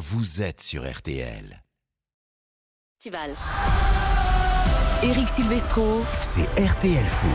vous êtes sur RTL. Eric Silvestro. C'est RTL Foot.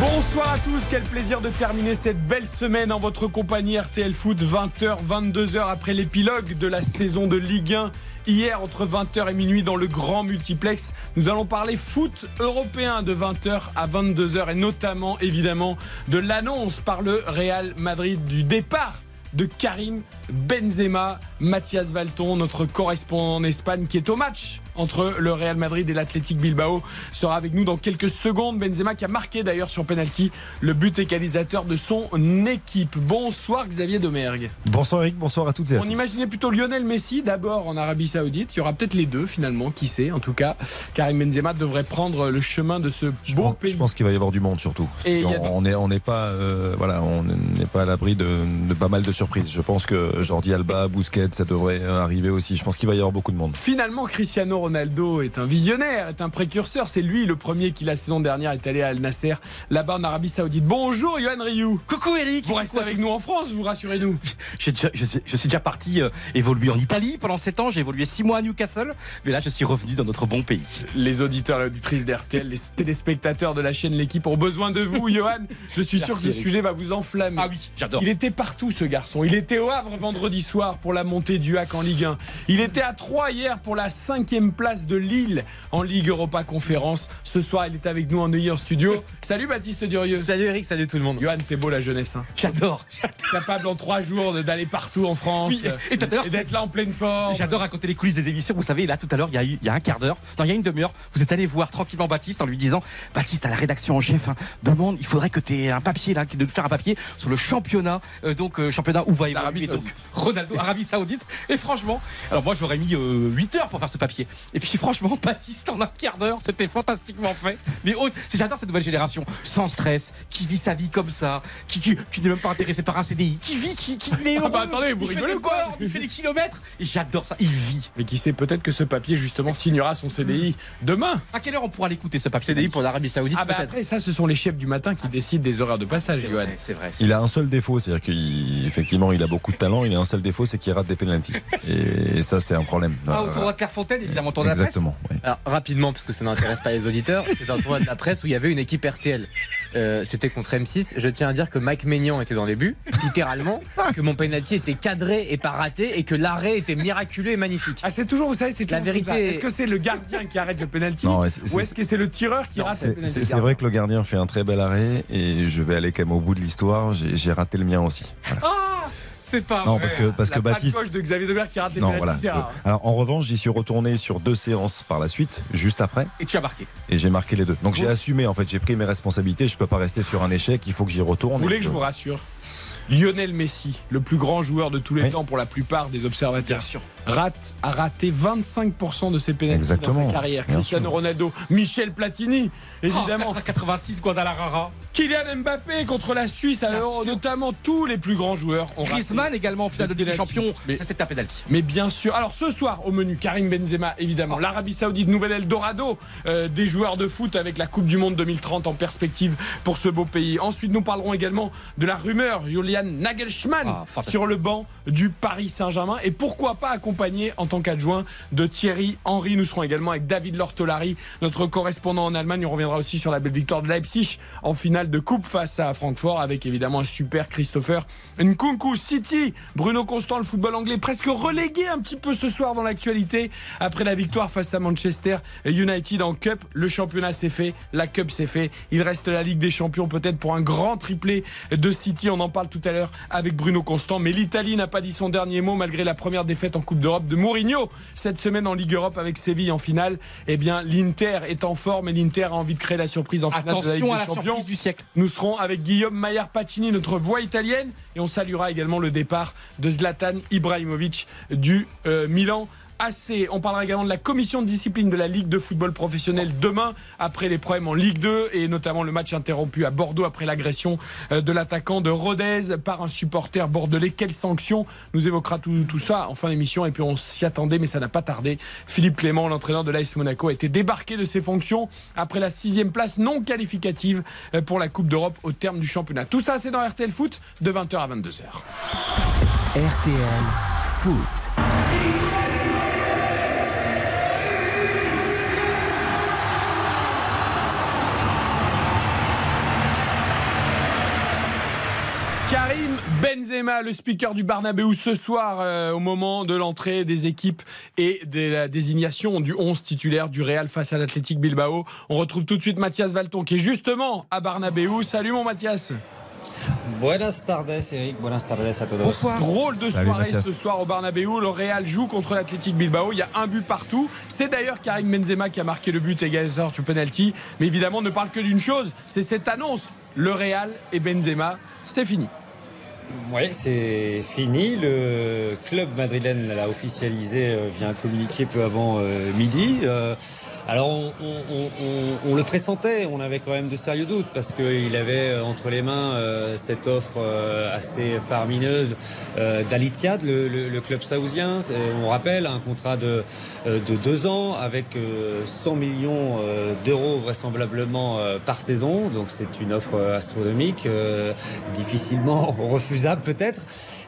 Bonsoir à tous, quel plaisir de terminer cette belle semaine en votre compagnie RTL Foot, 20h, 22h après l'épilogue de la saison de Ligue 1. Hier, entre 20h et minuit, dans le grand multiplex, nous allons parler foot européen de 20h à 22h et notamment, évidemment, de l'annonce par le Real Madrid du départ de Karim Benzema, Mathias Valton, notre correspondant en Espagne qui est au match entre le Real Madrid et l'Athletic Bilbao sera avec nous dans quelques secondes. Benzema qui a marqué d'ailleurs sur penalty le but égalisateur de son équipe. Bonsoir Xavier Domergue. Bonsoir Eric, bonsoir à toutes et à On imaginait plutôt Lionel Messi d'abord en Arabie Saoudite. Il y aura peut-être les deux finalement, qui sait? En tout cas, Karim Benzema devrait prendre le chemin de ce je pense, pays. Je pense qu'il va y avoir du monde surtout. Et on, n'est pas euh, voilà on n'est pas à l'abri de, de pas mal de surprises. Je pense que Jordi Alba, Bousquet, ça devrait euh, arriver aussi. Je pense qu'il va y avoir beaucoup de monde. Finalement, Cristiano Ronaldo est un visionnaire, est un précurseur. C'est lui le premier qui, la saison dernière, est allé à Al Nasser, là-bas en Arabie Saoudite. Bonjour, Johan Rioux. Coucou Eric Vous restez avec nous en France, vous rassurez-nous. Je, suis, je suis déjà parti euh, évoluer en Italie pendant 7 ans, j'ai évolué 6 mois à Newcastle, mais là je suis revenu dans notre bon pays. Les auditeurs et auditrices d'RTL, les téléspectateurs de la chaîne L'équipe ont besoin de vous, Johan. Je suis sûr que le Eric. sujet va vous enflammer. Ah oui, j'adore. Il était partout ce garçon. Il était au Havre vendredi soir pour la montée du HAC en Ligue 1. Il était à Troyes hier pour la cinquième place de Lille en Ligue Europa Conférence. Ce soir, il est avec nous en en studio. Salut Baptiste Durieux. Salut Eric, salut tout le monde. Johan, c'est beau la jeunesse. hein. J'adore. Capable en trois jours de- d'aller partout en France Oui, et d'être là en pleine forme. J'adore raconter les coulisses des émissions. Vous savez, là tout à l'heure, il y a eu il y a un quart d'heure, non, il y a une demi-heure, vous êtes allé voir tranquillement Baptiste en lui disant Baptiste, à la rédaction en chef, hein, demande, il faudrait que tu aies un papier là, de faire un papier sur le championnat, euh, donc euh, championnat où va L'Arabie évoluer donc Saoudite. Ronaldo, Arabie Saoudite. Et franchement, alors moi j'aurais mis 8 heures pour faire ce papier. Et puis franchement, Baptiste en un quart d'heure, c'était fantastiquement fait. Mais oh, j'adore cette nouvelle génération, sans stress, qui vit sa vie comme ça, qui, qui, qui n'est même pas intéressé par un CDI, qui vit, qui, qui est Ah bah attendez, vous il fait des quoi bornes, il fait des kilomètres. Et j'adore ça, il vit. Mais qui sait, peut-être que ce papier justement signera son CDI demain. À quelle heure on pourra l'écouter ce papier CDI pour l'Arabie Saoudite Ah bah peut-être. après, ça, ce sont les chefs du matin qui décident des horaires de passage, C'est Johan. vrai, c'est vrai. Il a un seul défaut, c'est-à-dire qu'effectivement il a beaucoup de talent. Il a un seul défaut, c'est qu'il rate des pénalties. Et ça c'est un problème. Ah, au tournoi de Clairefontaine, évidemment, tournoi de la presse. Exactement. oui. Alors rapidement, parce que ça n'intéresse pas les auditeurs, c'est un tournoi de la presse où il y avait une équipe RTL. Euh, C'était contre M6. Je tiens à dire que Mike Maignan était dans les buts, littéralement, que mon penalty était cadré et pas raté, et que l'arrêt était miraculeux et magnifique. Ah, c'est toujours, vous savez, c'est La toujours ça. vérité- Est-ce que c'est le gardien qui arrête le penalty Non, c'est- ou est-ce que c'est le tireur qui Non, rate le penalty c'est- vrai que le gardien fait un très bel arrêt et je vais aller quand même au bout de l'histoire. J'ai raté le mien aussi. Voilà. Ah C'est pas Non, vrai. parce que, parce La que Baptiste. de Xavier Debert qui rate les Non, voilà. Alors en revanche, j'y suis retourné sur deux séances par la suite, juste après, Et tu as marqué. et j'ai marqué les deux. Donc j'ai assumé, en fait, j'ai pris mes responsabilités. Je peux pas rester sur un échec. Il faut que j'y retourne. Vous voulez que je vous rassure? Lionel Messi, le plus grand joueur de tous les Oui. temps pour la plupart des observateurs, sûr. rate, a raté 25% de ses pénalties dans sa carrière. bien Cristiano sûr. Ronaldo, Michel Platini, évidemment. Oh, 86 Guadalajara. Kylian Mbappé contre la Suisse, alors notamment tous les plus grands joueurs ont raté. Griezmann également en finale de Ligue des. Champions. Mais- Ça c'est un penalty. Mais bien sûr. Alors ce soir au menu, Karim Benzema évidemment. L'Arabie Saoudite, nouvel Eldorado euh, des joueurs de foot avec la Coupe du Monde 2030 en perspective pour ce beau pays. Ensuite, nous parlerons également de la rumeur Julian Nagelsmann Ah, sur le banc du Paris Saint-Germain et pourquoi pas accompagné en tant qu'adjoint de Thierry Henry. Nous serons également avec David Lortolari, notre correspondant en Allemagne. On reviendra aussi sur la belle victoire de Leipzig en finale de coupe face à Francfort avec évidemment un super Christopher Nkunku City. Bruno Constant, le football anglais presque relégué un petit peu ce soir dans l'actualité après la victoire face à Manchester United en Cup. Le championnat s'est fait, la Cup s'est fait. Il reste la Ligue des Champions peut-être pour un grand triplé de City. On en parle tout à l'heure avec Bruno Constant. Mais l'Italie n'a pas dit son dernier mot malgré la première défaite en Coupe d'Europe de Mourinho cette semaine en Ligue Europe avec Séville en finale. Eh bien, l'Inter est en forme et l'Inter a envie de créer la surprise en finale de la Ligue à la surprise du siècle. Nous serons avec Guillaume Maillard Pacini, notre voix italienne, et on saluera également le départ de Zlatan Ibrahimovic du euh, Milan assez. On parlera également de la commission de discipline de la Ligue de football professionnel demain, après les problèmes en Ligue 2 et notamment le match interrompu à Bordeaux après l'agression euh, de l'attaquant de Rodez par un supporter bordelais. Quelles sanctions Nous évoquera tout, tout ça en fin d'émission et puis on s'y attendait, mais ça n'a pas tardé. Philippe Clément, l'entraîneur de l'AS Monaco, a été débarqué de ses fonctions après la sixième place non qualificative euh, pour la Coupe d'Europe au terme du championnat. Tout ça, c'est dans RTL Foot de 20h à 22h. RTL Foot. Benzema, le speaker du Barnabéu ce soir euh, au moment de l'entrée des équipes et de la désignation du 11 titulaire du Real face à l'Athletic Bilbao. On retrouve tout de suite Mathias Valton qui est justement à Barnabéu. Salut mon Mathias. Buenas tardes, Eric. Buenas tardes a todos. Bonsoir. Drôle de Salut, soirée Mathias. ce soir au Barnabéu. Le Real joue contre l'Athletic Bilbao. Il y a un but partout. C'est d'ailleurs Karim Benzema qui a marqué le but égalisateur sur penalty. Mais évidemment, on ne parle que d'une chose, c'est cette annonce. Le Real et Benzema, c'est fini. Ouais, c'est fini. Le club madrilène l'a officialisé euh, via un communiqué peu avant euh, midi. Euh, alors, on, on- on- on- le pressentait. On avait quand même de sérieux doutes parce qu'il avait entre les mains cette offre assez faramineuse euh, d'Al-Ittihad, le, club saoudien. On rappelle un contrat de, de deux ans avec euh, 100 millions d'euros vraisemblablement par saison. Donc, c'est une offre astronomique, difficilement peut-être.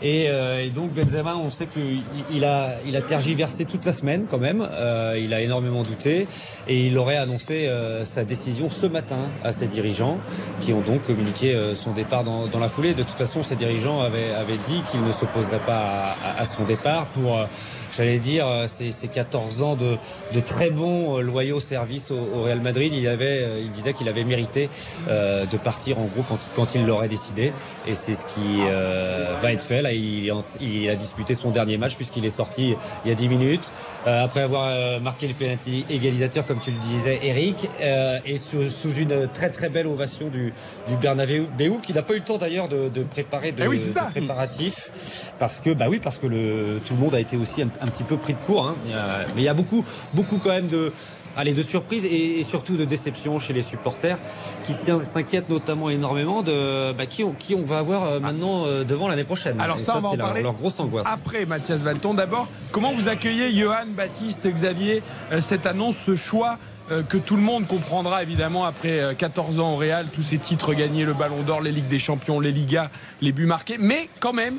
Et, euh, et donc Benzema, on sait qu'il il a, il a tergiversé toute la semaine quand même. Euh, il a énormément douté et il aurait annoncé euh, sa décision ce matin à ses dirigeants, qui ont donc communiqué euh, son départ dans, dans la foulée. De toute façon, ses dirigeants avaient, avaient dit qu'ils ne s'opposeraient pas à, à- son départ pour, euh, j'allais dire, ces, ces 14 ans de, de très bons loyaux services au, au Real Madrid. Il avait, il disait qu'il avait mérité de partir en gros quand, quand il l'aurait décidé. Et c'est ce qui euh, va être fait. Là, il, il a disputé son dernier match puisqu'il est sorti il y a 10 minutes euh, après avoir euh, marqué le penalty égalisateur, comme tu le disais, Eric, euh, et sous, sous une très très belle ovation du, du Bernabéu, qui n'a pas eu le temps d'ailleurs de, de préparer de, Eh oui, de préparatifs, parce que bah oui, parce que le, tout le monde a été aussi un, un petit peu pris de court. hein. Mais il y a beaucoup, beaucoup quand même de Allez, de surprises et, et surtout de déception chez les supporters qui s'in- s'inquiètent notamment énormément de bah, qui, on, qui on va avoir euh, maintenant euh, devant l'année prochaine. Alors Et ça, on va en c'est leur- parler leur grosse angoisse. Après Mathias Valton, d'abord, comment vous accueillez Johan, Baptiste, Xavier, euh, cette annonce, ce choix euh, que tout le monde comprendra évidemment après euh, 14 ans au Real, tous ces titres gagnés, le Ballon d'Or, les Ligues des Champions, les Ligas, les buts marqués, mais quand même,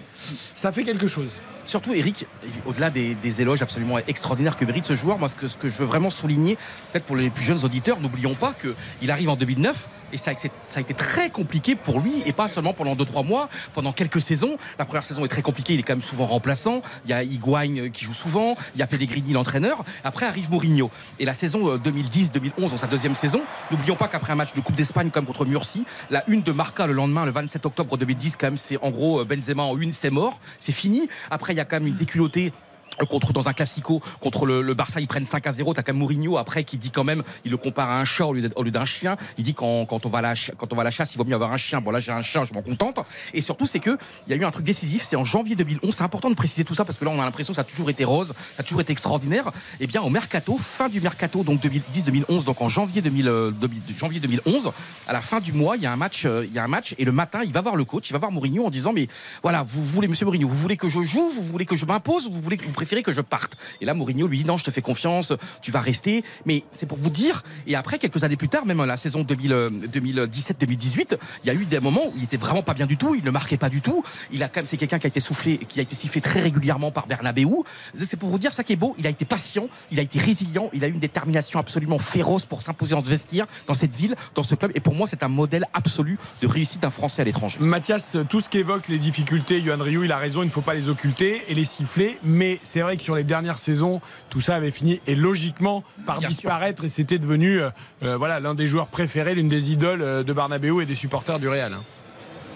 ça fait quelque chose. Surtout Eric, au-delà des, des éloges absolument extraordinaires que mérite ce joueur, moi ce que, ce que je veux vraiment souligner, peut-être pour les plus jeunes auditeurs, n'oublions pas qu'il arrive en 2009 et ça ça a été très compliqué pour lui et pas seulement pendant 2-3 mois, pendant quelques saisons. La première saison est très compliquée, il est quand même souvent remplaçant. Il y a Higuain euh, qui joue souvent, il y a Pellegrini l'entraîneur. Après arrive Mourinho et la saison euh, 2010-2011, dans sa deuxième saison, n'oublions pas qu'après un match de Coupe d'Espagne comme contre Murcie, la une de Marca le lendemain, le 27 octobre 2010, quand même, c'est en gros euh, Benzema en une, c'est mort, c'est fini. Après, il y a quand même une déculottée euh, contre dans un classico contre le, le Barça ils prennent 5 à 0 t'as quand même Mourinho après qui dit quand même il le compare à un chat au lieu d'un chien. Il dit quand, quand on va à la quand on va à la chasse il vaut mieux avoir un chien. Bon là j'ai un chien je m'en contente. Et surtout c'est que il y a eu un truc décisif c'est en janvier 2011 c'est important de préciser tout ça parce que là on a l'impression que ça a toujours été rose ça a toujours été extraordinaire. Et bien au mercato fin du mercato donc 2010 2011 donc en janvier 2000, euh, 2000 janvier 2011 à la fin du mois il y a un match euh, il y a un match et le matin il va voir le coach il va voir Mourinho en disant mais voilà vous voulez monsieur Mourinho vous voulez que je joue vous voulez que je m'impose ou vous voulez que vous que je parte. Et là Mourinho lui dit non je te fais confiance tu vas rester. Mais c'est pour vous dire et après quelques années plus tard même la saison 2017 2018 il y a eu des moments où il était vraiment pas bien du tout il ne marquait pas du tout. Il a quand même c'est quelqu'un qui a été soufflé qui a été sifflé très régulièrement par Bernabeu. C'est pour vous dire ça qui est beau il a été patient il a été résilient il a eu une détermination absolument féroce pour s'imposer ce vestiaire dans cette ville dans ce club. Et pour moi c'est un modèle absolu de réussite d'un Français à l'étranger. Mathias, tout ce qu'évoque les difficultés, Johan Rioux, il a raison, il ne faut pas les occulter et les siffler. Mais c'est vrai que sur les dernières saisons, tout ça avait fini et logiquement par Bien sûr. disparaître et c'était devenu euh, euh, voilà l'un des joueurs préférés, l'une des idoles euh, de Barnabéu et des supporters du Real. hein.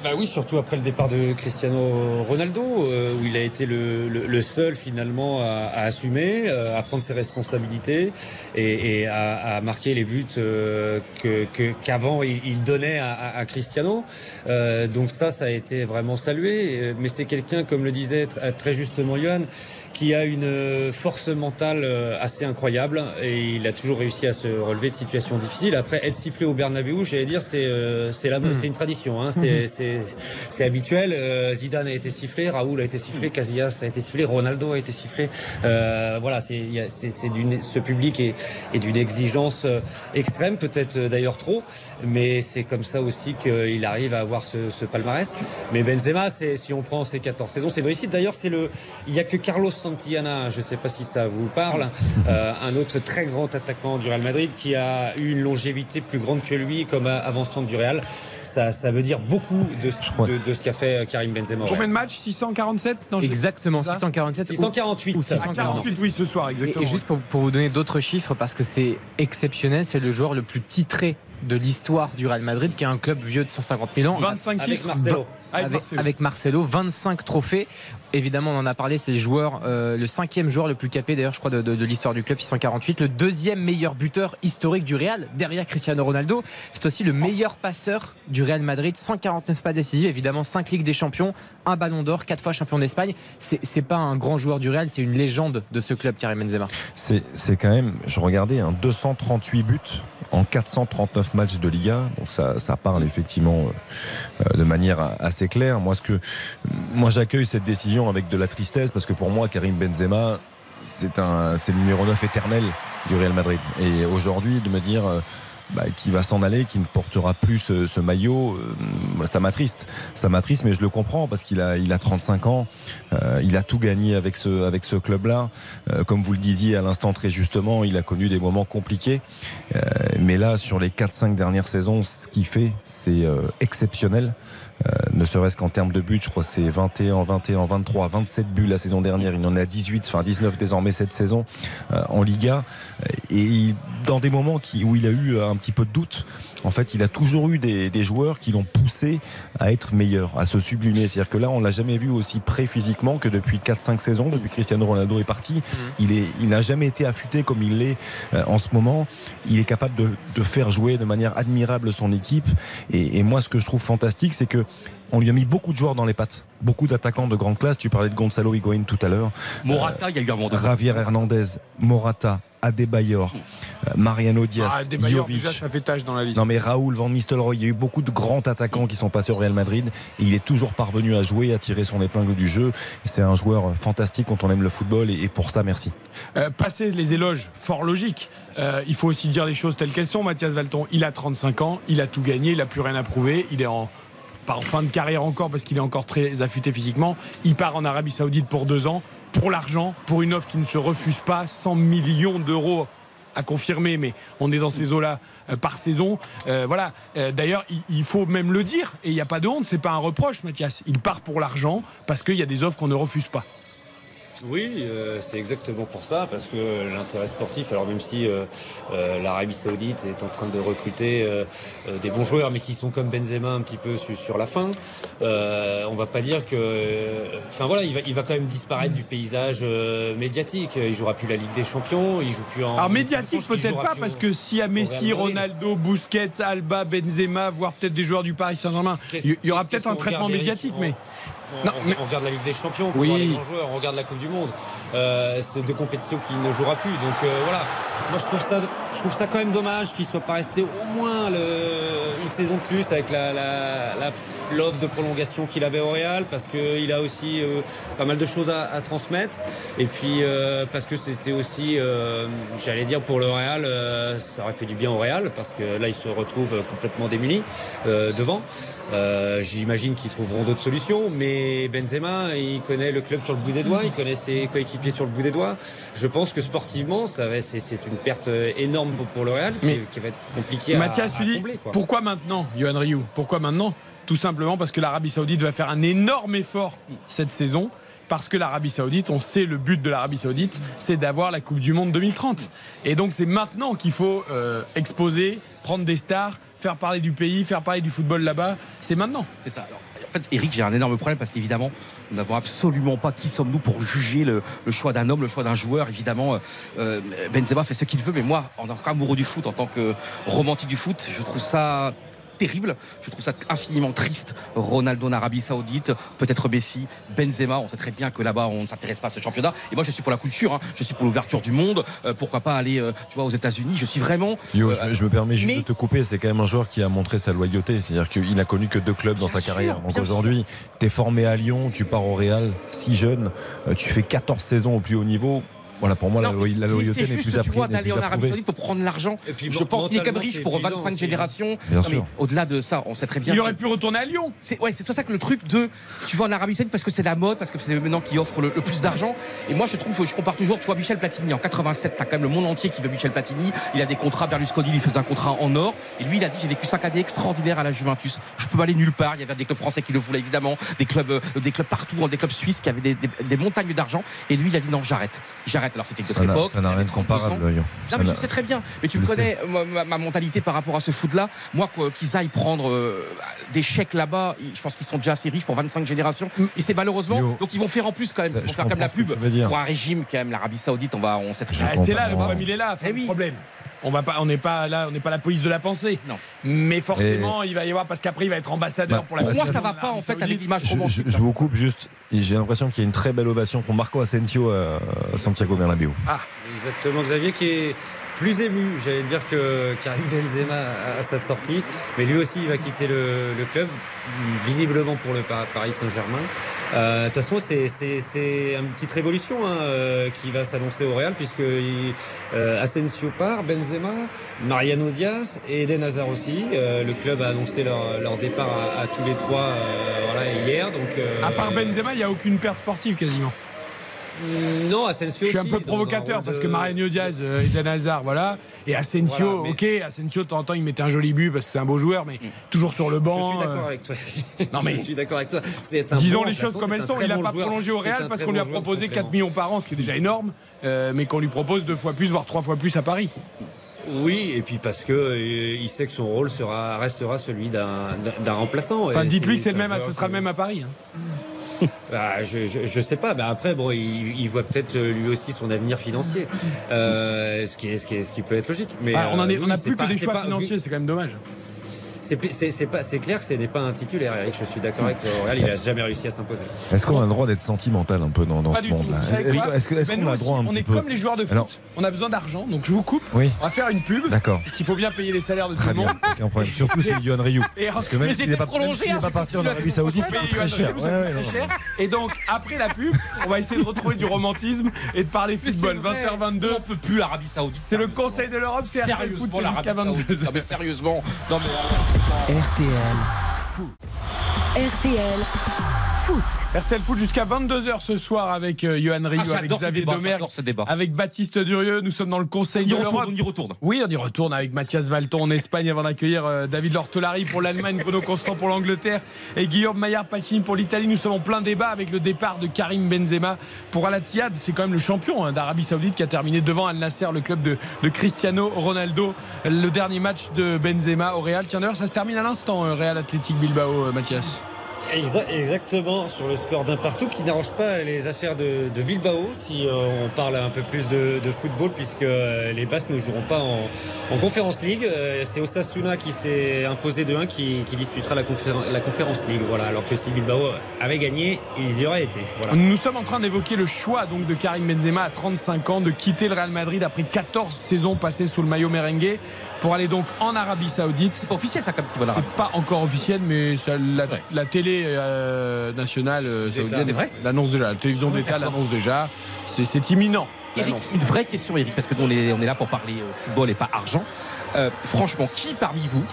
Bah oui, surtout après le départ de Cristiano Ronaldo, euh, où il a été le, le, le seul finalement à, à assumer, euh, à prendre ses responsabilités et, et à, à marquer les buts euh, que qu'avant il, il donnait à, à- à Cristiano. Euh, donc ça, ça a été vraiment salué. Mais c'est quelqu'un, comme le disait tr- très justement Johan, qui a une euh, force mentale euh, assez incroyable et il a toujours réussi à se relever de situations difficiles. Après, être sifflé au Bernabeu, j'allais dire, c'est euh, c'est c'est une tradition, hein, c'est c'est c'est habituel. Euh, Zidane a été sifflé, Raoul a été sifflé, Casillas a été sifflé, Ronaldo a été sifflé. Euh, voilà, c'est c'est d'une ce public est, est d'une exigence extrême, peut-être d'ailleurs trop, mais c'est comme ça aussi qu'il arrive à avoir ce, ce palmarès. Mais Benzema, c'est si on prend ses 14 saisons, c'est une réussite. D'ailleurs, c'est le il y a que Carlos Santillana, je sais pas si ça vous parle, euh, un autre très grand attaquant du Real Madrid qui a eu une longévité plus grande que lui comme avant-centre du Real. Ça, ça veut dire beaucoup de, ce- crois. de, de ce qu'a fait euh, Karim Benzema. Combien de matchs? 647 Non, je- Exactement, C'est ça 647 ou- 648. ou Ah, 640. 48, oui, ce soir, exactement. et juste pour, pour vous donner d'autres chiffres, parce que c'est exceptionnel, c'est le joueur le plus titré de l'histoire du Real Madrid, qui est un club vieux de 150 000 ans. 25 Avec titres. Marcelo. Avec, avec, Marcelo. avec Marcelo, 25 trophées. Évidemment, on en a parlé, c'est le joueur, euh, le cinquième joueur le plus capé d'ailleurs, je crois, de, de- de l'histoire du club, 648. Le deuxième meilleur buteur historique du Real, derrière Cristiano Ronaldo. C'est aussi le meilleur passeur du Real Madrid, 149 pas décisifs, évidemment 5 Ligues des Champions, un Ballon d'Or, 4 fois champion d'Espagne. C'est pas un grand joueur du Real, c'est une légende de ce club, Karim Benzema. C'est quand même, je regardais, hein, 238 buts en 439 matchs de Liga. Donc ça, ça parle effectivement euh, euh, de manière assez claire. Moi, ce que, moi, j'accueille cette décision avec de la tristesse parce que pour moi, Karim Benzema, c'est un, c'est le numéro 9 éternel du Real Madrid. Et aujourd'hui, de me dire. euh, bah, qui va s'en aller, qui ne portera plus ce, maillot, euh, ça m'attriste. Ça m'attriste, mais je le comprends parce qu'il a, il a 35 ans, euh, il a tout gagné avec ce, avec ce club-là. Euh, comme vous le disiez à l'instant très justement, il a connu des moments compliqués. Mais là, sur les 4-5 dernières saisons, ce qu'il fait, c'est exceptionnel. Euh, ne serait-ce qu'en termes de buts, je crois c'est 21, 21, 23, 27 buts la saison dernière. Il en a 18, enfin 19 désormais cette saison euh, en Liga. Et dans des moments qui, où il a eu un petit peu de doute, en fait, il a toujours eu des, des joueurs qui l'ont poussé à être meilleur, à se sublimer. C'est-à-dire que là, on l'a jamais vu aussi près physiquement que depuis 4-5 saisons, depuis que Cristiano Ronaldo est parti. Il est, il n'a jamais été affûté comme il l'est euh, en ce moment. Il est capable de, de faire jouer de manière admirable son équipe. Et, et moi, ce que je trouve fantastique, c'est que on lui a mis beaucoup de joueurs dans les pattes, beaucoup d'attaquants de grande classe. Tu parlais de Gonzalo Higuain tout à l'heure. Morata, il y a eu un moment de Javier Hernandez, Morata, Adebayor, euh, Mariano Diaz, Ah, Jovic. déjà, ça fait tâche dans la liste. Non mais Raoul Van Nistelrooy, il y a eu beaucoup de grands attaquants qui sont passés au Real Madrid et il est toujours parvenu à jouer, à tirer son épingle du jeu. C'est un joueur fantastique quand on aime le football et, pour ça merci. Euh, passer les éloges, fort logique. Euh, il faut aussi dire les choses telles qu'elles sont. Mathias Valton, il a 35 ans, il a tout gagné, il a plus rien à prouver. Il est en pas en fin de carrière encore parce qu'il est encore très affûté physiquement. Il part en Arabie Saoudite pour deux ans, pour l'argent, pour une offre qui ne se refuse pas, 100 millions d'euros à confirmer, mais on est dans ces eaux-là euh, par saison. Euh, voilà. Euh, D'ailleurs, il, faut même le dire, et il n'y a pas de honte, c'est pas un reproche, Mathias. Il part pour l'argent parce qu'il y a des offres qu'on ne refuse pas. Oui, euh, c'est exactement pour ça, parce que l'intérêt sportif, alors même si euh, euh, l'Arabie Saoudite est en train de recruter euh, euh, des bons joueurs, mais qui sont comme Benzema un petit peu su- sur la fin, euh, on va pas dire que, enfin voilà, il va, il va quand même disparaître du paysage euh, médiatique. Il jouera plus la Ligue des Champions, il joue plus en. Alors médiatique peut-être pas parce que s'il y a Messi. Ronaldo, Busquets, Alba, Benzema, voire peut-être des joueurs du Paris Saint-Germain, il y aura peut-être un traitement médiatique, mais On, Non, on- mais- on regarde la Ligue des Champions pour Oui. voir les grands joueurs, on regarde la Coupe du Monde. Euh, c'est deux compétitions qui ne jouera plus. Donc euh, voilà, moi je trouve ça, je trouve ça quand même dommage qu'il soit pas resté au moins le, une saison de plus avec la, la, la- l'offre de prolongation qu'il avait au Real, parce qu'il a aussi euh, pas mal de choses à, à transmettre. Et puis euh, parce que c'était aussi, euh, j'allais dire pour le Real, euh, ça aurait fait du bien au Real, parce que là il se retrouve complètement démuni euh, devant. Euh, J'imagine qu'ils trouveront d'autres solutions, mais Benzema, il connaît le club sur le bout des doigts, il connaît ses coéquipiers sur le bout des doigts. Je pense que sportivement, ça va, c'est, c'est une perte énorme pour, pour le Real, qui, va être compliquée à, Mathias, à tu dis combler. Quoi. pourquoi maintenant, Johan Rioux Pourquoi maintenant? Tout simplement parce que l'Arabie Saoudite va faire un énorme effort cette saison. Parce que l'Arabie Saoudite, on sait le but de l'Arabie Saoudite, c'est d'avoir la Coupe du Monde 2030. Et donc c'est maintenant qu'il faut euh, exposer, prendre des stars, faire parler du pays, faire parler du football là-bas. C'est maintenant. C'est ça. Alors, fait, Eric, j'ai un énorme problème parce qu'évidemment, nous n'avons absolument pas qui sommes-nous pour juger le, choix d'un homme, le choix d'un joueur. Évidemment, euh, Benzema fait ce qu'il veut, mais moi, en tant qu'amoureux du foot, en tant que romantique du foot, je trouve ça terrible. Je trouve ça infiniment triste. Ronaldo en Arabie Saoudite, peut-être Messi, Benzema. On sait très bien que là-bas, on ne s'intéresse pas à ce championnat. Et moi, je suis pour la culture. hein. Je suis pour l'ouverture du monde. Euh, pourquoi pas aller, euh, tu vois, aux États-Unis. Je suis vraiment. Yo, euh, je, me- je me permets juste mais- de te couper, c'est quand même un joueur qui a montré sa loyauté. C'est-à-dire qu'il n'a connu que deux clubs dans sa sûr, carrière. Donc aujourd'hui, tu es formé à Lyon, tu pars au Real, si jeune, tu fais 14 saisons au plus haut niveau. Voilà, pour moi, la, Non, la loyauté c'est n'est plus tu vois, d'aller en Arabie. Saoudite pour prendre l'argent. Je pense qu'il est comme riche pour épuisant 25 aussi. générations. Bien Non, sûr. mais Au-delà de ça, on sait très bien. Il que- aurait pu retourner à Lyon. C'est ouais, c'est pour ça que le truc de tu vas en Arabie Saoudite parce que c'est la mode, parce que c'est maintenant qui offre le, le plus d'argent. Et moi, je trouve, je compare toujours, tu vois, Michel Platini en 87, t'as quand même le monde entier qui veut Michel Platini. Il a des contrats, Berlusconi, il faisait un contrat en or. Et lui, il a dit j'ai vécu 5 années extraordinaires à la Juventus. Je peux aller nulle part. Il y avait des clubs français qui le voulaient évidemment, des clubs, euh, des clubs partout, des clubs suisses qui avaient des, des- des montagnes d'argent. Et lui, il a dit non, j'arrête, j'arrête. Alors c'était une autre Ça n'a- époque. ça n'a rien de 32 ans. comparable, Lyon. Non Ça mais je n'a- sais très bien. Mais tu me connais ma, ma- ma mentalité par rapport à ce foot-là. Moi, quoi, qu'ils aillent prendre euh, des chèques là-bas, je pense qu'ils sont déjà assez riches pour 25 générations. Et c'est malheureusement. Yo. Donc ils vont faire en plus quand même. Ils vont Je faire quand même la pub tu pour un régime quand même. L'Arabie Saoudite, on va, on sait très bien. Ah, c'est là le problème, il est là, Eh le problème. On va pas, on n'est pas là, on n'est pas la police de la pensée. Non. Mais forcément, il va y avoir parce qu'après il va être ambassadeur Bah, pour la Pour moi, ça va pas en fait avec l'image Je, je- romantique. je vous coupe juste. J'ai l'impression qu'il y a une très belle ovation pour Marco Asensio à Santiago Bernabéu. Exactement, Xavier qui est plus ému, j'allais dire, que Karim Benzema à, cette sortie. Mais lui aussi, il va quitter le, club, visiblement pour le Par- Paris Saint-Germain. Euh, De toute façon, c'est- une petite révolution hein, euh, qui va s'annoncer au Real, puisque euh, Asensio part, Benzema, Mariano Diaz et Eden Hazard aussi. Le club a annoncé leur, départ à, tous les trois hier. Donc, À part Benzema, il n'y a aucune perte sportive quasiment. Non, Asensio Je suis un aussi, peu provocateur parce de- que Mariano Diaz, euh, Eden Hazard, voilà. Et Asensio, Voilà, mais- ok, Asensio, de temps en temps, il mettait un joli but parce que c'est un beau joueur, mais toujours sur le banc. Je suis d'accord euh, avec toi. Non, mais- je suis d'accord avec toi. C'est un Disons bon les choses comme elles un sont. Il n'a bon pas joueur. prolongé au Real un parce qu'on lui a proposé 4 complément. millions par an, ce qui est déjà énorme, euh, mais qu'on lui propose deux fois plus, voire trois fois plus à Paris. Oui, et puis parce que euh, il sait que son rôle sera restera celui d'un remplaçant. Enfin, dites-lui que c'est le même, ce sera le même à Paris. hein. Bah, je, je, je sais pas. Bah, après, bon, il, il voit peut-être euh, lui aussi son avenir financier, euh, ce qui est ce qui est ce qui peut être logique. Mais Ah, on euh, oui, n'a c'est plus pas- que des c'est choix pas- financiers, c'est quand même dommage. C'est plus- c'est c'est pas c'est clair que ce n'est pas un titulaire. Eric, je suis d'accord avec toi. Real, il a jamais réussi à s'imposer. Est-ce qu'on a le droit d'être sentimental un peu dans, ce monde-là Est-ce Mais qu'on a le droit un On petit est peu comme les joueurs de foot. Alors- on a besoin d'argent, donc je vous coupe. Oui, On va faire une pub. d'accord. Parce qu'il faut bien payer les salaires de tout Très le monde. aucun problème. Surtout chez Yohan Ryu. Et Parce que même s'il n'est pas, pas c'est parti en Arabie Saoudite, prochaine. il coûte très cher. Et donc, après la pub, on va essayer de retrouver du romantisme et de parler football. vrai. 20h22. On peut plus l'Arabie Saoudite. C'est le. Conseil de l'Europe, c'est RTL Foot, jusqu'à Saoudite. 22h. Non, mais sérieusement. Non, mais RTL. RTL Foot. RTL Foot jusqu'à 22h ce soir avec euh, Johan Rioux, Ah, avec Xavier Domergue, j'adore ce débat. avec Baptiste Durieux. Nous sommes dans le Conseil On y de retourne, l'Europe. on y retourne. Oui, on y retourne avec Mathias Valton en Espagne avant d'accueillir euh, David Lortolari pour l'Allemagne, Bruno Constant pour l'Angleterre et Guillaume Maillard Pacini pour l'Italie. Nous sommes en plein débat avec le départ de Karim Benzema pour Al Ittihad. C'est quand même le champion hein, d'Arabie Saoudite qui a terminé devant Al Nasser, le club de, de Cristiano Ronaldo. Le dernier match de Benzema au Real. Tiens d'ailleurs, ça se termine à l'instant, euh, Real Athletic Bilbao, Mathias. Exa- Exactement, sur le score d'un partout qui n'arrange pas les affaires de, Bilbao si euh, on parle un peu plus de, football puisque euh, les Basques ne joueront pas en, en Conference League. Euh, C'est Osasuna qui s'est imposé de 1 qui, disputera la, conféren- la Conference League. Voilà, alors que si Bilbao avait gagné, ils y auraient été. Voilà. Nous sommes en train d'évoquer le choix donc de Karim Benzema à 35 ans de quitter le Real Madrid après 14 saisons passées sous le maillot merengue pour aller donc en Arabie Saoudite. C'est pas officiel ça comme qui va. C'est pas encore officiel, mais ça, la, télé euh, nationale euh, saoudienne l'annonce déjà. La télévision d'État l'annonce déjà. C'est imminent. Eric, une vraie question, Eric, parce que nous, on est, on est là pour parler euh, football et pas argent. Euh, franchement, qui parmi vous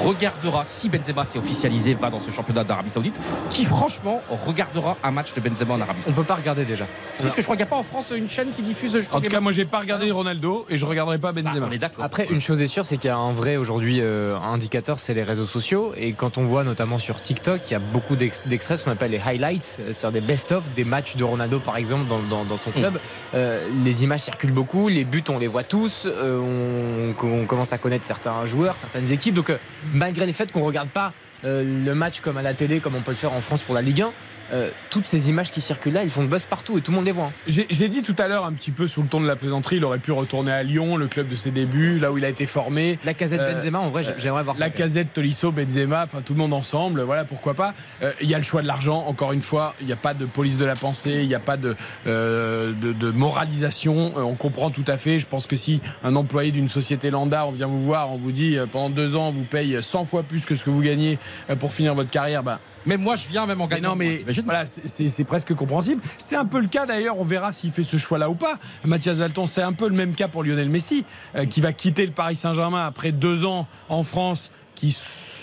regardera, si Benzema s'est officialisé, va dans ce championnat d'Arabie Saoudite, qui franchement regardera un match de Benzema en Arabie On Saoudite peut pas regarder déjà. Parce que je crois qu'il n'y a pas en France une chaîne qui diffuse. Je crois En tout cas, moi, j'ai pas regardé Ronaldo et je regarderai pas Ah, Benzema. on est d'accord. Après, une chose est sûre, c'est qu'il y a un vrai aujourd'hui euh, indicateur, c'est les réseaux sociaux. Et quand on voit notamment sur TikTok, il y a beaucoup d'ex- d'extraits, ce qu'on appelle les highlights, euh, c'est-à-dire des best-of, des matchs de Ronaldo par exemple dans, dans- dans son club. Euh, les images circulent beaucoup, les buts on les voit tous, euh, on, on commence à connaître certains joueurs, certaines équipes. Donc euh, malgré les faits qu'on regarde pas euh, le match comme à la télé, comme on peut le faire en France pour la Ligue 1, euh, toutes ces images qui circulent là, ils font le buzz partout et tout le monde les voit. hein. J'ai dit tout à l'heure un petit peu sous le ton de la plaisanterie, il aurait pu retourner à Lyon, le club de ses débuts, là où il a été formé. La casette Euh, Benzema, en vrai, j'ai- j'aimerais voir La ça. casette, Tolisso, Benzema, enfin tout le monde ensemble, voilà pourquoi pas. Euh, Il y a le choix de l'argent, encore une fois, il n'y a pas de police de la pensée, il n'y a pas de, euh, de, de moralisation, Euh, on comprend tout à fait. Je pense que si un employé d'une société lambda, on vient vous voir, on vous dit euh, pendant deux ans, on vous paye 100 fois plus que ce que vous gagnez euh, pour finir votre carrière, bah, Même moi, je viens même en mais gagnant. non, mais voilà, c'est- presque compréhensible. C'est un peu le cas d'ailleurs, on verra s'il fait ce choix-là ou pas. Mathias Valton, c'est un peu le même cas pour Lionel Messi, euh, qui va quitter le Paris Saint-Germain après deux ans en France, qui,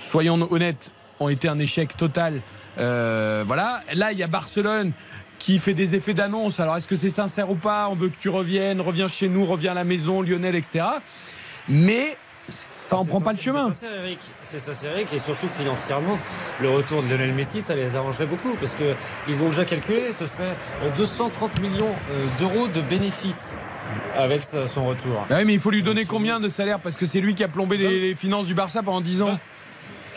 soyons honnêtes, ont été un échec total. Euh, voilà. Là, il y a Barcelone qui fait des effets d'annonce. Alors, est-ce que c'est sincère ou pas? On veut que tu reviennes, reviens chez nous, reviens à la maison, Lionel, etc. Mais ça en prend pas le chemin. C'est Eric. C'est Eric, et surtout financièrement, le retour de Lionel Messi, ça les arrangerait beaucoup parce que ils ont déjà calculé, ce serait euh, 230 millions euh, d'euros de bénéfices avec son retour. Bah oui, mais il faut lui donner combien de salaire Parce que c'est lui qui a plombé les, les finances du Barça pendant 10 ans.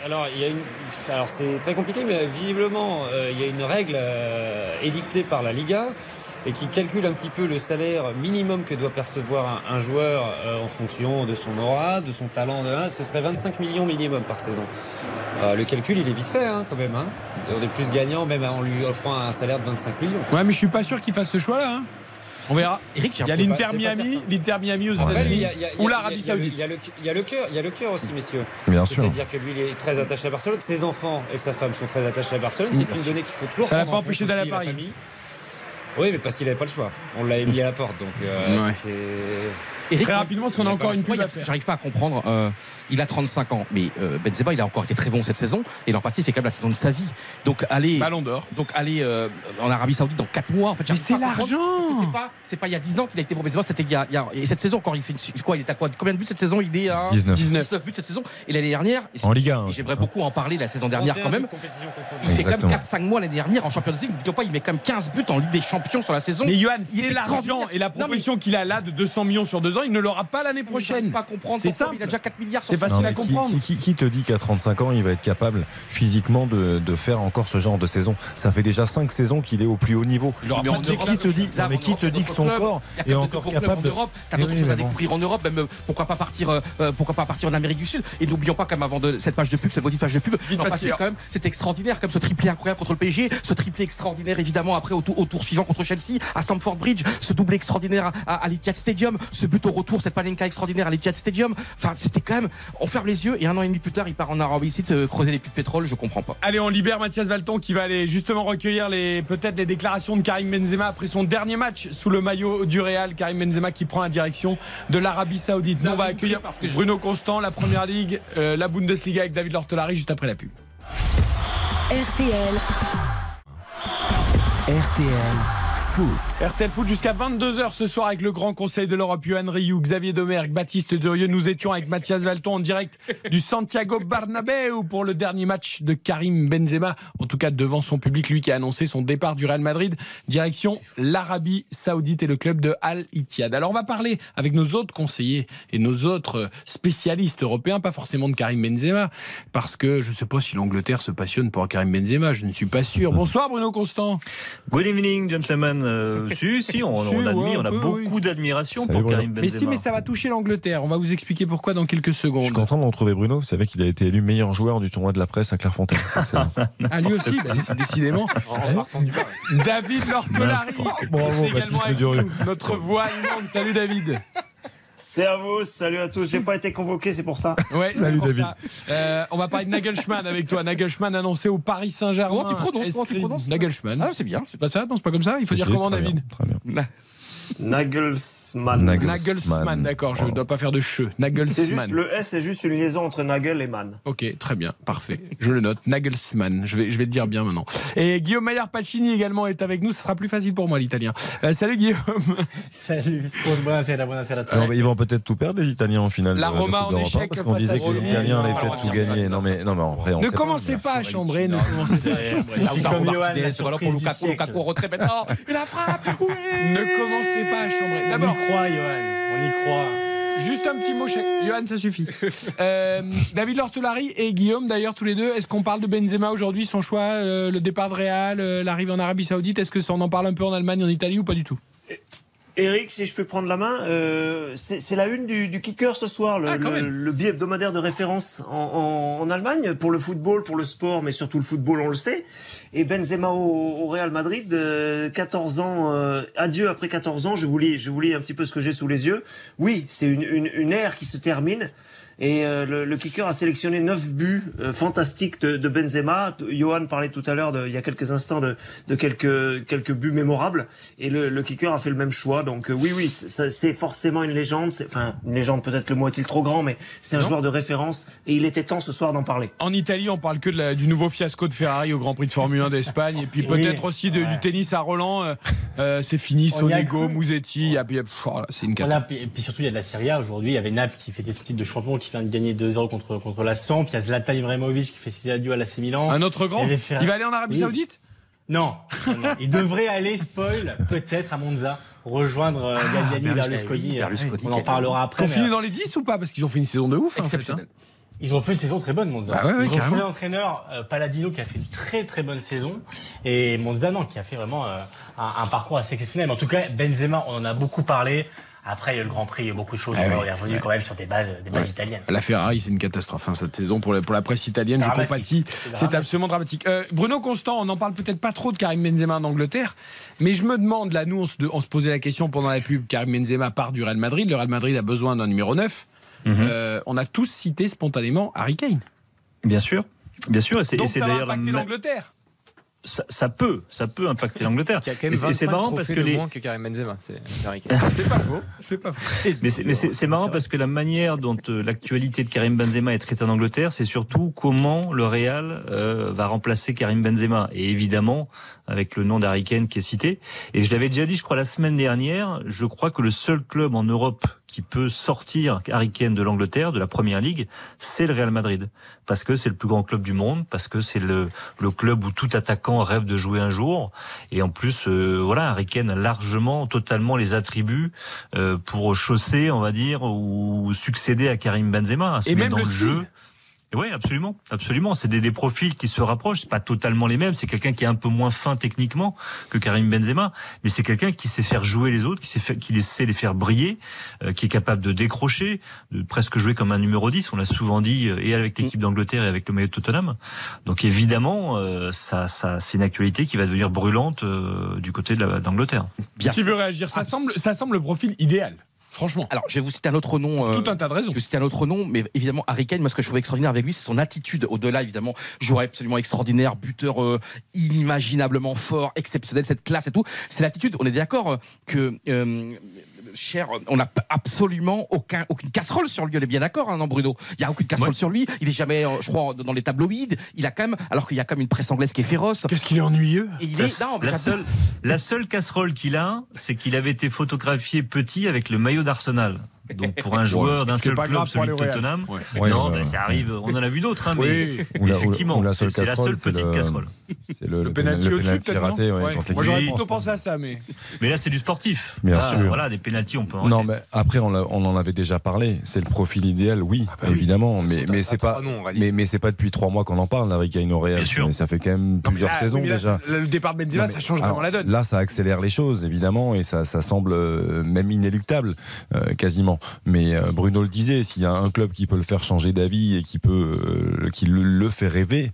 Alors, il y a une, alors c'est très compliqué, mais visiblement, euh, il y a une règle euh, édictée par la Liga et qui calcule un petit peu le salaire minimum que doit percevoir un, joueur euh, en fonction de son aura, de son talent. De, ce serait 25 millions minimum par saison. Le calcul, il est vite fait, hein, quand même. Hein. On est plus gagnant, même en lui offrant un salaire de 25 millions. Ouais, mais je suis pas sûr qu'il fasse ce choix-là. hein. On verra. Eric, Il y a l'Inter Miami, l'Inter Miami aux Après, lui, il États-Unis ou l'Arabie Saoudite. Il y a le- cœur, il y a le cœur aussi, messieurs. Bien sûr. C'est-à-dire que lui, il est très attaché à Barcelone. Ses enfants et sa femme sont très attachés à Barcelone. C'est une donnée qu'il faut toujours Ça l'a pas empêché d'aller à Paris. famille. Oui, mais parce qu'il n'avait pas le choix. On l'a mis à la porte, donc euh, Ouais. c'était. Eric, Très rapidement, parce qu'on a encore une pub Moi, à faire. J'arrive pas à comprendre. euh, il a 35 ans, mais euh, Benzema, il a encore été très bon cette saison. Et l'an passé, il fait quand même la saison de sa vie. Donc aller, Ballon d'or. donc aller euh, en Arabie Saoudite dans 4 mois. En fait, Mais j'arrive c'est pas à comprendre, l'argent. parce que C'est pas, c'est pas il y a 10 ans qu'il a été bon Benzema. C'était il y a, il y a- et cette saison encore, il fait une- quoi Il est à quoi Combien de buts cette saison? Il est à 19. 19 buts cette saison. Et l'année dernière, et En Liga, hein. et J'aimerais beaucoup en parler la saison dernière quand 31 même. Il fait quand Exactement. même 4-5 mois l'année dernière en Champions League. N'oublions pas, il met quand même 15 buts en Ligue des Champions sur la saison. Mais Johan, Il c'est est l'argent extraordinaire. et la Non, mais- proposition qu'il a là de 200 millions sur deux ans, il ne l'aura pas l'année Je prochaine. n'arrive pas à comprendre. C'est pourquoi simple. Il a déjà 4 milliards. Sur facile Non, à comprendre. Qui, qui- qui te dit qu'à 35 ans, il va être capable physiquement de, de faire encore ce genre de saison? Ça fait déjà 5 saisons qu'il est au plus haut niveau. Mais Qui- Europe, qui te dit, non, mais qui te dit que son corps est quand même encore capable en de. T'as d'autres oui, choses à découvrir en Europe, même euh, pourquoi pas partir, euh, euh, pourquoi pas partir en Amérique du Sud? Et n'oublions pas, comme avant de cette page de pub, cette maudite page de pub, passé quand même, c'était extraordinaire, comme ce triplé incroyable contre le PSG, ce triplé extraordinaire évidemment après au, tour- au tour suivant contre Chelsea, à Stamford Bridge, ce doublé extraordinaire à, à, à l'Etihad Stadium, ce but au retour, cette palenka extraordinaire à l'Etihad Stadium. Enfin, c'était quand même, on ferme les yeux et un an et demi plus tard, il part en Arabie Saoudite euh, creuser les puits de pétrole. Je comprends pas. Allez, on libère Mathias Valton qui va aller justement recueillir les peut-être les déclarations de Karim Benzema après son dernier match sous le maillot du Real. Karim Benzema qui prend la direction de l'Arabie Saoudite. Nous, on va accueillir parce que je- Bruno Constant, la Première Ligue, euh, la Bundesliga avec David Lortolari juste après la pub. RTL, RTL Foot. RTL Foot jusqu'à 22h ce soir avec le Grand Conseil de l'Europe, Johan Rioux, Xavier Domergue, Baptiste Durieux. Nous étions avec Mathias Valton en direct du Santiago Bernabéu pour le dernier match de Karim Benzema. En tout cas, devant son public, lui qui a annoncé son départ du Real Madrid, direction l'Arabie Saoudite et le club de Al Ittihad. Alors, on va parler avec nos autres conseillers et nos autres spécialistes européens, pas forcément de Karim Benzema, parce que je ne sais pas si l'Angleterre se passionne pour Karim Benzema, je ne suis pas sûr. Bonsoir Bruno Constant. Good evening, gentlemen. Euh, si, si, on, Si, on admit, ouais, on a peu, beaucoup oui. d'admiration pour. Karim Benzema. Mais si, mais ça va toucher l'Angleterre. On va vous expliquer pourquoi dans quelques Je suis secondes. content de retrouver Bruno. Vous savez qu'il a été élu meilleur joueur du tournoi de la presse à Clairefontaine. Ah, lui aussi, bah, décidément. David Lortolari. Également Baptiste avec Durieux. nous, Notre voix allemande. Salut David. C'est à vous, salut à tous. J'ai pas été convoqué, c'est pour ça. Ouais, c'est Salut, pour David. ça. Euh, on va parler de Nagelsmann avec toi. Nagelsmann annoncé au Paris Saint-Germain. Comment tu prononces Comment tu prononces? Nagelsmann. Ah, c'est bien. C'est pas ça Non, c'est pas comme ça Il faut dire comment, très bien, David Très bien. Nagelsmann. Nagel- Nagelsmann, Nagelsmann. d'accord. Je ne Voilà. dois pas faire de che. Juste, Nagelsmann. le S, c'est juste une liaison entre Nagel et Mann. Ok, très bien, parfait. Je le note. Nagelsmann. Je vais, je vais le dire bien maintenant. Et Guillaume Maillard Pacini également est avec nous. Ce sera plus facile pour moi, l'italien. Euh, salut Guillaume. Salut, buonasera, buonasera. Alors, ils vont peut-être tout perdre, les Italiens, en finale. La de- Roma en d'Europe, échec hein, Parce qu'on disait que les. Italiens allaient Non, peut-être on tout gagner. Non, mais, non, mais en vrai, on Ne commencez pas à chambrer. Ne commencez pas à chambrer. Comme Johan, la surprise du Lukaku, siècle. Lukaku en retrait maintenant. Et la frappe Oui Ne commencez pas à chambrer. On D'abord, croit, Johan. On y croit. Juste un petit mot, chez... Johan, ça suffit. Euh, David Lortolari et Guillaume, d'ailleurs, tous les deux, est-ce qu'on parle de Benzema aujourd'hui, son choix, euh, le départ de Real, euh, l'arrivée en Arabie Saoudite Est-ce que ça, on en parle un peu en Allemagne, en Italie ou pas du tout? Eric, si je peux prendre la main, euh, c'est la une du, du kicker ce soir, le, Ah, le, le billet hebdomadaire de référence en, en, en Allemagne pour le football, pour le sport, mais surtout le football, on le sait. Et Benzema au, au Real Madrid, euh, 14 ans, euh, adieu après 14 ans. Je vous lis, je vous lis un petit peu ce que j'ai sous les yeux. Oui, c'est une, une, une ère qui se termine. Et euh, le, le kicker a sélectionné 9 buts euh, fantastiques de, de Benzema. Johan parlait tout à l'heure, de- il y a quelques instants, de, de quelques, quelques buts mémorables. Et le, le kicker a fait le même choix. Donc euh, oui, oui, c'est c'est forcément une légende. C'est- Enfin, une légende, peut-être le mot est-il trop grand, mais c'est un Non. joueur de référence. Et il était temps ce soir d'en parler. En Italie, on parle que de la- du nouveau fiasco de Ferrari au Grand Prix de Formule 1 d'Espagne. Et puis Oui, peut-être aussi de- ouais. du tennis à Roland. euh, c'est fini, Sonego. Musetti. il y a- il y a- pff, oh c'est une catastrophe. et puis surtout, il y a de la Serie A aujourd'hui. Il y avait Naples qui fêtait son titre de champion, qui vient de gagner 2-0 contre, contre la Samp. Il y a Zlatan Ibrahimovic qui fait ses adieux à l'AC Milan. Un autre grand Il va aller en Arabie Oui. Saoudite Non, non, non. il devrait aller, spoil, peut-être à Monza, rejoindre euh, Galliani, Berlusconi, Berlusconi. Berlusconi, On en parara après. mais, Confiné euh, dans les 10 ou pas Parce qu'ils ont fait une saison de ouf. hein, en fait, Exceptionnel. hein. Ils ont fait une saison très bonne, Monza. Bah ouais, ouais, Ils ont carrément. changé d'entraîneur, euh, Paladino, qui a fait une très très bonne saison. Et Monza, non, qui a fait vraiment euh, un, un parcours assez exceptionnel. Mais en tout cas, Benzema, on en a beaucoup parlé. Après, il y a le Grand Prix, il y a beaucoup de choses. Ah oui, on est revenu ouais. quand même sur des bases, des bases italiennes. La Ferrari, c'est une catastrophe hein, cette saison pour la, pour la presse italienne. Je Dramatique. compatis. C'est absolument dramatique. Euh, Bruno Constant, on n'en parle peut-être pas trop de Karim Benzema en Angleterre, mais je me demande, là, nous, on se, on se posait la question pendant la pub Karim Benzema part du Real Madrid. Le Real Madrid a besoin d'un numéro 9. Mhm. Euh, on a tous cité spontanément Harry Kane. Bien sûr. Bien sûr, et c'est d'ailleurs l'Angleterre. Ça, ça peut, ça peut impacter l'Angleterre. C'est- 25 c'est marrant parce que les, moins que Karim Benzema. C'est pas faux. C'est pas faux. Mais c'est- marrant parce que la manière dont euh, l'actualité de Karim Benzema est traitée en Angleterre, c'est surtout comment le Real euh, va remplacer Karim Benzema. Et évidemment, avec le nom d'Harry Kane qui est cité. Et je l'avais déjà dit, je crois, la semaine dernière, je crois que le seul club en Europe qui peut sortir Harry Kane de l'Angleterre, de la Première Ligue, c'est le Real Madrid. Parce que c'est le plus grand club du monde, parce que c'est le, le club où tout attaquant rêve de jouer un jour. Et en plus, euh, voilà, Harry Kane a largement, totalement les attributs euh, pour chausser, on va dire, ou succéder à Karim Benzema, à se Et mettre même dans le jeu. Oui, absolument, absolument. C'est des, des profils qui se rapprochent. C'est pas totalement les mêmes. C'est quelqu'un qui est un peu moins fin techniquement que Karim Benzema, mais c'est quelqu'un qui sait faire jouer les autres, qui sait, faire- qui les- sait les faire briller, euh, qui est capable de décrocher, de presque jouer comme un numéro 10. On l'a souvent dit, euh, et avec l'équipe d'Angleterre et avec le maillot de Tottenham. Donc évidemment, euh, ça, ça, c'est une actualité qui va devenir brûlante euh, du côté de la- d'Angleterre. Bien Qui veut réagir? Ça semble, ça semble le profil idéal. Franchement. Alors, je vais vous citer un autre nom. euh, Tout un tas de raisons. Je vais citer un autre nom, mais évidemment, Harry Kane, moi, ce que je trouve extraordinaire avec lui, c'est son attitude. Au-delà, évidemment, joueur absolument extraordinaire, buteur euh, inimaginablement fort, exceptionnel, cette classe et tout. C'est l'attitude. On est d'accord euh, que. Cher, on n'a absolument aucun, aucune casserole sur lui. On est bien d'accord, hein, non, Bruno? Il n'y a aucune casserole Ouais. sur lui. Il est jamais, euh, je crois, dans les tabloïds. Il a quand même, alors qu'il y a quand même une presse anglaise qui est féroce. Qu'est-ce qu'il est ennuyeux? Et il La, est, non, mais la ça- seule, la seule casserole qu'il a, c'est qu'il avait été photographié petit avec le maillot d'Arsenal. Donc pour un joueur d'un c'est seul pas club, celui de. Tottenham, Ouais. Ouais, non, euh, mais ça arrive. On en a vu d'autres, hein, mais, Oui. effectivement, c'est la casserole, seule c'est petite le- casserole. C'est le, Le penalty au-dessus, raté, ouais, Ouais. Moi, j'aurais plutôt pensé à ça, mais. Mais là, c'est du sportif. Bien Là, sûr. Voilà, des pénalties, on peut en Non, mais après, on, en avait déjà parlé. C'est le profil idéal, oui, évidemment. Mais, mais c'est pas, mais, mais c'est pas depuis trois mois qu'on en parle, Harry Kane au Real. Bien sûr. Mais ça fait quand même plusieurs Ah, saisons déjà. Le départ de Benzema, ça change vraiment la donne. Là, ça accélère les choses, évidemment, et ça, ça semble euh, même inéluctable, euh, Mais euh, Bruno le disait, s'il y a un club qui peut le faire changer d'avis et qui peut, euh, qui le, le fait rêver,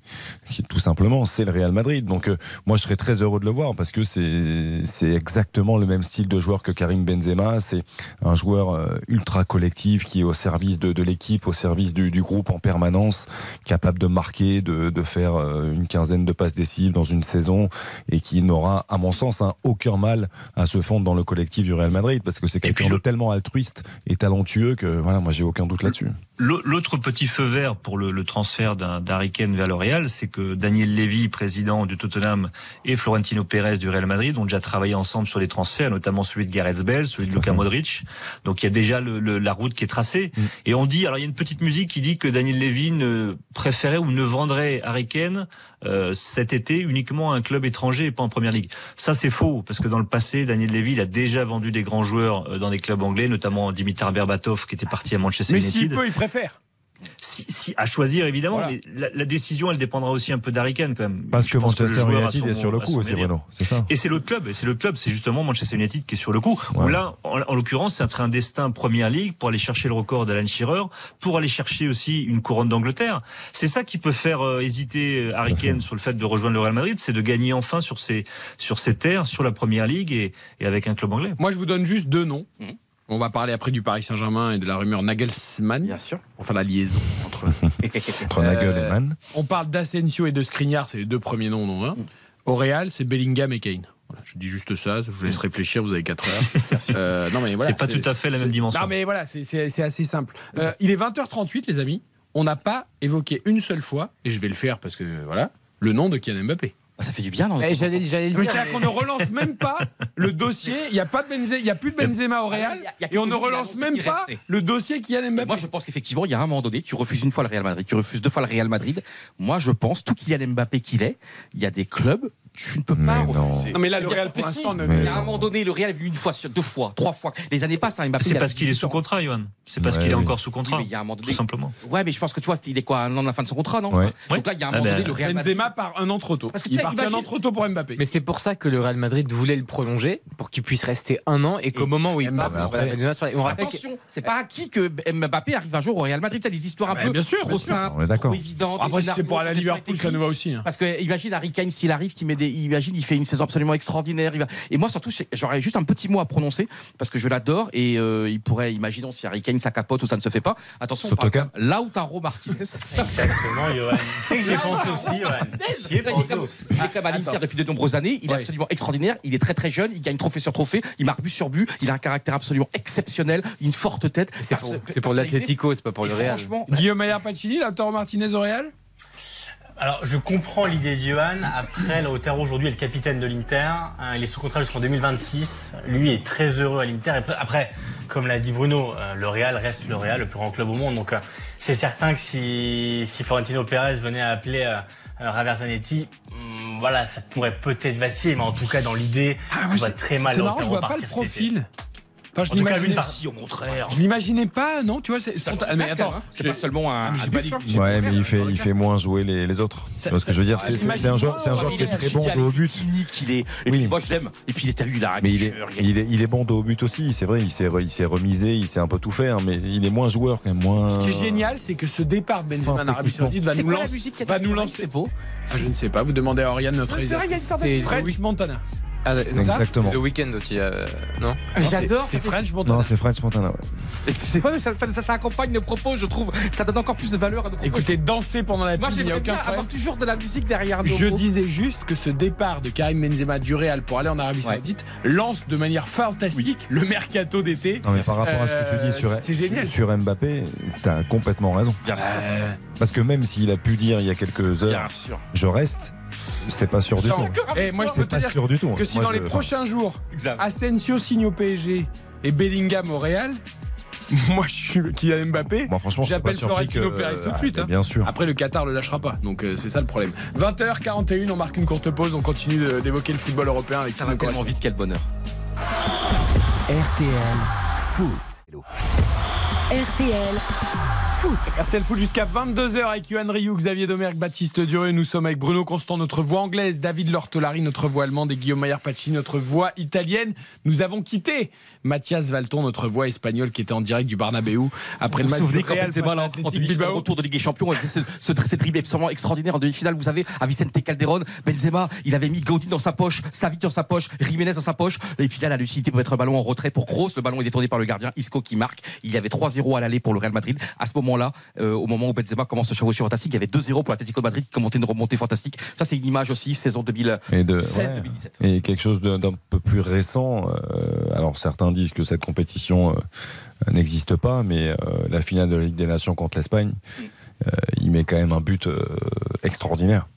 qui, tout simplement, c'est le Real Madrid. Donc, euh, moi, je serais très heureux de le voir parce que c'est, exactement le même style de joueur que Karim Benzema. C'est un joueur ultra collectif qui est au service de, de l'équipe, au service du, du groupe en permanence, capable de marquer, de, de faire une quinzaine de passes décisives dans une saison et qui n'aura, à mon sens, hein, aucun mal à se fondre dans le collectif du Real Madrid parce que c'est quelqu'un de le- tellement altruiste et talentueux que voilà, moi j'ai aucun doute là-dessus. L'au- L'autre petit feu vert pour le, le transfert Kane vers le Real, c'est que Daniel Levy, président du Tottenham, et Florentino Pérez du Real Madrid ont déjà travaillé ensemble sur les transferts, notamment celui de Gareth Bale, celui de Luka Modric. Donc il y a déjà le- le- la route qui est tracée. Mm. Et on dit, alors il y a une petite musique qui dit que Daniel Levy ne préférait ou ne vendrait Kane euh, cet été uniquement à un club étranger et pas en première ligue. Ça c'est faux parce que dans le passé, Daniel Levy il a déjà vendu des grands joueurs euh, dans des clubs anglais, notamment Dimitar Berbatov qui était parti à Manchester Mais United. s'il peut, il préfère. Si, si- à choisir évidemment, Voilà. mais la, la décision elle dépendra aussi un peu d'Harry Kane quand même. Parce Je que Manchester United est sur le coup aussi. Bruno. C'est ça Et c'est l'autre club, et c'est le club, c'est justement Manchester United qui est sur le coup. Où là, en, en l'occurrence, c'est un destin Première Ligue pour aller chercher le record d'Alan Shearer, pour aller chercher aussi une couronne d'Angleterre. C'est ça qui peut faire euh, hésiter euh, Kane sur le fait de rejoindre le Real Madrid, c'est de gagner enfin sur ses sur ses terres, sur la Première Ligue et, et avec un club anglais. Moi, je vous donne juste deux noms. Mhm. On va parler après du Paris Saint-Germain et de la rumeur Nagelsmann. Bien sûr. Pour faire la liaison entre. Entre Nagel Euh, et Mann. On parle d'Asensio et de Skriniar, c'est les deux premiers noms. Non, hein. Au Real, c'est Bellingham et Kane. Voilà, je dis juste ça, je vous laisse réfléchir, vous avez 4 heures. Euh, non, mais voilà, c'est pas tout à fait la même dimension. Non, mais voilà, c'est- c'est c'est assez simple. Euh, il est 20h38, les amis. On n'a pas évoqué une seule fois, et je vais le faire parce que voilà, le nom de Kylian Mbappé. Bah, ça fait du bien, non Eh, J'allais j'allais le Mais dire. c'est-à-dire qu'on ne relance même pas le dossier. Il n'y a pas de Benzema, il y a plus de Benzema au Real, Il y a- il y a et on ne a relance même qu'il pas restait. le dossier Kylian Mbappé. Moi, je pense qu'effectivement, il y a un moment donné, tu refuses une fois le Real Madrid, tu refuses deux fois le Real Madrid. Moi, je pense, tout Kylian Mbappé qu'il est, il y a des clubs, tu ne peux pas Mais non. refuser. Non, mais là, le Real, pour l'instant, ne- Il y Mais a un moment donné, le Real est venu une fois, sur- deux fois, trois fois. Les années passent, hein, Mbappé. C'est parce qu'il est 18 sous contrat, Johan. C'est parce Ouais, qu'il est oui. encore sous contrat. Oui, mais il y a un moment tout donné. simplement. Ouais, mais je pense que tu vois, il est quoi, un an de la fin de son contrat, non Ouais. Donc là, il y a un Ah moment ben, donné, le Real Madrid. Benzema part un an trop tôt. Parce que tu il sais, un an trop tôt pour Mbappé. Mais c'est pour ça que le Real Madrid voulait le prolonger pour qu'il puisse rester un an et qu'au moment où il part, on rappelle que- Attention, c'est pas acquis que Mbappé arrive un jour au Real Madrid. Tu as des histoires un bah, peu bien sûr, trop bien sûr. simples, On est d'accord. trop évidentes. Après, c'est pour aller à Liverpool, ça nous va aussi. hein. Parce que imagine Harry Kane s'il arrive, qui met des, imagine il fait une saison absolument extraordinaire. il va- Et moi surtout, j'aurais juste un petit mot à prononcer parce que je l'adore et euh, il pourrait, imaginons si Harry Kane ça capote ou ça ne se fait pas. Attention, on parle Lautaro Martinez. Exactement, Johan. C'est que j'ai pensé aussi, Johan. J'y ai Il est pensé aussi. il est comme à l'Inter depuis de nombreuses années. Il est absolument extraordinaire. Il est très très jeune. Il gagne trophée sur trophée. Il marque but sur but. Il a un caractère absolument exceptionnel. Une forte tête. c'est pour, pour l'Atlético, c'est pas pour le Real. Franchement, Guillaume Maillard Pacini, Lautaro Martinez au Real? Alors, je comprends l'idée de Johan. Après, Lautaro aujourd'hui est le capitaine de l'Inter. Hein, il est sous contrat jusqu'en 2026. Lui est très heureux à l'Inter. Après- comme l'a dit Bruno, euh, le Real reste le Real, le plus grand club au monde. Donc, euh, c'est certain que si, si Florentino Pérez venait à appeler euh, euh, Javier Zanetti, hum, voilà, ça pourrait peut-être vaciller. Mais en tout cas, dans l'idée, on va très mal C'est marrant, je vois pas le partir cet été. profil. Enfin, je En tout cas, au contraire. je l'imaginais pas, non Tu vois, c'est Mais attends, hein. c'est pas seulement un. Ah, Ouais, mais il fait- fait, il fait moins jouer les, les autres. Tu vois ce que je veux dire? C'est c'est- j'imagine c'est un joueur, c'est un qui est très bon de haut but. il est. Et Oui. puis moi je l'aime. Et puis il est t'as vu là. Mais il est, il, est, il est bon de haut but aussi, c'est vrai, il s'est il s'est remisé, il sait un peu tout faire, mais il est moins joueur quand même, moins. Ce qui est génial, c'est que ce départ de Benzema en Arabie. Saoudite va nous lancer. Va nous lancer. C'est beau. Ah, je ne sais pas, vous demandez à Oriane, notre C'est French Montana. Ah, Exactement. c'est The Weeknd aussi, euh, non J'adore. C'est French Montana. Non, c'est French Montana. ouais. C'est quoi ça, ça, ça, ça accompagne nos propos, je trouve. Ça donne encore plus de valeur à nos propos. Écoutez, danser pendant la moi pub, il n'y a j'aimerais bien aucun problème. avoir toujours de la musique derrière nos Je mots. disais juste que ce départ de Karim Benzema du Real pour aller en Arabie Ouais. Saoudite lance de manière fantastique le mercato d'été. Non, mais par rapport à ce que tu dis Euh, sur, c'est génial. sur Mbappé, t'as complètement raison. Bien sûr. Euh, Parce que même s'il a pu dire il y a quelques heures, Bien sûr. je reste, c'est pas sûr du tout. Et moi, peux C'est pas sûr du tout. que si Moi, dans je- les prochains jours. Asensio signe au PSG et Bellingham au Real, moi je suis Kylian Mbappé. Moi, franchement, J'appelle Florentino que- Pérez tout de Ah, suite, hein. Bien sûr. Après, le Qatar le lâchera pas, donc euh, c'est ça le problème. 20h41, on marque une courte pause, on continue de- d'évoquer le football européen avec Ça va tellement vite, quel bonheur. RTL Foot. RTL Foot. RTL Foot jusqu'à 22h avec Yohan Rioux, Xavier Domergue, Baptiste Dureux. Nous sommes avec Bruno Constant, notre voix anglaise, David Lortolari, notre voix allemande et Guillaume Maillard Pacini, notre voix italienne. Nous avons quitté Mathias Valton, notre voix espagnole qui était en direct du Bernabeu après le Vous match vous souvenez du quand Real Benzema en demi-finale, Bilbao retour de Ligue des Champions, avec ce, ce, ce dribble absolument extraordinaire en demi-finale. Vous savez, à Vicente Calderon, Benzema, il avait mis Gaudin dans sa poche, Savic dans sa poche, Jiménez dans sa poche. Et puis là, la lucidité pour mettre un ballon en retrait pour Kroos. Le ballon est détourné par le gardien Isco qui marque. Il y avait 3-0 à l'aller pour le Real Madrid. À ce moment-là, euh, au moment où Benzema commence ce chevaucher fantastique, il y avait 2-0 pour l'Atlético de Madrid qui commentait une remontée fantastique. Ça, c'est une image aussi, saison 2016-2017. Et, de, ouais. et quelque chose d'un peu plus récent. euh, alors certains disent que cette compétition euh, n'existe pas, mais la finale de la Ligue des Nations contre l'Espagne, euh, il met quand même un but extraordinaire.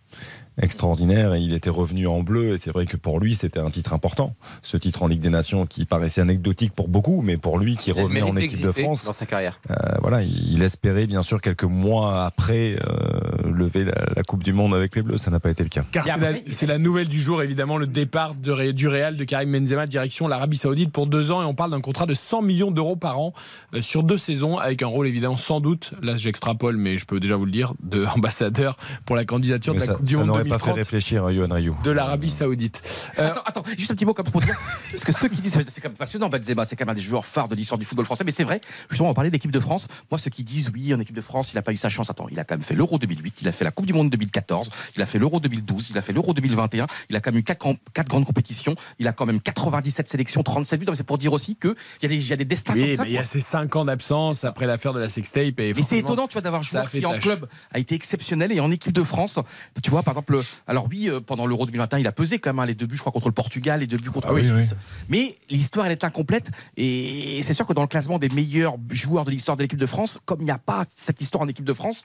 Extraordinaire et il était revenu en bleu et c'est vrai que pour lui c'était un titre important ce titre en Ligue des Nations qui paraissait anecdotique pour beaucoup mais pour lui qui Il revenait en équipe de France dans sa carrière. euh, voilà il, il espérait bien sûr quelques mois après euh, lever la, la Coupe du Monde avec les Bleus ça n'a pas été le cas Car c'est la, c'est nouvelle du jour, évidemment, le départ de du Real de Karim Benzema direction l'Arabie Saoudite pour deux ans. Et on parle d'un contrat de 100 millions d'euros par an euh, sur deux saisons, avec un rôle évidemment sans doute, là j'extrapole, mais je peux déjà vous le dire, de ambassadeur pour la candidature mais de la ça, Coupe du Monde pas fait 2030 réfléchir hein, Johan Rioux de l'Arabie Saoudite. Euh, Attends, attends, juste un petit mot comme pour dire. Parce que ceux qui disent, c'est quand même passionnant, Benzema, c'est quand même un des joueurs phares de l'histoire du football français. Mais c'est vrai, justement, on parlait de l'équipe de France. Moi, ceux qui disent, oui, en équipe de France, il n'a pas eu sa chance. Attends, il a quand même fait l'Euro 2008, il a fait la Coupe du Monde 2014, il a fait l'Euro 2012, il a fait l'Euro 2021, il a quand même eu quatre, grands- quatre grandes compétitions, il a quand même 97 sélections, 37 buts. Donc c'est pour dire aussi qu'il y, a des- il y a des destins oui, comme ça. mais il y a ces 5 ans d'absence après l'affaire de la sextape. Et Mais c'est étonnant, tu vois, d'avoir joueur qui en club a été exceptionnel et en équipe de France, tu vois, par exemple, alors oui, euh, pendant l'Euro 2021, il a pesé quand même hein, les deux buts, je crois, contre le Portugal, les deux buts contre Ah la oui, Suisse. Mais l'histoire, elle est incomplète et c'est sûr que dans le classement des meilleurs joueurs de l'histoire de l'équipe de France, comme il n'y a pas cette histoire en équipe de France,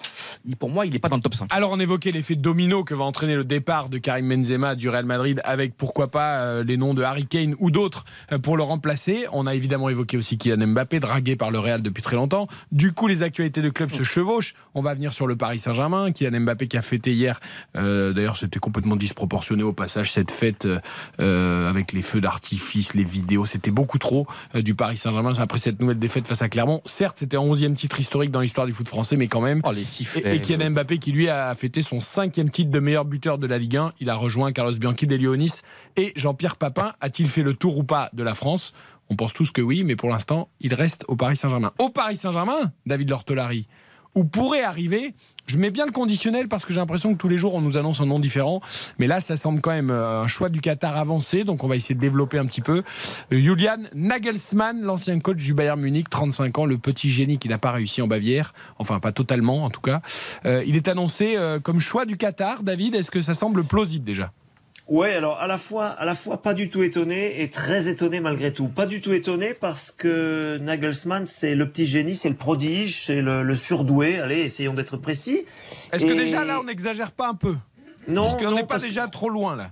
pour moi, il n'est pas dans le top 5. Alors on évoquait l'effet domino que va entraîner le départ de Karim Benzema du Real Madrid avec pourquoi pas euh, les noms de Harry Kane ou d'autres euh, pour le remplacer. On a évidemment évoqué aussi Kylian Mbappé dragué par le Real depuis très longtemps. Du coup les actualités de club se chevauchent. On va venir sur le Paris Saint-Germain. Kylian Mbappé qui a fêté hier. euh, D'ailleurs c'était complètement disproportionné au passage cette fête euh, avec les feux d'artifice, les vidéos. C'était beaucoup trop euh, du Paris Saint-Germain après cette nouvelle défaite face à Clermont. Certes c'était un 11e titre historique dans l'histoire du foot français mais quand même Oh, les et, sifflets. et Kylian Mbappé qui lui a fêté son cinquième titre de meilleur buteur de la Ligue 1. Il a rejoint Carlos Bianchi des Leonis et Jean-Pierre Papin. A-t-il fait le tour ou pas de la France? On pense tous que oui, mais pour l'instant, il reste au Paris Saint-Germain. Au Paris Saint-Germain, David Lortolari, où pourrait arriver, je mets bien le conditionnel parce que j'ai l'impression que tous les jours on nous annonce un nom différent, mais là ça semble quand même euh, un choix du Qatar avancé, donc on va essayer de développer un petit peu. Euh, Julian Nagelsmann, l'ancien coach du Bayern Munich, 35 ans, le petit génie qui n'a pas réussi en Bavière, enfin pas totalement en tout cas. Euh, il est annoncé comme choix du Qatar. David, est-ce que ça semble plausible déjà? Ouais, alors à la fois, à la fois pas du tout étonné et très étonné malgré tout. Pas du tout étonné parce que Nagelsmann, c'est le petit génie, c'est le prodige, c'est le, le surdoué. Allez, essayons d'être précis. Est-ce que déjà là on n'exagère pas un peu? Non, Parce qu'on n'est pas parce- déjà trop loin là.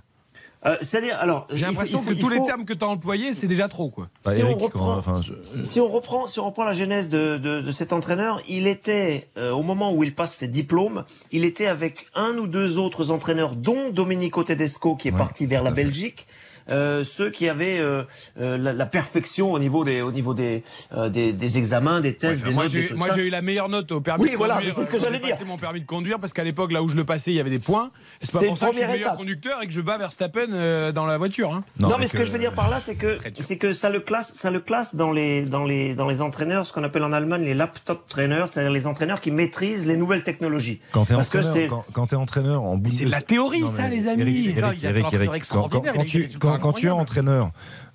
Euh, C'est-à-dire, alors, J'ai l'impression que tous les termes que tu as employés, c'est déjà trop quoi. Bah, si, Eric, on reprend, enfin, si, si on reprend, si on reprend la genèse de, de, de cet entraîneur, il était euh, au moment où il passe ses diplômes, il était avec un ou deux autres entraîneurs, dont Domenico Tedesco qui est Ouais, parti vers la fait. Belgique. Euh, ceux qui avaient euh, euh, la, la perfection au niveau des au niveau des euh, des, des examens, des tests, des moi, notes, des moi, j'ai eu la meilleure note au permis Oui, de voilà, conduire. c'est ce que j'allais dire. mon permis de conduire parce qu'à l'époque, là où je le passais, il y avait des points. C'est pas C'est pour ça que je suis meilleur étape. conducteur et que je bats Verstappen euh, dans la voiture. hein. Non, mais ce que je veux dire par là, c'est que c'est que ça le classe, ça le classe dans les dans les dans les entraîneurs, ce qu'on appelle en Allemagne les laptop trainers, c'est-à-dire les entraîneurs qui maîtrisent les nouvelles technologies. Quand tu es entraîneur, c'est- quand, quand t'es entraîneur en c'est de la théorie, Non, ça, les amis. Eric, quand, quand- quand quand, quand tu es entraîneur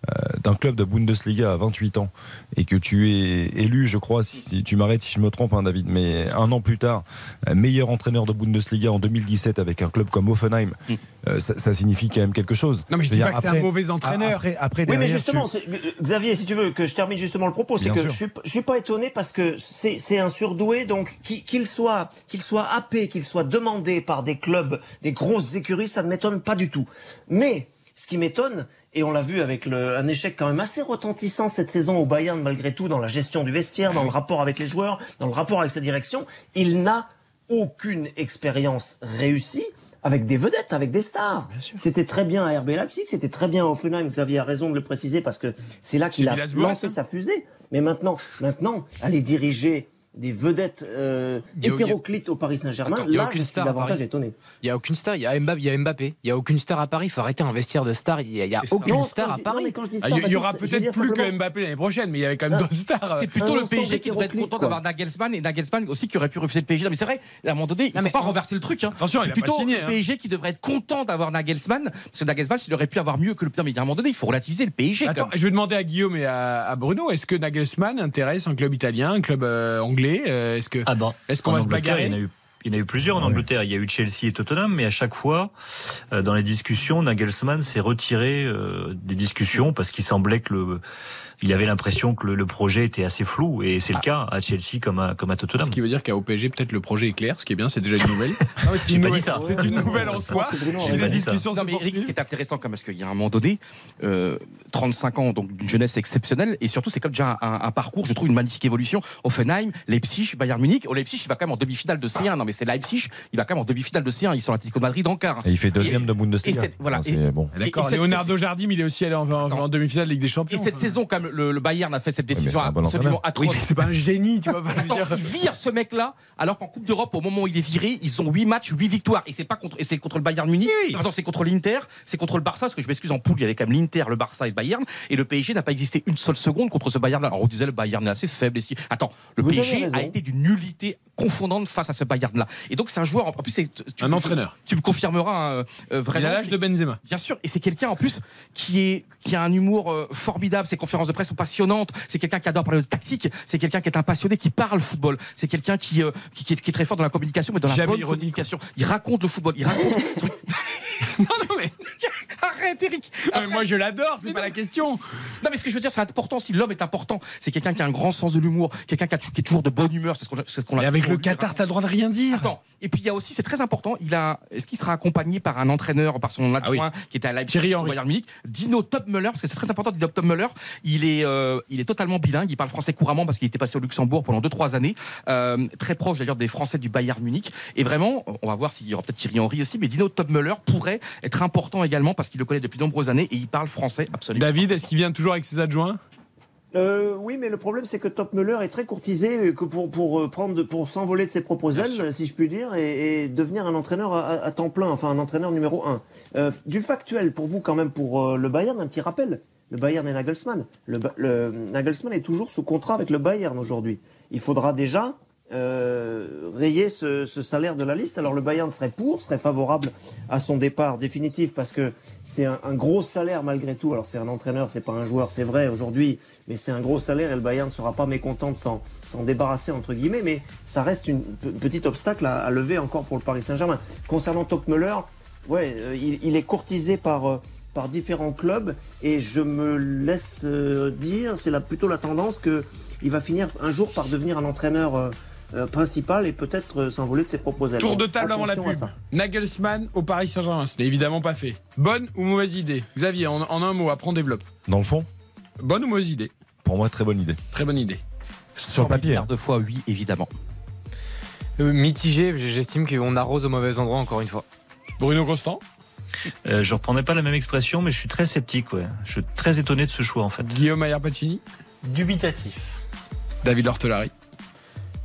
euh, d'un club de Bundesliga à 28 ans et que tu es élu, je crois, si, si tu m'arrêtes si je me trompe, hein, David, mais un an plus tard, euh, meilleur entraîneur de Bundesliga en 2017 avec un club comme Offenheim, Mm. euh, ça, ça signifie quand même quelque chose. Non, mais je veux dis dire, pas que c'est un mauvais entraîneur. Après, après Oui, mais justement, tu- Xavier, si tu veux que je termine justement le propos, c'est que sûr. je suis, je suis pas étonné parce que c'est un surdoué, donc qui- qu'il soit qu'il soit happé, qu'il soit demandé par des clubs, des grosses écuries, ça ne m'étonne pas du tout. Mais ce qui m'étonne, et on l'a vu avec le, un échec quand même assez retentissant cette saison au Bayern malgré tout dans la gestion du vestiaire, dans le rapport avec les joueurs, dans le rapport avec sa direction, il n'a aucune expérience réussie avec des vedettes, avec des stars. C'était très bien à RB Leipzig, c'était très bien à Offenheim, Xavier a raison de le préciser parce que c'est là qu'il a lancé hein. sa fusée. Mais maintenant, maintenant, aller diriger des vedettes euh, a- hétéroclites au Paris Saint-Germain, il y a là, aucune star Paris. étonné. Il y a aucune star, il y a Mbappé, il y a aucune star à Paris, il faut arrêter un vestiaire de stars, il y a, aucune Non, star quand à Paris. mais quand je dis Ah, star, Il y, il y aura peut-être plus que Mbappé l'année prochaine, mais il y avait quand même Ah, d'autres stars. C'est plutôt le PSG qui devrait être content d'avoir Nagelsmann et Nagelsmann aussi qui aurait pu refuser le PSG. Non, mais c'est vrai, à un moment donné, il ne faut pas en- renverser le truc. Hein. Attention, il c'est plutôt le hein. PSG qui devrait être content d'avoir Nagelsmann. Parce que Nagelsmann, il aurait pu avoir mieux que le. Mais à un moment donné, il faut relativiser le PSG. Attends, je vais demander à Guillaume et à, à Bruno, est-ce que Nagelsmann intéresse un club italien, un club euh, anglais euh, Est-ce que Ah bon Est-ce qu'on va se bagarrer il y en a eu plusieurs en. Angleterre. Il y a eu Chelsea et Tottenham, mais à chaque fois, euh, dans les discussions, Nagelsmann s'est retiré euh, des discussions parce qu'il semblait que le il avait l'impression que le, le projet était assez flou et c'est le cas à Chelsea comme à, comme à Tottenham. Ce qui veut dire qu'à OPG, peut-être le projet est clair. Ce qui est bien, c'est déjà une nouvelle. C'est J'ai une pas nouvelle. dit ça. C'est une nouvelle en soi. Ça. discussions se Non, mais Eric, ce qui est intéressant, quand même, parce qu'il y a un moment donné, euh, 35 ans, donc d'une jeunesse exceptionnelle, et surtout, c'est comme déjà un, un parcours, je trouve, une magnifique évolution. Offenheim, Leipzig, Bayern Munich. Au Leipzig, il va quand même en demi-finale de C1. Non, mais c'est Leipzig, il va quand même en demi-finale de C1. Ils sont l'Atlético de Madrid en quart. Et il fait deuxième de Bundesliga. et cette- voilà. C'est bon. D'accord, Leonardo Jardim, il est aussi allé en, en- en demi-finale de Ligue des Champions. Et cette saison, quand même, le, le Bayern a fait cette décision bon absolument Oui, atroce. mais c'est pas un génie, tu vois. Attends, dire. ils virent ce mec-là, alors qu'en Coupe d'Europe, au moment où il est viré, ils ont 8 matchs, 8 victoires. Et c'est pas contre, et c'est contre le Bayern Munich. Attends, c'est contre l'Inter, c'est contre le Barça, parce que je m'excuse en poule, il y avait quand même l'Inter, le Barça et le Bayern. Et le PSG n'a pas existé une seule seconde contre ce Bayern-là. Alors on disait le Bayern est assez faible. Si... Attends, le Vous PSG a été d'une nullité confondante face à ce Bayern-là. Et donc c'est un joueur, en plus, c'est- tu, Un entraîneur. Tu me confirmeras hein, euh, Il a vraiment. l'âge de Benzema. Bien sûr, et c'est quelqu'un en plus qui est qui a un humour euh, formidable. Ses conférences de presse sont passionnantes. C'est quelqu'un qui adore parler de tactique. C'est quelqu'un qui est un passionné qui parle football. C'est quelqu'un qui, euh, qui qui est, qui est très fort dans la communication, mais dans la bonne ironique. communication. Il raconte le football. Il raconte. non, non, mais arrête, Eric. Ah, mais moi, je l'adore, c'est pas la question. Non, mais ce que je veux dire, c'est important. Si l'homme est important, c'est quelqu'un qui a un grand sens de l'humour, quelqu'un qui, a- qui est toujours de bonne humeur. C'est ce qu'on c'est ce qu'on a Et avec le. Qatar, t'as le droit de rien dire. Attends. Et puis il y a aussi, c'est très important, il a, est-ce qu'il sera accompagné par un entraîneur, par son adjoint qui était à Leipzig, Thierry au Henry. Bayern Munich, Dino Topmüller, parce que c'est très important, Dino Topmüller, il est, euh, il est totalement bilingue, il parle français couramment parce qu'il était passé au Luxembourg pendant 2-3 années, euh, très proche d'ailleurs des Français du Bayern Munich. Et vraiment, on va voir s'il y aura peut-être Thierry Henry aussi, mais Dino Topmüller pourrait être important également parce qu'il le connaît depuis de nombreuses années et il parle français absolument. David, est-ce qu'il vient toujours avec ses adjoints? Euh, oui, mais le problème, c'est que Top Muller est très courtisé euh, que pour, pour euh, prendre, pour s'envoler de ses propres ailes, si je puis dire, et, et devenir un entraîneur à, à temps plein, enfin un entraîneur numéro un. Euh, du factuel, pour vous, quand même, pour euh, le Bayern, un petit rappel. Le Bayern et Nagelsmann. Le- Nagelsmann est toujours sous contrat avec le Bayern aujourd'hui. Il faudra déjà euh, rayer ce, ce salaire de la liste. Alors le Bayern serait pour, serait favorable à son départ définitif parce que c'est un, gros salaire malgré tout. Alors c'est un entraîneur, c'est pas un joueur, c'est vrai aujourd'hui, mais c'est un gros salaire et le Bayern ne sera pas mécontent de s'en débarrasser entre guillemets. Mais ça reste une pe- petit obstacle à, à lever encore pour le Paris Saint-Germain. Concernant Topmüller, ouais, euh, il, il est courtisé par euh, par différents clubs et je me laisse euh, dire, c'est là plutôt la tendance que il va finir un jour par devenir un entraîneur principal et peut-être euh, s'envoler de ses propres ailes. Tour de table avant la pub. Nagelsmann au Paris Saint-Germain, ce n'est évidemment pas fait. Bonne ou mauvaise idée Xavier, en, en un mot, après on développe. Dans le fond, Bonne ou mauvaise idée pour moi, très bonne idée. Très bonne idée. Sur le papier. hein. de fois, oui, évidemment. Euh, mitigé, j'estime qu'on arrose au mauvais endroit encore une fois. Bruno Constant Euh, je reprendrai pas la même expression, mais je suis très sceptique. Ouais. Je suis très étonné de ce choix en fait. Guillaume Ayer Pacini Dubitatif. David Lortolari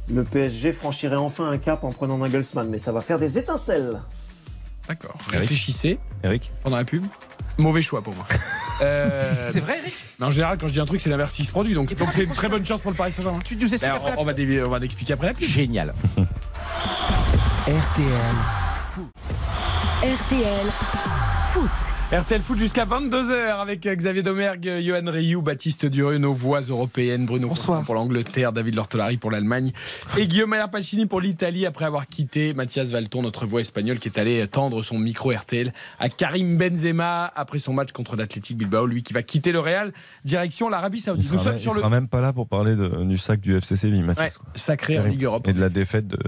Le PSG franchirait enfin un cap en prenant Nagelsmann, mais ça va faire des étincelles. D'accord. Réfléchissez Eric pendant la pub. Mauvais choix pour moi. Euh, C'est vrai, Eric? Mais en général, quand je dis un truc, c'est l'inverse qui se produit. Donc donc c'est une très bonne chance pour le Paris Saint-Germain. Tu nous expliques Ben, après on, on va dé- on va l'expliquer après la pub. Génial. RTL. RTL Foot. RTL Foot jusqu'à 22h avec Xavier Domergue, Johan Rioux, Baptiste Dureux, nos voix européennes, Bruno Bonsoir. Constant pour l'Angleterre, David Lortolari pour l'Allemagne et Guillaume Pacini pour l'Italie après avoir quitté Mathias Valton, notre voix espagnole qui est allé tendre son micro RTL à Karim Benzema après son match contre l'Athletic Bilbao, lui qui va quitter le Real, direction l'Arabie Il Saoudite. Sera, il le sera même pas là pour parler de- du sac du FC Séville, Ouais, Mathias. quoi. sacré en. Ligue Europe. Et de la défaite de.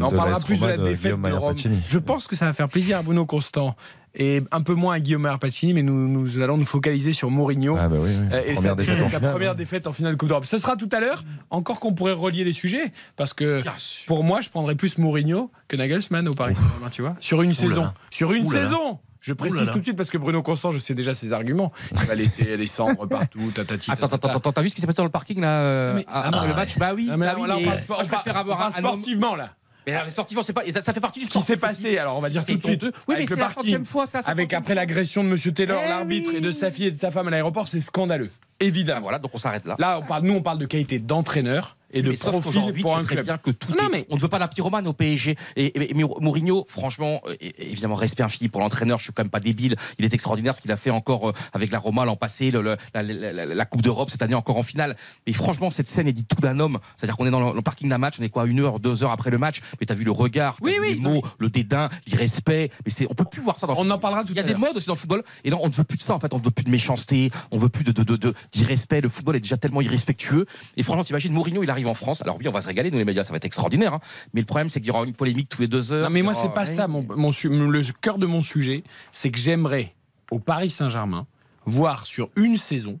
On de parlera plus de la défaite de Rome. Je pense que ça va faire plaisir à Bruno Constant et un peu moins à Guillaume Maillard Pacini, mais nous, nous allons nous focaliser sur Mourinho. Ah bah oui, oui. Euh, Et Première sa, défaite en sa finale. première défaite en finale de Coupe d'Europe. Ce sera tout à l'heure. Encore qu'on pourrait relier les sujets, parce que pour moi, je prendrais plus Mourinho que Nagelsmann au Paris Saint-Germain, tu vois. Sur une saison. là. Sur une Ouh là là. saison. Je précise Ouh là là. tout de suite parce que Bruno Constant, je sais déjà ses arguments. Il va laisser les cendres partout, tatati. Attends, attends, attends, t'as vu ce qui s'est passé dans le parking là euh, ah, après le ouais. match Bah oui, Ah, mais là, bah oui, là, on mais parle sportivement là. Mais les sportifs, c'est pas, et ça, ça fait partie du Ce qui sport. s'est passé, alors on va dire tout de suite. Oui, mais avec c'est le la parking, centième fois, la Avec après l'agression de Monsieur Taylor, Eh l'arbitre, et de sa fille et de sa femme à l'aéroport, c'est scandaleux. Évidemment. Voilà, donc on s'arrête là. Là, on parle, nous, on parle de qualité d'entraîneur. Et de Mais profil pour tu un sais très club. bien que tout Non, est- mais- On ne veut pas la pyromane au PSG. Et, Mourinho, franchement, euh, évidemment, respect infini pour l'entraîneur. Je suis quand même pas débile. Il est extraordinaire ce qu'il a fait encore euh, avec la Roma l'an passé, le- le- la, la- la- la Coupe d'Europe cette année encore en finale. Mais franchement, cette scène est dit tout d'un homme. C'est-à-dire qu'on est dans le, le parking d'un match, on est quoi, une heure, deux heures après le match. Mais t'as vu le regard, t'as Oui, vu oui, les mots, le dédain, l'irrespect. Mais c'est, on peut plus voir ça dans le On en parlera tout il y a des modes aussi dans le football. Et non, on ne veut plus de ça en fait. On ne veut plus de méchanceté. On veut plus de, de, de, de- d'irrespect. Le football est déjà tellement irrespectueux. Et franchement, t'imagines, Mourinho, il arrive en France. Alors oui, on va se régaler, nous les médias, ça va être extraordinaire. hein. Mais le problème, c'est qu'il y aura une polémique tous les deux heures. Non, mais moi, y c'est aura- pas ça. Mon, mon le cœur de mon sujet, c'est que j'aimerais, au Paris Saint-Germain, voir sur une saison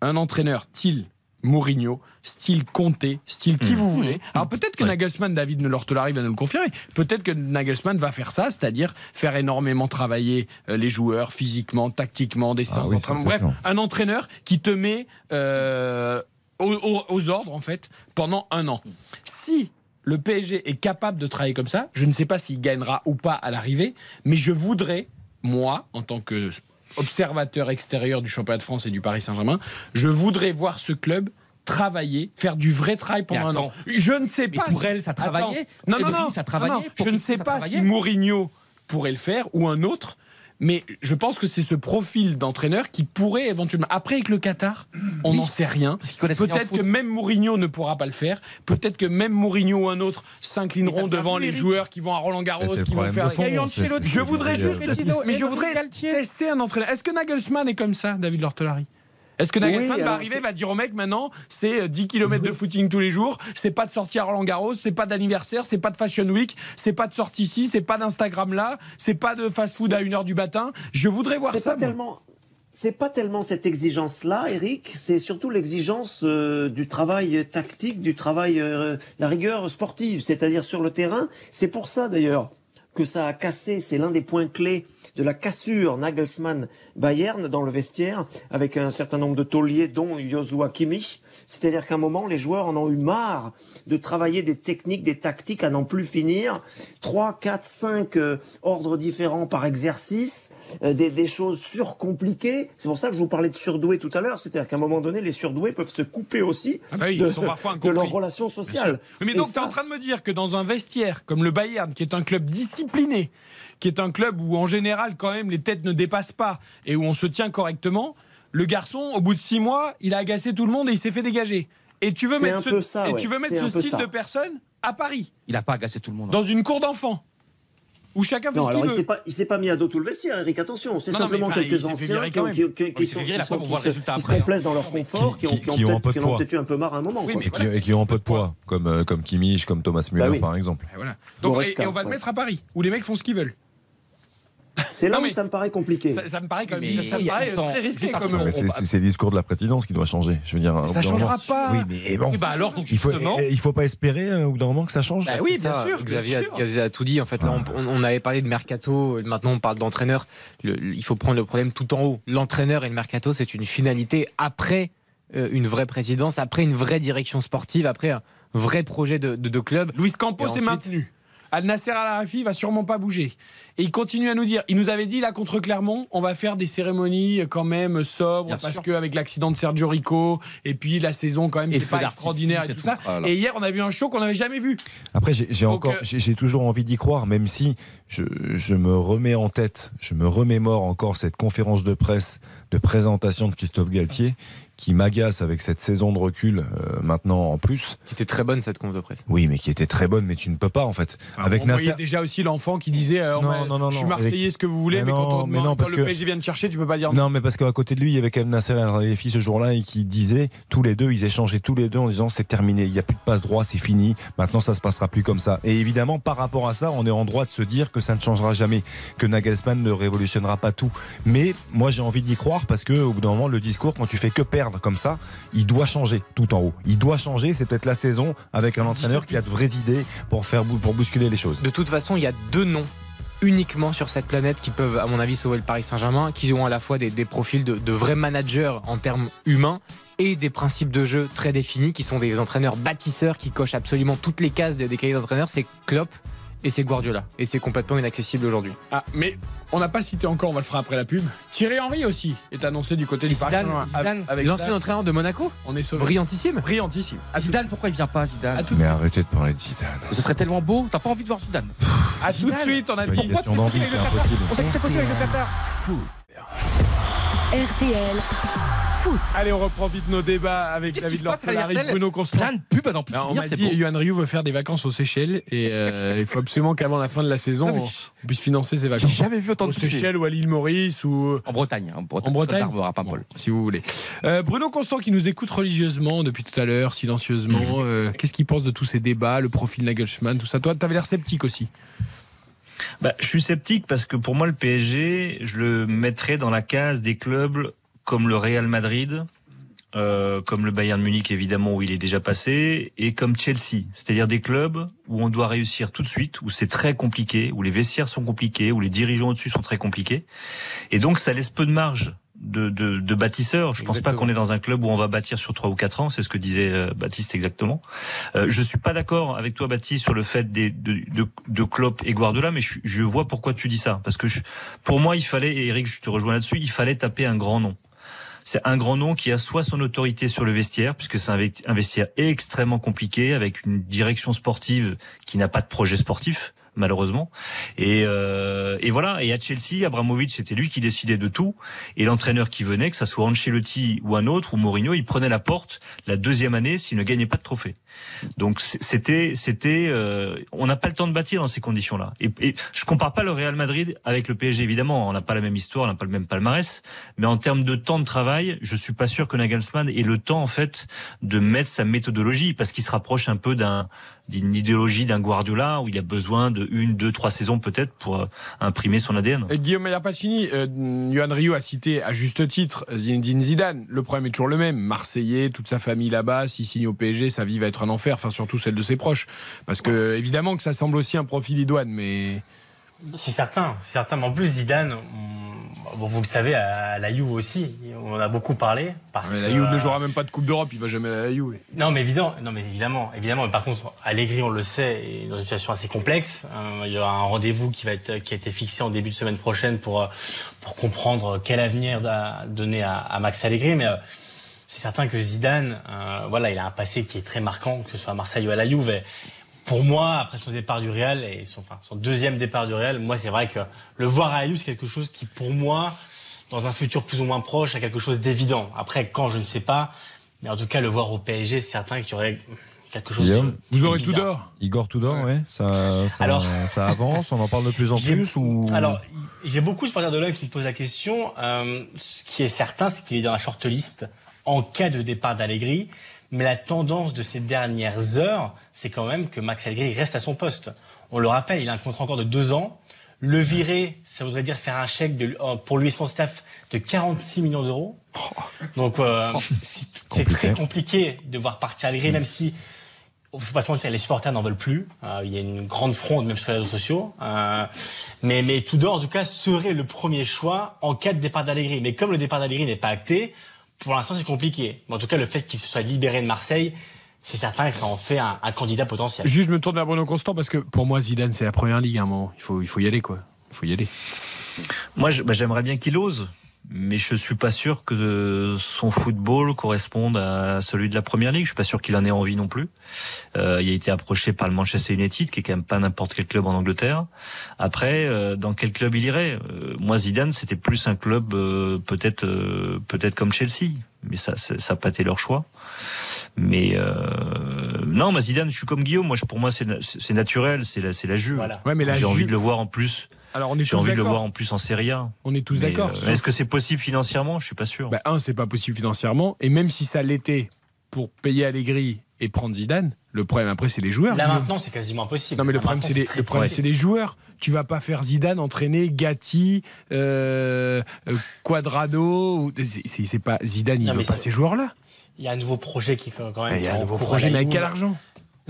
un entraîneur style Mourinho, style Conte, style qui vous voulez. Alors peut-être que Nagelsmann, David Lortolari va nous le confirmer, peut-être que Nagelsmann va faire ça, c'est-à-dire faire énormément travailler euh, les joueurs physiquement, tactiquement, des séances oui, Bref, un entraîneur qui te met euh, aux, aux- aux ordres, en fait, pendant un an. Si le PSG est capable de travailler comme ça, je ne sais pas s'il gagnera ou pas à l'arrivée, mais je voudrais, moi, en tant que observateur extérieur du championnat de France et du Paris Saint-Germain, je voudrais voir ce club travailler, faire du vrai travail pendant un an. Je ne sais pas. pour si- elle, ça Attends. travaillait. Non, non, non. ça travaillait. non, non. Je ne sais pas si Mourinho pourrait le faire ou un autre. Mais je pense que c'est ce profil d'entraîneur qui pourrait éventuellement. Après, avec le Qatar, on n'en sait rien. Parce qu'ils connaissent rien au Peut-être que même Mourinho ne pourra pas le faire. Peut-être que même Mourinho ou un autre s'inclineront devant les joueurs qui vont à Roland Garros, qui vont faire. fond, Je voudrais juste, mais je voudrais tester un entraîneur. Est-ce que Nagelsmann est comme ça, David Lortelari est-ce que Nagelsmann Oui, va arriver, va dire au mec maintenant, c'est euh, 10 km de footing tous les jours, c'est pas de sortir à Roland Garros, c'est pas d'anniversaire, c'est pas de Fashion Week, c'est pas de sortie ici, c'est pas d'Instagram là, c'est pas de fast food à 1h du matin. Je voudrais voir ça. pas moi. tellement. C'est pas tellement cette exigence-là, Eric, c'est surtout l'exigence euh, du travail tactique, du travail, euh, la rigueur sportive, c'est-à-dire sur le terrain. C'est pour ça d'ailleurs que ça a cassé, c'est l'un des points clés de la cassure Nagelsmann-Bayern dans le vestiaire, avec un certain nombre de tauliers, dont Joshua Kimmich. C'est-à-dire qu'à un moment, les joueurs en ont eu marre de travailler des techniques, des tactiques à n'en plus finir. 3, 4, 5 euh, ordres différents par exercice, euh, des, des choses surcompliquées. C'est pour ça que je vous parlais de surdoués tout à l'heure. C'est-à-dire qu'à un moment donné, les surdoués peuvent se couper aussi Ah bah oui, de, ils sont parfois de sûr. sociales. Oui, Mais donc, tu es ça- en train de me dire que dans un vestiaire comme le Bayern, qui est un club discipliné, qui est un club où en général, quand même, les têtes ne dépassent pas et où on se tient correctement, le garçon, au bout de six mois, il a agacé tout le monde et il s'est fait dégager. Et tu veux mettre ce, peu ça, et ouais. tu veux mettre C'est ce un peu style ça. de personne à Paris, Il a pas agacé tout le monde. hein. dans une cour d'enfants, où chacun fait Non, ce qu'il il veut. s'est pas, il s'est pas mis à dos tout le vestiaire, Eric. Attention, c'est simplement mais quelques anciens qui, sont, se, résultat qui se après, hein. complaisent dans leur confort, qui, ont, qui- qui ont qui ont un peut-être eu un peu marre à un moment. Oui, quoi. mais Et qui, et qui ont un peu de poids, comme, euh, comme Kimmich, comme Thomas Müller, Bah oui. par exemple. Et voilà. Donc, et, Goretzka, et on va le mettre à Paris, où les mecs font ce qu'ils veulent. C'est là Non, où mais- ça me paraît compliqué. Ça, ça me paraît quand même, Mais- ça me paraît très risqué c'est- c'est c'est le discours de la présidence qui doit changer. Je veux dire, Ça d'un changera moment- pas. Oui, mais bon. Oui, bah alors, donc il faut, il faut pas espérer euh, au bout d'un moment que ça change. Bah Bah, oui, bien ça. sûr, bien Xavier, a- sûr. Xavier a tout dit. En fait, là, on, on- on avait parlé de mercato. et Maintenant, on parle d'entraîneur. Il faut prendre le problème tout en haut. L'entraîneur et le mercato, c'est une finalité après euh, une vraie présidence, après une vraie direction sportive, après un vrai projet de, de- de club. Luis Campos est maintenu. Al Nasser Al Arafi va sûrement pas bouger. Et il continue à nous dire, il nous avait dit là contre Clermont, on va faire des cérémonies quand même sobres Bien parce qu'avec l'accident de Sergio Rico et puis la saison quand même Et qui pas extraordinaire et tout tout. ça. Voilà. Et hier on a vu un show qu'on n'avait jamais vu. Après, j'ai encore, euh, j'ai toujours envie d'y croire, même si je, je me remets en tête, je me remémore encore cette conférence de presse de présentation de Christophe Galtier, qui m'agace avec cette saison de recul euh, maintenant en plus. Qui était très bonne cette conf de presse. Oui, mais qui était très bonne, mais tu ne peux pas en fait. avec on voyait Nasser, déjà aussi l'enfant qui disait euh, Non, non, non, je suis non, Marseillais, avec- ce que vous voulez, Mais mais, non, quand, on mais non, quand le PSG vient te chercher, tu peux pas dire Non, mais parce qu'à côté de lui, il y avait quand même Nasser El ce jour-là et qui disait, tous les deux, ils échangeaient tous les deux en disant c'est terminé, il n'y a plus de passe droit, c'est fini, maintenant ça se passera plus comme ça. Et évidemment, par rapport à ça, on est en droit de se dire que ça ne changera jamais, que Nagelsmann ne révolutionnera pas tout. Mais moi, j'ai envie d'y croire parce que au bout d'un moment, le discours, quand tu fais que perdre comme ça, il doit changer tout en haut. Il doit changer, c'est peut-être la saison avec un entraîneur qui a de vraies idées pour faire pour bousculer les choses. De toute façon, il y a deux noms uniquement sur cette planète qui peuvent, à mon avis, sauver le Paris Saint-Germain, qui ont à la fois des, profils de, de vrais managers en termes humains et des principes de jeu très définis, qui sont des entraîneurs bâtisseurs qui cochent absolument toutes les cases des, des cahiers d'entraîneurs. C'est Klopp et c'est Guardiola. Et c'est complètement inaccessible aujourd'hui. Ah, mais on n'a pas cité encore, on va le faire après la pub. Thierry Henry aussi est annoncé du côté du Paris Zidane, Saint-Germain. Zidane, Avec l'ancien entraîneur de Monaco, on est sauvé. brillantissime. Brillantissime. À Zidane, pourquoi il vient pas, Zidane à tout- Mais arrêtez de parler de Zidane. Ce serait tellement beau, t'as pas envie de voir Zidane. à tout de suite, on a C'est dit. une question d'envie, c'est impossible. On s'est quitté possible avec le Qatar. RTL Foot. Allez, on reprend vite nos débats avec David Lortelari, Bruno Constant. Plein de pubs Alors, on m'a dit. Yohan Ryu veut faire des vacances aux Seychelles et euh, il faut absolument qu'avant la fin de la saison, Ah oui. on, puisse financer ses J'ai vacances. jamais vu autant Aux de pubs. Seychelles ou à l'île Maurice ou En Bretagne. En Bretagne. en Bretagne? Côte d'Armor, à Paimpol. Bon, si vous voulez. Euh, Bruno Constant qui nous écoute religieusement depuis tout à l'heure, silencieusement. euh, Qu'est-ce qu'il pense de tous ces débats, le profil Nagelsmann, tout ça? Toi, tu avais l'air sceptique aussi. Bah, je suis sceptique parce que pour moi, le PSG, je le mettrais dans la case des clubs comme le Real Madrid, euh, comme le Bayern Munich évidemment où il est déjà passé, et comme Chelsea, c'est-à-dire des clubs où on doit réussir tout de suite, où c'est très compliqué, où les vestiaires sont compliqués, où les dirigeants au-dessus sont très compliqués, et donc ça laisse peu de marge. De, de, de bâtisseurs. Je pense pas qu'on est dans un club où on va bâtir sur trois ou quatre ans. C'est ce que disait euh, Baptiste exactement. Euh, je suis pas d'accord avec toi, Baptiste, sur le fait des, de, de, de Klopp et Guardiola, mais je, je vois pourquoi tu dis ça. Parce que je, pour moi, il fallait, et Eric, je te rejoins là-dessus, il fallait taper un grand nom. C'est un grand nom qui a soit son autorité sur le vestiaire, puisque c'est un vestiaire extrêmement compliqué, avec une direction sportive qui n'a pas de projet sportif malheureusement. Et, euh, et voilà. Et à Chelsea, Abramovich, c'était lui qui décidait de tout. Et l'entraîneur qui venait, que ça soit Ancelotti ou un autre, ou Mourinho, il prenait la porte la deuxième année s'il ne gagnait pas de trophée. Donc c'était, c'était, euh, on n'a pas le temps de bâtir dans ces conditions-là. Et, et je compare pas le Real Madrid avec le PSG évidemment. On n'a pas la même histoire, on n'a pas le même palmarès. Mais en termes de temps de travail, je suis pas sûr que Nagelsmann ait le temps en fait de mettre sa méthodologie parce qu'il se rapproche un peu d'un d'une idéologie d'un Guardiola où il a besoin de une, deux, trois saisons peut-être pour euh, imprimer son ADN. Et Guillaume Maillard Pacini, euh, Yohan Ryu a cité à juste titre Zinedine Zidane. Le problème est toujours le même. Marseillais, toute sa famille là-bas, s'il signe au PSG, sa vie va être un enfer, enfin surtout celle de ses proches. Parce que évidemment que ça semble aussi un profil idoine, mais C'est certain, c'est certain. Mais en plus, Zidane, on- bon, vous le savez, à la Juve aussi, on en a beaucoup parlé. Parce la Juve ne euh, jouera même pas de Coupe d'Europe, il va jamais à la Juve. Non, mais évidemment, non, mais évidemment, évidemment. Mais par contre, Allegri, on le sait, est dans une situation assez complexe. Euh, il y aura un rendez-vous qui va être, qui a été fixé en début de semaine prochaine pour euh, pour comprendre quel avenir à donner à, à Max Allegri. Mais euh, c'est certain que Zidane, voilà, il a un passé qui est très marquant, que ce soit à Marseille ou à la Juve. Et pour moi, après son départ du Real et son, enfin, son deuxième départ du Real, moi, c'est vrai que le voir à Juve, c'est quelque chose qui, pour moi, dans un futur plus ou moins proche, a quelque chose d'évident. Après, quand, je ne sais pas. Mais en tout cas, le voir au PSG, c'est certain qu'il y aurait quelque chose Guillaume, de Vous aurez tout bizarre. d'or. Igor Tudor, ouais. Ça, ça, Alors- ça avance, on en parle de plus en plus ou Alors, j'ai beaucoup de supporters de l'OM qui me posent la question. Euh, ce qui est certain, c'est qu'il est dans la shortlist en cas de départ d'Allegri. Mais la tendance de ces dernières heures, c'est quand même que Max Allegri reste à son poste. On le rappelle, il a un contrat encore de deux ans. Le virer, ça voudrait dire faire un chèque de, euh, pour lui et son staff de 46 millions d'euros. Donc, euh, c'est c'est très compliqué de voir partir Allegri, même si faut pas se mentir, les supporters n'en veulent plus. Euh, il y a une grande fronde, même sur les réseaux sociaux. Euh, mais, mais Tudor, en tout cas, serait le premier choix en cas de départ d'Allegri. Mais comme le départ d'Allegri n'est pas acté, pour l'instant, c'est compliqué. Mais en tout cas, le fait qu'il se soit libéré de Marseille, c'est certain que ça en fait un, un candidat potentiel. Juste, je me tourne vers Bruno Constant parce que pour moi, Zidane, c'est la première ligue à un moment. Il faut, il faut y aller, quoi. Il faut y aller. Moi, bah, j'aimerais bien qu'il ose, mais je suis pas sûr que son football corresponde à celui de la première ligue. Je suis pas sûr qu'il en ait envie non plus. Euh, il a été approché par le Manchester United, qui est quand même pas n'importe quel club en Angleterre. Après, euh, dans quel club il irait? Euh, Moi, Zidane, c'était plus un club euh, peut-être, euh, peut-être comme Chelsea, mais ça, ça n'a pas été leur choix. Mais euh, non, moi Zidane, je suis comme Guillaume. Moi, je- pour moi, c'est c'est naturel, c'est la, c'est la Juve. Voilà. Ouais, mais la J'ai envie de le voir en plus. Alors, on est J'ai envie de le voir en plus en Serie A. On est tous Mais, d'accord. euh, Est-ce que c'est possible financièrement? Je suis pas sûr. Bah, un, c'est pas possible financièrement. Et même si ça l'était pour payer Allegri et prendre Zidane, le problème après, c'est les joueurs. Là maintenant, c'est quasiment impossible. Non mais le Là, problème c'est les, très le problème, difficile. c'est les joueurs. Tu vas pas faire Zidane entraîner Gatti, euh, euh, Quadrado. ou- c'est- C'est c'est pas Zidane, il Non, veut pas c'est- ces joueurs-là. Il y a un nouveau projet qui quand même. Il y a un nouveau projet, mais avec quel argent?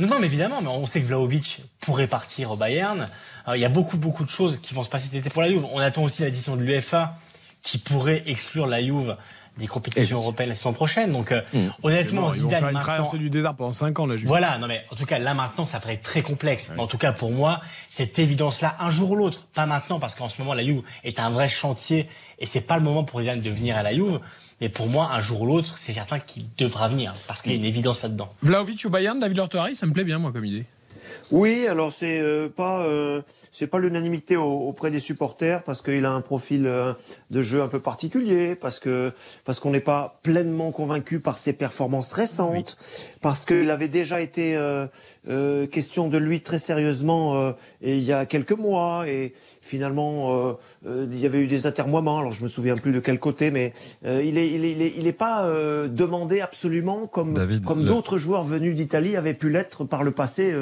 Non, non, mais évidemment, mais on sait que Vlaovic pourrait partir au Bayern. Euh, il y a beaucoup, beaucoup de choses qui vont se passer cet été pour la Juve. On attend aussi l'addition de l'UEFA qui pourrait exclure la Juve des compétitions européennes la saison prochaine. Donc, euh, Mmh. honnêtement, Ils vont Zidane faire une maintenant- traversée du désert pendant 5 ans là. Jules. voilà, non mais en tout cas là maintenant ça paraît très complexe. Mais en tout cas pour moi, cette évidence-là, un jour ou l'autre, pas maintenant parce qu'en ce moment la Juve est un vrai chantier et c'est pas le moment pour Zidane de venir à la Juve. Mais pour moi, un jour ou l'autre, c'est certain qu'il devra venir parce qu'il y a une évidence là-dedans. Vlaovic au Bayern, David Lortolari, ça me plaît bien moi comme idée. Oui, alors c'est euh, pas euh, c'est pas l'unanimité au- auprès des supporters parce qu'il a un profil euh, de jeu un peu particulier, parce que parce qu'on n'est pas pleinement convaincu par ses performances récentes, parce qu'il avait déjà été euh, question de lui très sérieusement euh, et il y a quelques mois et finalement euh, il y avait eu des atermoiements. Alors je me souviens plus de quel côté, mais il est il est il est, il est pas demandé absolument comme David, comme le- d'autres joueurs venus d'Italie avaient pu l'être par le passé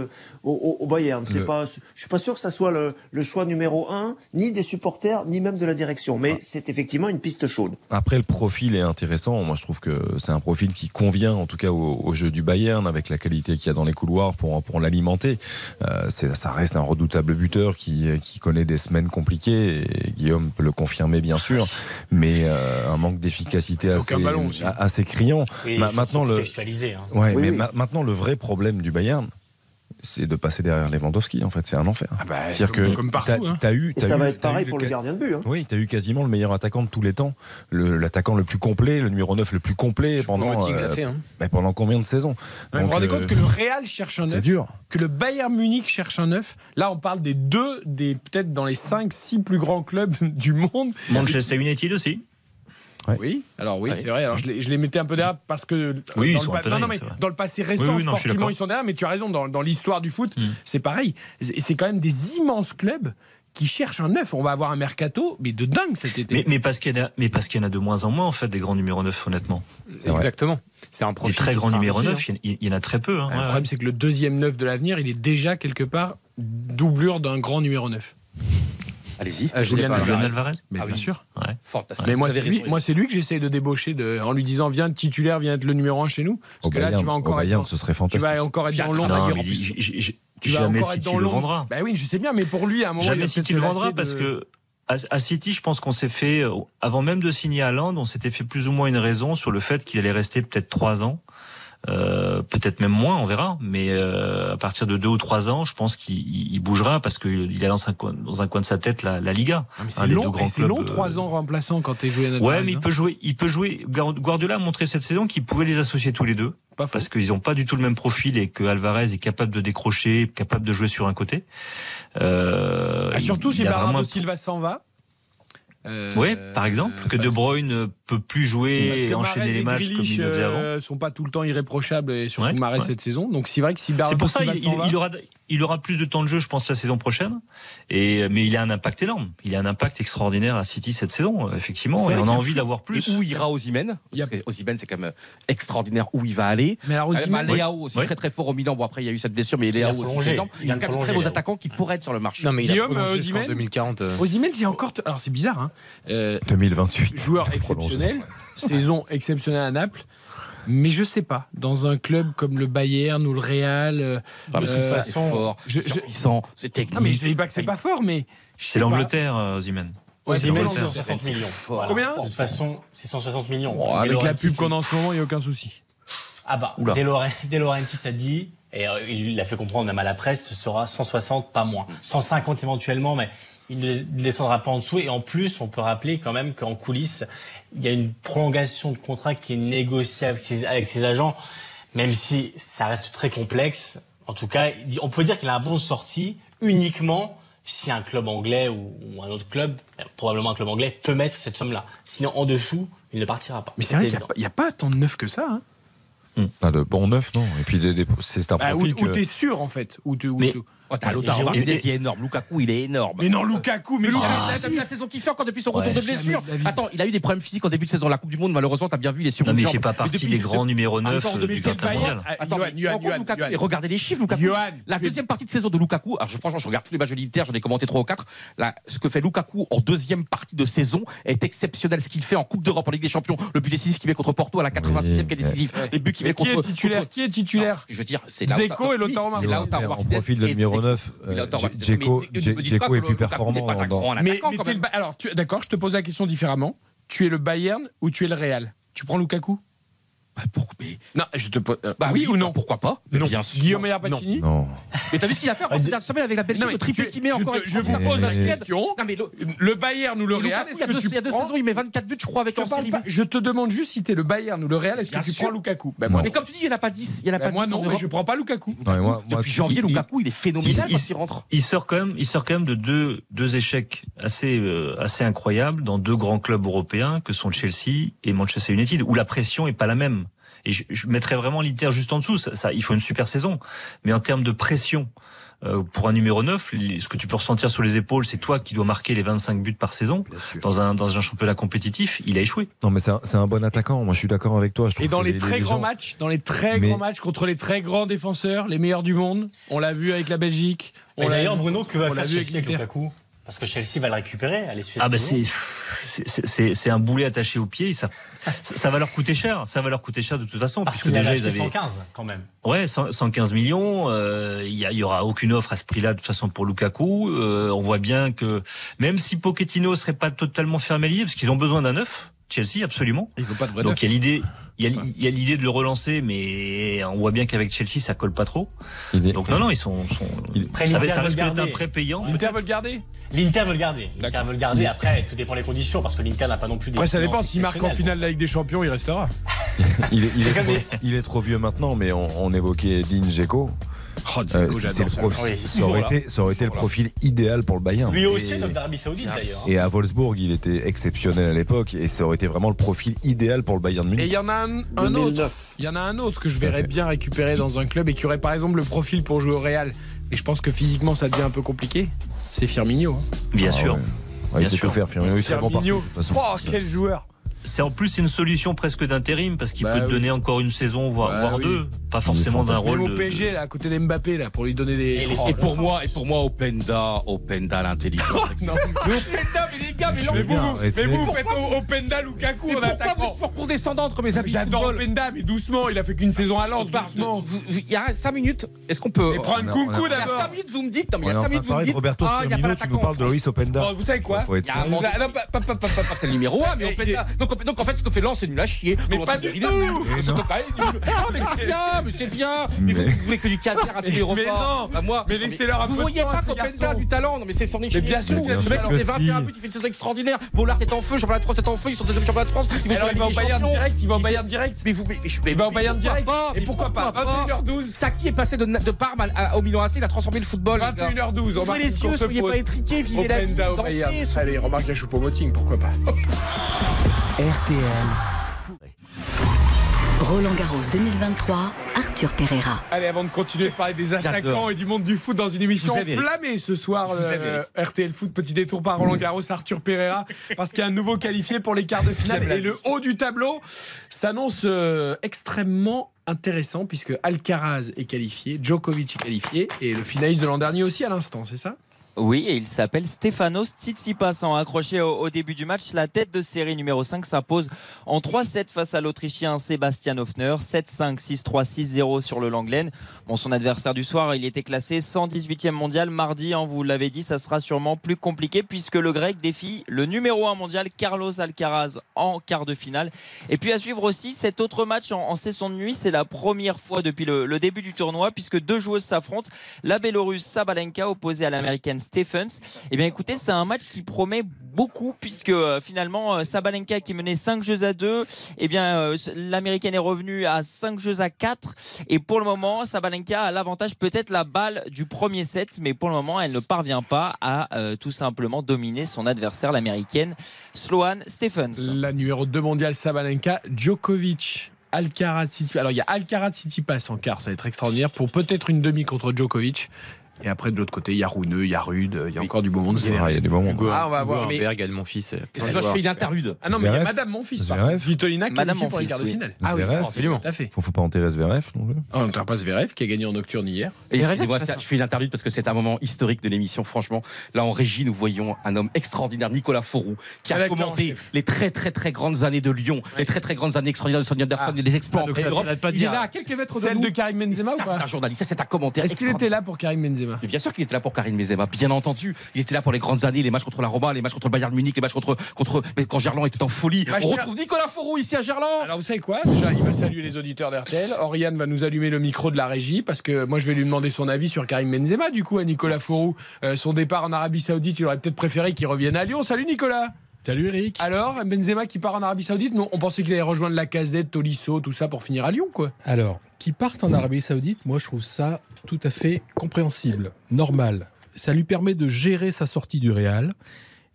au, Bayern. C'est Le- pas, je suis pas sûr que ça soit le, le choix numéro un, ni des supporters, ni même de la direction. Mais c'est effectivement une piste chaude. Après, le profil est intéressant. Moi, je trouve que c'est un profil qui convient, en tout cas, au, au jeu du Bayern, avec la qualité qu'il y a dans les couloirs pour, pour l'alimenter. Euh, c'est- ça reste un redoutable buteur qui, qui connaît des semaines compliquées. Et Guillaume peut le confirmer, bien sûr. Mais euh, un manque d'efficacité assez, assez criant. Et Ma- il faut- maintenant, le, hein. ouais, Oui, mais oui. ma- maintenant, le vrai problème du Bayern, c'est de passer derrière Lewandowski. En fait, c'est un enfer. bah, C'est-à-dire que comme partout, t'as- hein. t'as eu, Et ça eu- va être eu pareil pour le gardien de but. Hein. oui, tu as eu quasiment le meilleur attaquant de tous les temps, Le- l'attaquant le, plus complet, le numéro 9 le plus complet pendant, euh, fait, hein. mais pendant combien de saisons vous vous rendez euh, compte que le Real cherche un C'est neuf, dur. que le Bayern Munich cherche un neuf. Là, on parle des deux, des peut-être dans les 5 6 plus grands clubs du monde. Manchester United aussi. Oui, alors oui, Ouais. c'est vrai. Alors je les, je les mettais un peu derrière parce que Oui, ils dans, sont le, non, non, mais dans le passé récent, Oui, oui, non, sportivement, ils sont derrière. Mais tu as raison, dans, dans l'histoire du foot, Mm. c'est pareil. Et c'est quand même des immenses clubs qui cherchent un neuf. On va avoir un mercato, mais de dingue cet été. Mais, mais parce qu'il y, en a- mais parce qu'il y en a de moins en moins, en fait, des grands numéros 9, honnêtement. Exactement. C'est un Des profil. très grands numéros un 9, il y, en- il y en a très peu. hein, le ouais, problème, c'est que le deuxième neuf de l'avenir, il est déjà quelque part doublure d'un grand numéro 9. Allez-y. Julian ouais. Alvarez. Alvarez Mais Ah bien oui. sûr. Ouais. Fantastique. Mais moi, c'est lui, moi, c'est lui que j'essaye de débaucher de, en lui disant viens titulaire, viens être le numéro 1 chez nous. Parce Au que là, Bayern, tu vas encore être Bayern, ce serait tu fantastique. vas encore être dans l'ombre. Tu vas jamais encore être City dans le l'ombre. Bah oui, je sais bien, mais pour lui, à un moment, Jamais City peut-être le se vendra lasser parce que à, à City, je pense qu'on s'est fait, euh, avant même de signer Haaland, on s'était fait plus ou moins une raison sur le fait qu'il allait rester peut-être trois ans. Euh, peut-être même moins, on verra. Mais euh, à partir de deux ou trois ans, je pense qu'il il- il bougera parce qu'il a dans un, coin, dans un coin de sa tête la, la Liga. Ah, mais c'est long, c'est long, euh, trois ans remplaçant quand t'es Julian Ouais, Alvarez, mais il hein. peut jouer. Il peut jouer. Guardiola a montré cette saison qu'il pouvait les associer tous les deux. Pas parce qu'ils n'ont pas du tout le même profil et que Alvarez est capable de décrocher, capable de jouer sur un côté. Euh, Ah, surtout il- si Bernardo vraiment Silva s'en va. Euh, Oui, par exemple, que De Bruyne ne peut plus jouer parce que et enchaîner les et matchs comme il le faisait avant. euh, sont pas tout le temps irréprochables et surtout Ouais, Mahrez ouais. cette saison. Donc c'est vrai que si C'est pour ça il, il- va, il aura il aura plus de temps de jeu, je pense, la saison prochaine. Et mais il a un impact énorme. Il a un impact extraordinaire à City cette saison, euh, effectivement. Et on a y a envie d'avoir plus. Et où ira Osimhen Il y a- Osimhen, c'est quand même extraordinaire où il va aller. mais alors bah, Léao aussi Oui. très très fort au Milan. Bon après il y a eu cette blessure, mais Il a Léao aussi prolongé. c'est énorme. Il Il y a quand même très beaux attaquants qui pourraient être sur le marché. Non mais il a Guillaume, euh, Osimhen 2040. euh. Osimhen, c'est encore. Alors c'est bizarre, hein. Euh, 2028. joueur Prolongé. Exceptionnel, saison exceptionnelle à Naples. Mais je sais pas, dans un club comme le Bayern ou le Real, euh, Ah, mais euh, c'est fort, je- puissant, c'est technique. non mais je dis pas que c'est pas fort, mais C'est l'Angleterre, euh, Osimhen. Ouais, c'est Osimhen, l'Angleterre. c'est 160 millions. Voilà. Combien De toute façon, c'est 160 millions. De avec la pub qu'on a en ce moment, il n'y a aucun souci. Ah bah, De Laurentiis a dit, et il l'a fait comprendre même à la presse, ce sera 160, pas moins. 150 éventuellement, mais il ne descendra pas en dessous. Et en plus, on peut rappeler quand même qu'en coulisses, il y a une prolongation de contrat qui est négociée avec ses, avec ses agents, même si ça reste très complexe. En tout cas, on peut dire qu'il a un bon de sortie uniquement si un club anglais ou, ou un autre club, probablement un club anglais, peut mettre cette somme-là. Sinon, en dessous, il ne partira pas. Mais c'est vrai qu'il n'y a, pas tant de neuf que ça. Hein. Pas de bon neuf, non. Et puis c'est un Bah, où profil où que- t'es sûr en fait. Où tu- où Mais- tu- Oh, t'as Lautaro Et- Martinez, et- il est énorme. Lukaku, il est énorme. Mais non, Lukaku, mais Lukaku, de la la saison qu'il fait encore depuis son retour de blessure. Attends, il a eu des problèmes physiques en début de saison. La Coupe du Monde, malheureusement, t'as bien vu, il est sur Non, mais fait pas depuis- des grands numéros 9 Attends, du quintet mondial. Ah, Attends, mais Lukaku. Et regardez les chiffres, Lukaku. La deuxième partie de saison de Lukaku, alors je, franchement, je regarde tous les matchs de l'Inter, j'en ai commenté 3 ou 4. Là, ce que fait Lukaku en deuxième partie de saison est exceptionnel. Ce qu'il fait en Coupe d'Europe, en Ligue des Champions, le but décisif qu'il met contre Porto à la 86e qui est décisif, les buts qu'il met qui contre. est titulaire Qui est titulaire? Je veux dire, c'est Dzeko et Lautaro Oui, Martinez. c'est Lautaro en Martinez profil de et numéro Dzeko. 9, Oui, Lautaro Martinez. Dzeko Mais ne me dites pas Dzeko que est plus performant Mais, attaquant, mais quand t'es même. le ba- alors, tu- d'accord, je te pose la question différemment. tu es le Bayern ou tu es le Real? Tu prends Lukaku? Bah, pour- mais- Non, je te pose. euh, bah oui, ou non Pourquoi pas Mais Non. Bien sûr. Guillaume Meyer Pacini Non. Mais t'as vu ce qu'il a fait en dernière semaine avec la Belgique, Non, le triplé qu'il met je encore te- je vous pose la question. Non, mais le- Le Bayern ou le Real il y a deux, tu il y a deux prends saisons, il met 24 buts, je crois, avec pas- je te demande juste si t'es le Bayern ou le Real, est-ce que tu prends Lukaku? Ben Non. Mais comme tu dis, il n'y en a pas 10. Il y en a Ben pas moi 10 en non, mais je prends pas Lukaku. Non, Depuis janvier, il- Lukaku, il est phénoménal il- quand il rentre. Il sort quand même, il sort quand même de deux, deux échecs assez, euh, assez incroyables dans deux grands clubs européens que sont Chelsea et Manchester United, où la pression est pas la même. Et je, je mettrais vraiment l'Inter juste en dessous. Ça, ça, il faut une super saison. Mais en termes de pression, euh, pour un numéro 9, les- ce que tu peux ressentir sur les épaules, c'est toi qui dois marquer les 25 buts par saison. Dans un, dans un championnat compétitif, il a échoué. Non, mais c'est un, c'est un bon attaquant. Moi, je suis d'accord avec toi. Je Et dans les très grands gens- matchs, dans les très Mais- grands matchs contre les très grands défenseurs, les meilleurs du monde, on l'a vu avec la Belgique. On l'a d'ailleurs, vu- Bruno, que va faire vu avec Chelsea avec l'Inter. Lukaku? Parce que Chelsea va le récupérer à Ah bah c'est c'est- c'est c'est un boulet attaché au pied. Ça, ça, va leur coûter cher. Ça va leur coûter cher de toute façon, Parce puisque déjà ils avaient 115 quand même. Ouais, 100 115 millions. euh, Il y, a- il y aura aucune offre à ce prix-là de toute façon pour Lukaku. Euh, on voit bien que même si Pochettino serait pas totalement fermé à l'idée, parce qu'ils ont besoin d'un neuf, Chelsea absolument. Ils ont pas de vrai Donc il y a l'idée, il y a, l'idée de le relancer, mais on voit bien qu'avec Chelsea ça colle pas trop. Est- Donc non non, ils sont, sont- Il- Après, ça, l'Inter ça veut risque d'être un garder. prêt payant. L'Inter veut le garder L'Inter veut le garder. L'Inter veut le garder. Après, tout dépend des conditions parce que l'Inter n'a pas non plus des Après, ça dépend. S'il marque en finale de la Ligue des Champions, il restera. Il est, il trop, il est trop vieux maintenant, mais on, on évoquait Dean Dzeko. Oh, Euh, Dzeko, c'est- c'est j'adore le ça. profil- Oui. ça aurait été, ça aurait été le profil idéal pour le Bayern. Lui aussi, Et- d'Arabie Saoudite d'ailleurs. Et à Wolfsburg, il était exceptionnel à l'époque et ça aurait été vraiment le profil idéal pour le Bayern Et il Munich. y en a un, un autre. Il y en a un autre que je verrais bien récupérer dans un club et qui aurait par exemple le profil pour jouer au Real. Mais je pense que physiquement ça devient un peu compliqué. C'est Firmino. hein. Bien Ah sûr. ouais. Ouais, il Bien sait sûr. tout faire. Firmino, il serait bon partout. Firmino. de toute façon. Oh, quel joueur C'est en plus une solution presque d'intérim parce qu'il Bah peut te oui. donner encore une saison voire, Bah voire oui. deux, pas forcément d'un rôle au de, PSG là, à côté d'Mbappé là, pour lui donner des. Et les- Oh, Et pour moi, et pour moi, Openda, Openda, l'intelligence. non. Mais Openda, mais les gars, mais, mais vous, vous- mais vous, vous faites Openda, Lukaku en pourquoi attaquant. vous êtes toujours condescendant entre mes amis J'adore Openda, mais doucement, il a fait qu'une saison à Lens, doucement. Il y a 5 minutes. Est-ce qu'on peut. Mais coucou on a- Il y a 5 d'abord. minutes, vous me dites. Non, mais il y a en 5 train de minutes, vous me dites. Roberto Ah, il y a pas Firmino, tu nous d'attaquant parles de. Luis Openda. Bon, vous savez quoi Ah, pas, pas, pas, pas, pas, pas, c'est le numéro 1, mais Openda. Donc, donc en fait, ce que fait Lens, c'est nul à chier. Mais pas du tout nul. Mais c'est mais bien, mais c'est bien. Mais vous, Mais- vous voulez que du caviar à tous les repas. mais non. Bah, moi, Mais laissez-leur un Vous voyez pas ces qu'Openda a garçons. du talent. Non, mais c'est son échec. bien sûr Le mec, il fait que 21 si. buts, il fait une saison extraordinaire. Bollard est en feu, championnat de France est en feu, ils sont deuxième championnat de France. Ils vont Alors jouer il va des Bayern direct, il va au Bayern direct. Mais vous, mais, mais, mais- Il va mais Bayern pourquoi direct. pas Et Mais pourquoi pas 21h12 Saki est passé de, de Parme au Milan AC, il a transformé le football. les gars. 21h12, on Ouvrez marque les une yeux, soyez pas étriqués, vivez la vie, dansez. Allez, remarque la choupo-moting, pourquoi pas. RTL. Roland Garros 2023, Arthur Pereira. Allez, avant de continuer de parler des attaquants et du monde du foot dans une émission enflammée ce soir, Vous euh, RTL Foot, petit détour par Roland Garros, Arthur Pereira, parce qu'il y a un nouveau qualifié pour les quarts de finale. Et le haut du tableau s'annonce euh, extrêmement intéressant, puisque Alcaraz est qualifié, Djokovic est qualifié, et le finaliste de l'an dernier aussi à l'instant, c'est ça? Oui, et il s'appelle Stefanos Tsitsipas. Accroché au, au début du match, la tête de série numéro 5 s'impose en 3-7 face à l'Autrichien Sébastien Hoffner. 7-5, 6-3, 6-0 sur le Langlen. Bon, son adversaire du soir, il était classé 118e mondial. Mardi, hein, vous l'avez dit, ça sera sûrement plus compliqué puisque le grec défie le numéro 1 mondial, Carlos Alcaraz, en quart de finale. Et puis à suivre aussi cet autre match en, en session de nuit. C'est la première fois depuis le, le début du tournoi puisque deux joueuses s'affrontent. La Bélorusse Sabalenka opposée à l'américaine Stephens. Eh bien écoutez, c'est un match qui promet beaucoup puisque euh, finalement euh, Sabalenka qui menait 5 jeux à 2, eh bien euh, l'américaine est revenue à 5 jeux à 4 et pour le moment Sabalenka a l'avantage peut-être la balle du premier set mais pour le moment elle ne parvient pas à tout simplement dominer son adversaire l'américaine Sloane Stephens. La numéro 2 mondiale Sabalenka, Djokovic. Alcaraz Tsitsipas. Alors il y a Alcaraz Tsitsipas en quart, ça va être extraordinaire pour peut-être une demi contre Djokovic. Et après de l'autre côté, il y a Rouneux, il y a Rude, il y a encore du beau monde. C'est il y a des bons moments. Hugo, Ah, on va voir, mais- Gaël, mon fils. Parce que moi, je fais une interlude. Ah non, mais il y a. Madame mon fils, par Zverev. contre. Vitolina Madame qualifiée mon pour les fils, quarts de finale. Ah oui, absolument. Tout à fait. Faut, faut pas enterrer Zverev non plus. Oh, on ne pas Zverev qui a gagné en nocturne hier. Et C'est je fais une interlude parce que c'est un moment historique de l'émission. Franchement, là en régie, nous voyons un homme extraordinaire, Nicolas Fauroux, qui Ah, a commenté les très très très grandes années de Lyon, les très très grandes années extraordinaires de Sonia Anderson, Ah. les exploits Ah, en de Il est là à quelques mètres de Celle nous. de Karim Benzema ou c'est pas un journaliste, c'est un commentaire. Est-ce qu'il était là pour Karim Benzema Benzema. Mais bien sûr qu'il était là pour Karim Benzema, bien entendu. Il était là pour les grandes années, les matchs contre la Roma, les matchs contre le Bayern Munich, les matchs contre. contre mais quand Gerland était en folie. Bah, On cher- retrouve Nicolas Fourou ici à Gerland. Alors vous savez quoi? Déjà, il va saluer les auditeurs d'RTL. Oriane va nous allumer le micro de la régie parce que moi je vais lui demander son avis sur Karim Benzema. Du coup, à Nicolas Fourou, Euh, son départ en Arabie Saoudite, il aurait peut-être préféré qu'il revienne à Lyon. Salut Nicolas. Salut Eric. Alors Benzema qui part en Arabie Saoudite, nous on pensait qu'il allait rejoindre la Casette, Tolisso, tout ça pour finir à Lyon, quoi. Alors, qui partent en Arabie Saoudite, moi je trouve ça tout à fait compréhensible, normal. Ça lui permet de gérer sa sortie du Real.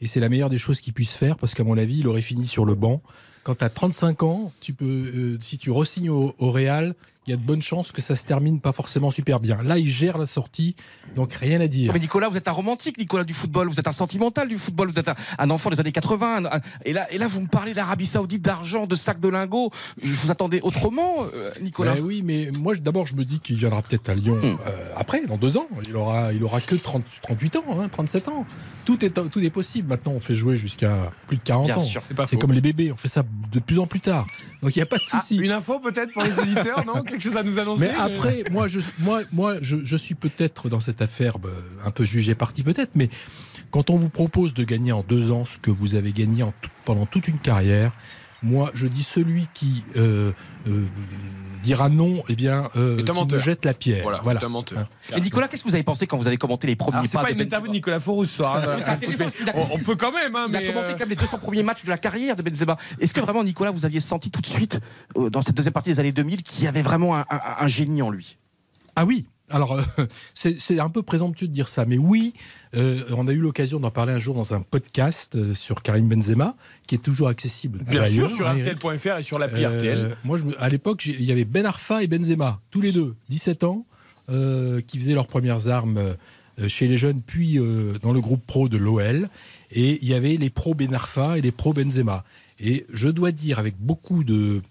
Et c'est la meilleure des choses qu'il puisse faire parce qu'à mon avis, il aurait fini sur le banc. Quand tu as 35 ans, tu peux, euh, si tu re-signes au, au Real, il y a de bonnes chances que ça se termine pas forcément super bien. Là, il gère la sortie, donc rien à dire. Mais Nicolas, vous êtes un romantique, Nicolas, du football. Vous êtes un sentimental du football. Vous êtes un, un enfant des années 80. un- un- et, là, et là, vous me parlez d'Arabie Saoudite, d'argent, de sacs de lingots. Je vous attendais autrement, euh, Nicolas. Ben oui, mais moi d'abord je me dis qu'il viendra peut-être à Lyon Hmm. euh, après, dans deux ans. Il aura, il aura que 30, 38 ans, hein, 37 ans. Tout est, tout est possible. Maintenant, on fait jouer jusqu'à plus de 40 Bien ans. sûr, c'est pas C'est faux. comme les bébés, on fait ça de plus en plus tard. Donc il n'y a pas de Ah, souci. une info peut-être pour les auditeurs, non Quelque chose à nous annoncer mais après, moi, je, moi, moi, je, je suis peut-être dans cette affaire bah, un peu jugé parti, peut-être, mais quand on vous propose de gagner en deux ans ce que vous avez gagné en tout- pendant toute une carrière, moi, je dis celui qui euh, euh, dira non, eh bien, euh, me menteur. jette la pierre. Voilà, Voilà. c'est un menteur. Hein. Et Nicolas, qu'est-ce que vous avez pensé quand vous avez commenté les premiers Alors, c'est pas pas de une Benzema interview de Nicolas Fourou ce soir. hein. Intéressant a- on, on peut quand même, hein, Il a commenté euh, quand même les 200 premiers matchs de la carrière de Benzema. Est-ce que vraiment, Nicolas, vous aviez senti tout de suite, euh, dans cette deuxième partie des années 2000, qu'il y avait vraiment un, un- un génie en lui? Ah oui alors, euh, c'est un peu présomptueux de dire ça, mais oui, euh, on a eu l'occasion d'en parler un jour dans un podcast euh, sur Karim Benzema, qui est toujours accessible. bien sûr sur hein, RTL.fr et sur l'appli Euh, RTL. Moi, je à l'époque, il y avait Ben Arfa et Benzema, tous les deux, 17 ans, euh, qui faisaient leurs premières armes chez les jeunes, puis dans le groupe pro de l'OL. Et il y avait les pros Ben Arfa et les pros Benzema. Et je dois dire, avec beaucoup de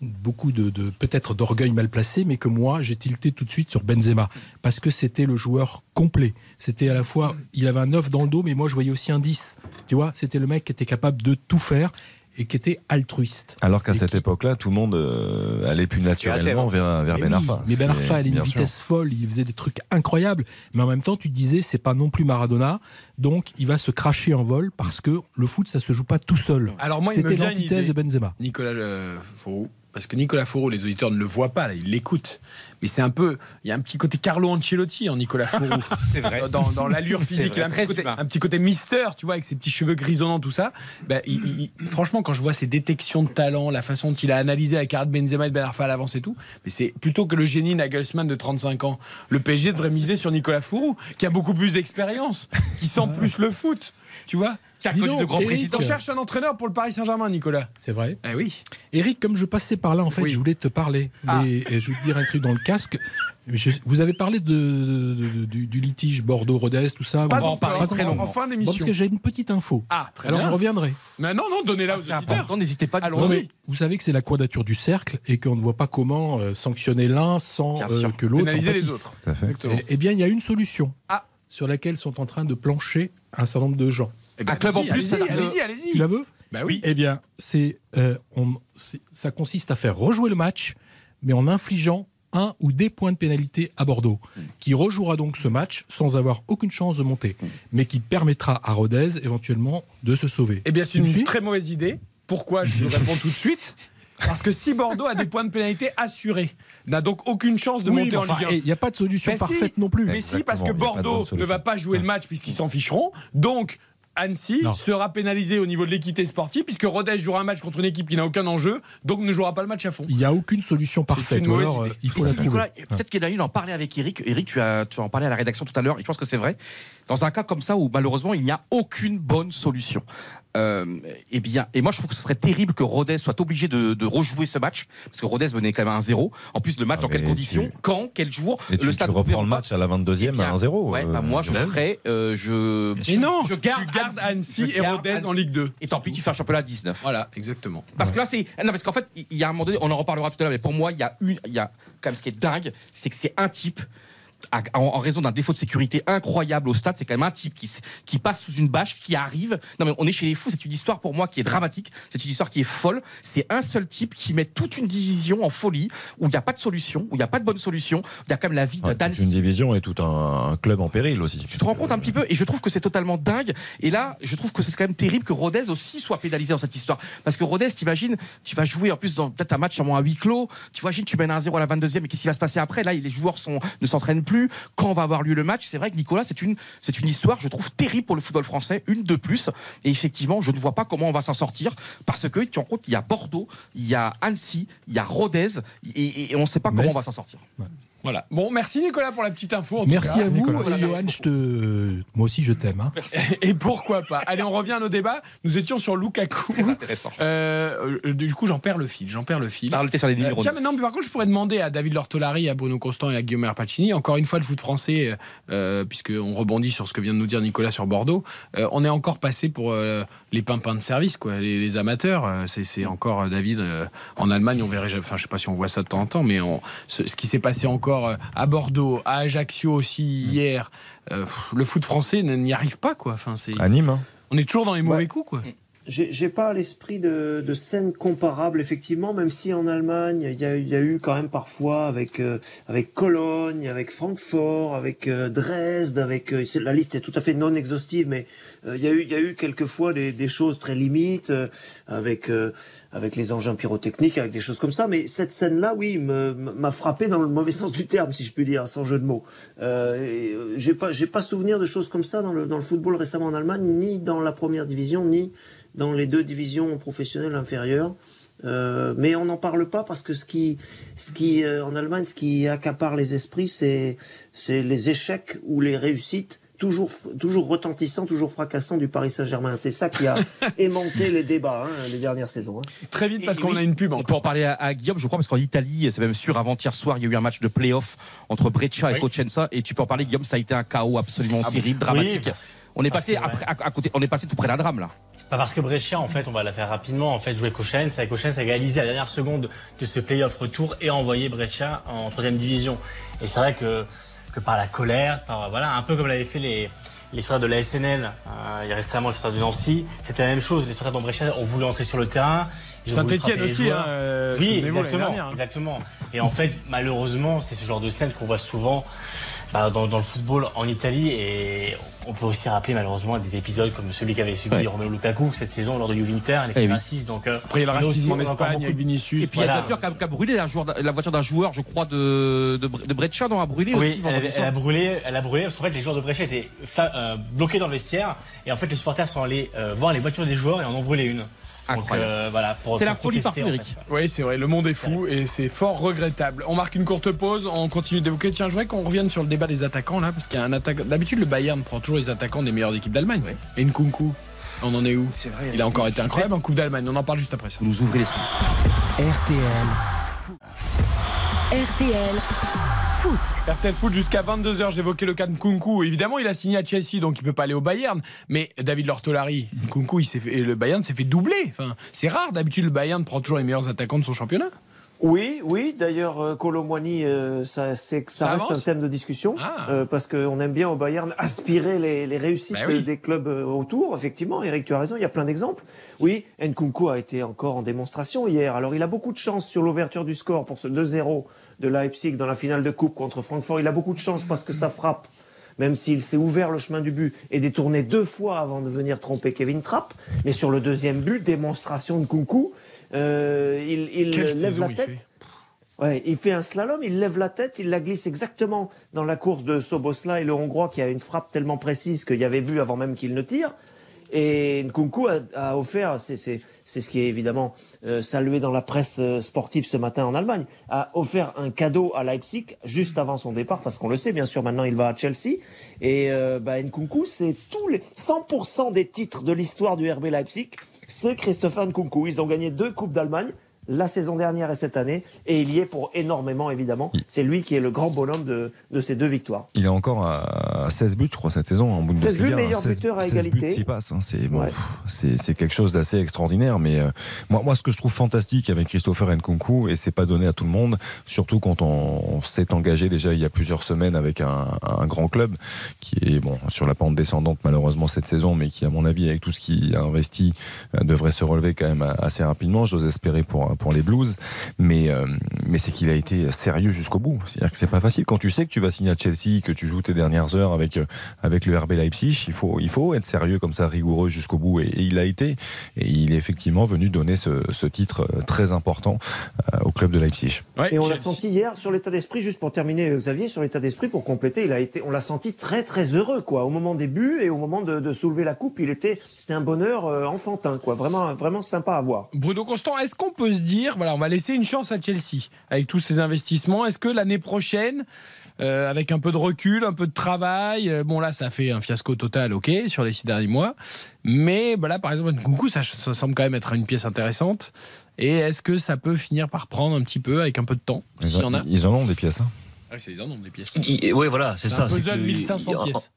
beaucoup de, de- peut-être d'orgueil mal placé, mais que moi j'ai tilté tout de suite sur Benzema parce que c'était le joueur complet. C'était à la fois, il avait un 9 dans le dos, mais moi je voyais aussi un 10. Tu vois, c'était le mec qui était capable de tout faire et qui était altruiste. Alors qu'à Et cette qui- époque-là, tout le monde euh, allait plus naturellement vers, vers mais Ben oui, Arfa. Mais Ben Arfa, elle a une sûr. vitesse folle, il faisait des trucs incroyables. Mais en même temps, tu te disais, c'est pas non plus Maradona, donc il va se cracher en vol parce que le foot, ça se joue pas tout seul. Alors moi, il me C'était l'antithèse de Benzema. Nicolas euh, Fourou. Parce que Nicolas Fourou, les auditeurs ne le voient pas, là, ils l'écoutent. Mais c'est un peu. Il y a un petit côté Carlo Ancelotti en Nicolas Fourou. C'est vrai. Dans, dans l'allure physique. vrai, Il a un petit, côté, humain. un petit côté mister, tu vois, avec ses petits cheveux grisonnants, tout ça. Ben, il- il- il- franchement, quand je vois ses détections de talent, la façon dont il a analysé la carte Benzema et Ben Arfa à l'avance et tout, mais c'est plutôt que le génie Nagelsmann de 35 ans. Le PSG devrait miser sur Nicolas Fourou, qui a beaucoup plus d'expérience, qui sent plus le foot. Tu vois Dis connu donc, de grands Eric, présidents. On cherche un entraîneur pour le Paris Saint-Germain, Nicolas. C'est vrai. Eh oui. Eric, comme je passais par là, en fait, Oui. je voulais te parler. Ah. Mais je vais te dire un truc dans le casque. Je- vous avez parlé de, de- de- du, du litige Bordeaux-Rodez, tout ça. Pas Vous- encore, pas très encore. longuement. En fin Bon, d'émission. parce que j'ai une petite info. Ah, très Alors bien. je reviendrai. Mais non, non, donnez-la aux C'est auditeurs. important, n'hésitez pas. Allons-y. Vous savez que c'est la quadrature du cercle et qu'on ne voit pas comment euh, sanctionner l'un sans euh, que l'autre en Pénaliser les autres. Tout à fait. Exactement. Eh eh bien, il y a une solution Ah. Sur laquelle sont en train de plancher un certain nombre de gens. Eh ben, Un club en allez-y, plus, allez-y, allez-y, allez-y. Tu la veux? Bah oui. Eh bien, c'est, euh, on- c'est- ça consiste à faire rejouer le match, mais en infligeant un ou des points de pénalité à Bordeaux, qui rejouera donc ce match sans avoir aucune chance de monter, mais qui permettra à Rodez éventuellement de se sauver. Eh bien, c'est une très mauvaise idée. Pourquoi? Je vous réponds tout de suite. Parce que si Bordeaux a des points de pénalité assurés, n'a donc aucune chance de Oui, monter en enfin, Ligue 1. et Il n'y a pas de solution Mais si. parfaite non plus. Mais si, parce que Bordeaux ne va pas jouer le match puisqu'ils s'en ficheront. Donc, Annecy Non. sera pénalisé au niveau de l'équité sportive puisque Rodez jouera un match contre une équipe qui n'a aucun enjeu, donc ne jouera pas le match à fond. Il n'y a aucune solution parfaite. alors, idée. euh, il faut la trouver. Nicolas, Peut-être qu'il a eu en parler avec Eric. Eric, tu as, tu as en parlé à la rédaction tout à l'heure, et je pense que c'est vrai. Dans un cas comme ça où malheureusement il n'y a aucune bonne solution. Euh, eh bien, et moi je trouve que ce serait terrible que Rodez soit obligé de, de rejouer ce match, parce que Rodez menait quand même à 1-0. En plus, le match Ah, dans quelles conditions tu- Quand Quel jour Et tu, tu stade reprends ouvert le match à la 22e Eh bien, à 1-0. Ouais, bah euh, moi je ferais. euh, je, Mais non, je garde, tu gardes Annecy je et Rodez en. Ligue 2. Et tant pis, tu fais un championnat à 19. Voilà, exactement. Parce que là, c'est. Non, parce qu'en fait, il y a un moment donné, on en reparlera tout à l'heure, mais pour moi, il y a une. Il y a quand même ce qui est dingue, c'est que c'est un type en, raison d'un défaut de sécurité incroyable au stade. C'est quand même un type qui, passe sous une bâche, qui arrive. Non mais on est chez les fous. C'est une histoire pour moi qui est dramatique. C'est une histoire qui est folle. C'est un seul type qui met toute une division en folie où il n'y a pas de solution, où il n'y a pas de bonne solution. Il y a quand même la vie toute d'Annecy. une division et tout un, un club en péril aussi. Tu te rends compte un petit peu et je trouve que c'est totalement dingue. Et là, je trouve que c'est quand même terrible que Rodez aussi soit pénalisé dans cette histoire. Parce que Rodez, t'imagines, tu vas jouer en plus dans peut-être un match sûrement à huis clos. Tu imagines, tu mènes 1-0 à la 22e et qu'est-ce qui va se passer après? Là, les joueurs sont, ne s'entraînent plus. Quand va avoir lieu le match C'est vrai que Nicolas, c'est une, c'est une histoire, je trouve, terrible pour le football français, une de plus. Et effectivement, je ne vois pas comment on va s'en sortir parce que tu rends compte qu'il y a Bordeaux, il y a Annecy, il y a Rodez et, et on ne sait pas comment on va s'en sortir. Voilà. Bon, merci Nicolas pour la petite info. en tout Merci cas. à vous, Nicolas. et Johan, je te... moi aussi je t'aime. hein. Et pourquoi pas Allez, on revient à nos débats. Nous étions sur Lukaku. Très intéressant. Euh, euh, du coup, j'en perds le fil. J'en perds le fil. Parle, sur les Euh, tiens, mais non, mais par contre, je pourrais demander à David Lortolari, à Bruno Constant et à Guillaume Pacini, encore une fois, le foot français, euh, puisqu'on rebondit sur ce que vient de nous dire Nicolas sur Bordeaux, euh, on est encore passé pour euh, les pimpins de service, quoi, les, les amateurs. Euh, c'est, encore, euh, David, euh, en Allemagne, on verrait, jamais- enfin, je sais pas si on voit ça de temps en temps, mais on- ce, ce qui s'est passé encore euh, à Bordeaux, à Ajaccio aussi hier, euh, pff, le foot français n'y arrive pas, quoi. Enfin, c'est, À Nîmes, hein. on est toujours dans les mauvais coups, quoi. J'ai j'ai pas l'esprit de, de scènes comparables, effectivement, même si en Allemagne, il y a, il y a eu quand même parfois avec, euh, avec Cologne, avec Francfort, avec euh, Dresde, avec. euh, la liste est tout à fait non exhaustive, mais euh, il y a eu, il y a eu quelquefois des, des choses très limites, euh, avec, euh, avec les engins pyrotechniques, avec des choses comme ça. Mais cette scène-là, oui, m'a frappé dans le mauvais sens du terme, si je puis dire, sans jeu de mots. Euh, euh, j'ai pas, j'ai pas souvenir de choses comme ça dans le, dans le football récemment en Allemagne, ni dans la première division, ni dans les deux divisions professionnelles inférieures. Euh, mais on n'en parle pas parce que ce qui, ce qui euh, en Allemagne, ce qui accapare les esprits, c'est, c'est les échecs ou les réussites toujours, toujours retentissants, toujours fracassants du Paris Saint-Germain. C'est ça qui a aimanté les débats hein, les dernières saisons. hein. Très vite, parce qu'on oui, a une pub On peut en parler à, à Guillaume, je crois, parce qu'en Italie, c'est même sûr, avant-hier soir, il y a eu un match de play-off entre Breccia et. Cosenza. Et tu peux en parler, Guillaume, ça a été un chaos absolument terrible, Oui, dramatique. on est passé que, ouais. après, à, à côté, on est passé tout près d'un drame là. Bah, parce que Brescia, en fait, on va la faire rapidement. En fait, jouer Cochens, avec Cochens a égalisé à la dernière seconde de ce play-off retour et a envoyé Brescia en troisième division. Et c'est vrai que, que par la colère, voilà, un peu comme l'avaient fait les, les de la SNL, euh, il y a récemment les de Nancy, c'était la même chose. Les supporters Brescia ont voulu entrer sur le terrain. Saint-Etienne aussi, hein, euh, oui, exactement, dernière, hein. exactement. Et en fait, malheureusement, c'est ce genre de scène qu'on voit souvent bah, dans, dans le football en Italie. Et on peut aussi rappeler malheureusement des épisodes comme celui qu'avait subi Ouais. Romelu Lukaku cette saison lors de Juventus, les Eh. Donc, euh, Après, il y a le racisme en Espagne beaucoup avec de- Vinicius. Et puis il y a la voiture qui a, qui a brûlé, la, joueur- la voiture d'un joueur, je crois, de, de, de Breccia, non, a brûlé aussi. Oui, elle, elle a brûlé, elle a brûlé parce qu'en fait les joueurs de Brescia étaient fa- euh, bloqués dans le vestiaire et en fait les supporters sont allés euh, voir les voitures des joueurs et en ont brûlé une. Incroyable. euh, voilà, C'est la folie en fait. Oui, c'est vrai, le monde est fou et c'est fort regrettable. On marque une courte pause, on continue d'évoquer. Tiens, je voudrais qu'on revienne sur le débat des attaquants là, parce qu'il y a un attaquant. D'habitude, le Bayern prend toujours les attaquants des meilleures équipes d'Allemagne. Et Nkunku, on en est où? C'est vrai. Il a encore été incroyable en Coupe d'Allemagne. On en parle juste après ça. Vous nous ouvrez l'esprit. RTL. RTL Foot. RTL Foot jusqu'à 22h, j'évoquais le cas de Nkunku. Évidemment, il a signé à Chelsea, donc il peut pas aller au Bayern. Mais David Lortolari, Nkunku, il s'est fait, et le Bayern s'est fait doubler. Enfin, c'est rare. D'habitude, le Bayern prend toujours les meilleurs attaquants de son championnat. Oui, oui. D'ailleurs, euh, Colomboigny, euh, ça, c'est, ça, Ça reste avance un thème de discussion Ah. euh, parce qu'on aime bien au Bayern aspirer les, les réussites Bah oui. des clubs autour. Effectivement, Eric, tu as raison. Il y a plein d'exemples. Oui, Nkunku a été encore en démonstration hier. Alors, il a beaucoup de chance sur l'ouverture du score pour ce 2-0 de Leipzig dans la finale de coupe contre Francfort. Il a beaucoup de chance parce que ça frappe. Même s'il s'est ouvert le chemin du but et détourné deux fois avant de venir tromper Kevin Trapp. Mais sur le deuxième but, démonstration de Kunku, euh, il, il lève la il tête. fait Ouais, il fait un slalom, il lève la tête, il la glisse exactement dans la course de Sobosla et le Hongrois qui a une frappe tellement précise qu'il y avait but avant même qu'il ne tire. Et Nkunku a, a offert, c'est ce qui est évidemment euh, salué dans la presse euh, sportive ce matin en Allemagne, a offert un cadeau à Leipzig juste avant son départ, parce qu'on le sait bien sûr, maintenant il va à Chelsea. Et euh, bah, Nkunku, c'est tous les 100% des titres de l'histoire du RB Leipzig, c'est Christopher Nkunku. Ils ont gagné deux coupes d'Allemagne la saison dernière et cette année, et il y est pour énormément évidemment. C'est lui qui est le grand bonhomme de, de ces deux victoires. Il est encore à 16 buts, je crois, cette saison en Bundesliga. 16 buts, meilleur buteur à 16 égalité. buts, passe, hein. c'est bon, Ouais. pff, c'est c'est quelque chose d'assez extraordinaire. Mais euh, moi, moi, ce que je trouve fantastique avec Christopher Nkunku, et c'est pas donné à tout le monde, surtout quand on, on s'est engagé déjà il y a plusieurs semaines avec un, un grand club qui est bon sur la pente descendante malheureusement cette saison, mais qui, à mon avis, avec tout ce qu'il a investi, euh, devrait se relever quand même assez rapidement. J'ose espérer pour pour les Blues, mais euh, mais c'est qu'il a été sérieux jusqu'au bout. C'est-à-dire que c'est pas facile quand tu sais que tu vas signer à Chelsea, que tu joues tes dernières heures avec euh, avec le RB Leipzig. Il faut il faut être sérieux comme ça, rigoureux jusqu'au bout, et, et il a été. Et il est effectivement venu donner ce, ce titre euh, très important euh, au club de Leipzig. et on l'a senti hier sur l'état d'esprit, juste pour terminer, Xavier, sur l'état d'esprit, pour compléter, il a été, on l'a senti très très heureux, quoi, au moment des buts et au moment de, de soulever la coupe, il était, c'était un bonheur enfantin, quoi, vraiment, vraiment sympa à voir. Bruno Constant, est-ce qu'on peut se dire, voilà, on va laisser une chance à Chelsea avec tous ces investissements Est-ce que l'année prochaine, euh, avec un peu de recul, un peu de travail, euh, bon là, ça fait un fiasco total, ok, sur les six derniers mois, mais bah là, par exemple, Nkunku, ça, ça semble quand même être une pièce intéressante. Et est-ce que ça peut finir par prendre un petit peu avec un peu de temps Ils, y en a ils en ont des pièces. hein. Ah oui, c'est les des pièces. Oui, voilà, c'est ça. un puzzle que- 1500 il- pièces.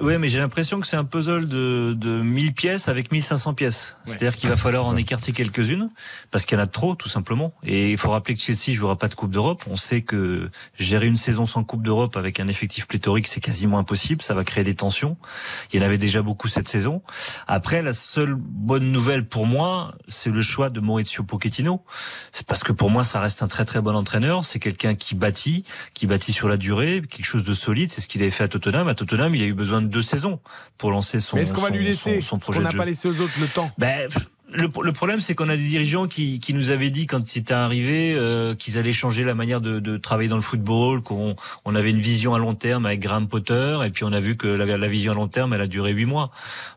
Ouais, mais j'ai l'impression que c'est un puzzle de, de 1000 pièces avec 1500 pièces. Ouais. C'est-à-dire qu'il va falloir en écarter quelques-unes parce qu'il y en a trop, tout simplement. Et il faut rappeler que Chelsea jouera pas de Coupe d'Europe. On sait que gérer une saison sans Coupe d'Europe avec un effectif pléthorique, c'est quasiment impossible. Ça va créer des tensions. Il y en avait déjà beaucoup cette saison. Après, la seule bonne nouvelle pour moi, c'est le choix de Maurizio Pochettino. C'est parce que pour moi, ça reste un très très bon entraîneur. C'est quelqu'un qui bâtit, qui bâtit sur la durée, quelque chose de solide. C'est ce qu'il avait fait à Tottenham. À Tottenham, il a eu besoin de deux saisons pour lancer son, Mais est-ce qu'on va lui laisser son- projet de n'a pas laissé aux autres le temps. Ben, le, le problème, c'est qu'on a des dirigeants qui, qui nous avaient dit quand c'était arrivé euh, qu'ils allaient changer la manière de, de travailler dans le football, qu'on on avait une vision à long terme avec Graham Potter, et puis on a vu que la, la vision à long terme, elle a duré huit mois.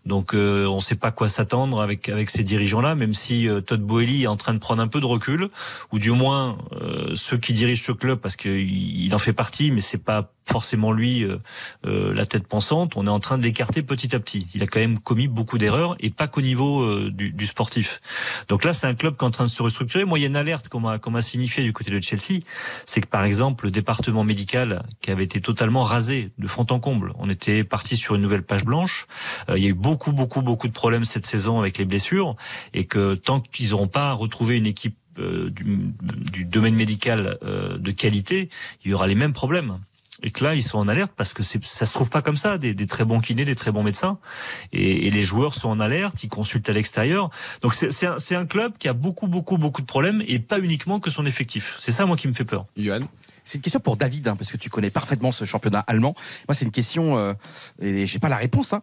Donc euh, on ne sait pas quoi s'attendre avec avec ces dirigeants-là, même si euh, Todd Boehly est en train de prendre un peu de recul, ou du moins euh, ceux qui dirigent ce club, parce qu'il il en fait partie, mais c'est pas forcément lui euh, euh, la tête pensante. On est en train de l'écarter petit à petit. Il a quand même commis beaucoup d'erreurs et pas qu'au niveau euh, du, du sportif. Donc là, c'est un club qui est en train de se restructurer. Moi, il y a une alerte qu'on m'a qu'on signifié du côté de Chelsea, c'est que par exemple le département médical qui avait été totalement rasé de fond en comble. On était parti sur une nouvelle page blanche. Euh, il y a eu beaucoup beaucoup beaucoup de problèmes cette saison avec les blessures et que tant qu'ils n'auront pas retrouvé une équipe euh, du, du domaine médical euh, de qualité, il y aura les mêmes problèmes. Et que là, ils sont en alerte parce que ça se trouve pas comme ça, des, des très bons kinés, des très bons médecins. Et, et les joueurs sont en alerte, ils consultent à l'extérieur. Donc c'est c'est un, c'est un club qui a beaucoup, beaucoup, beaucoup de problèmes et pas uniquement que son effectif. C'est ça, moi, qui me fait peur. Johan? C'est une question pour David, hein, parce que tu connais parfaitement ce championnat allemand. Moi, c'est une question, euh, et j'ai pas la réponse. hein.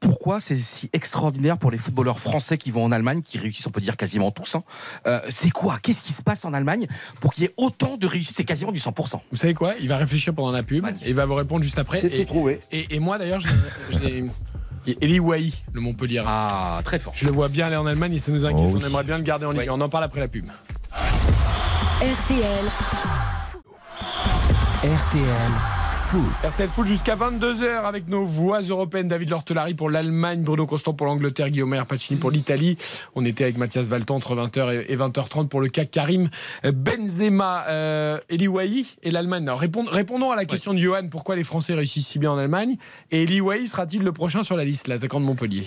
Pourquoi c'est si extraordinaire pour les footballeurs français qui vont en Allemagne, qui réussissent, on peut dire quasiment tous hein. Euh, C'est quoi? Qu'est-ce qui se passe en Allemagne pour qu'il y ait autant de réussite? C'est quasiment du 100%. Vous savez quoi? Il va réfléchir pendant la pub et il va vous répondre juste après. C'est et, tout trouvé. Et, et moi d'ailleurs, je, je l'ai- et Eli Wahi, le Montpellier. Ah, très fort. Je le vois bien aller en Allemagne et ça nous inquiète. Oh oui. On aimerait bien le garder en Ligue. 1. On en parle après la pub. RTL, RTL Foot. RTL Foot jusqu'à 22h avec nos voix européennes. David Lortelari pour l'Allemagne, Bruno Constant pour l'Angleterre, Guillaume Maire Pacini pour l'Italie. On était avec Mathias Valton entre 20h et 20h30 pour le cas Karim Benzema. Euh, Eli Wahi et l'Allemagne. Alors, répond- répondons à la question de Johan pourquoi les Français réussissent si bien en Allemagne? Et Eli Wahi sera-t-il le prochain sur la liste, l'attaquant de Montpellier?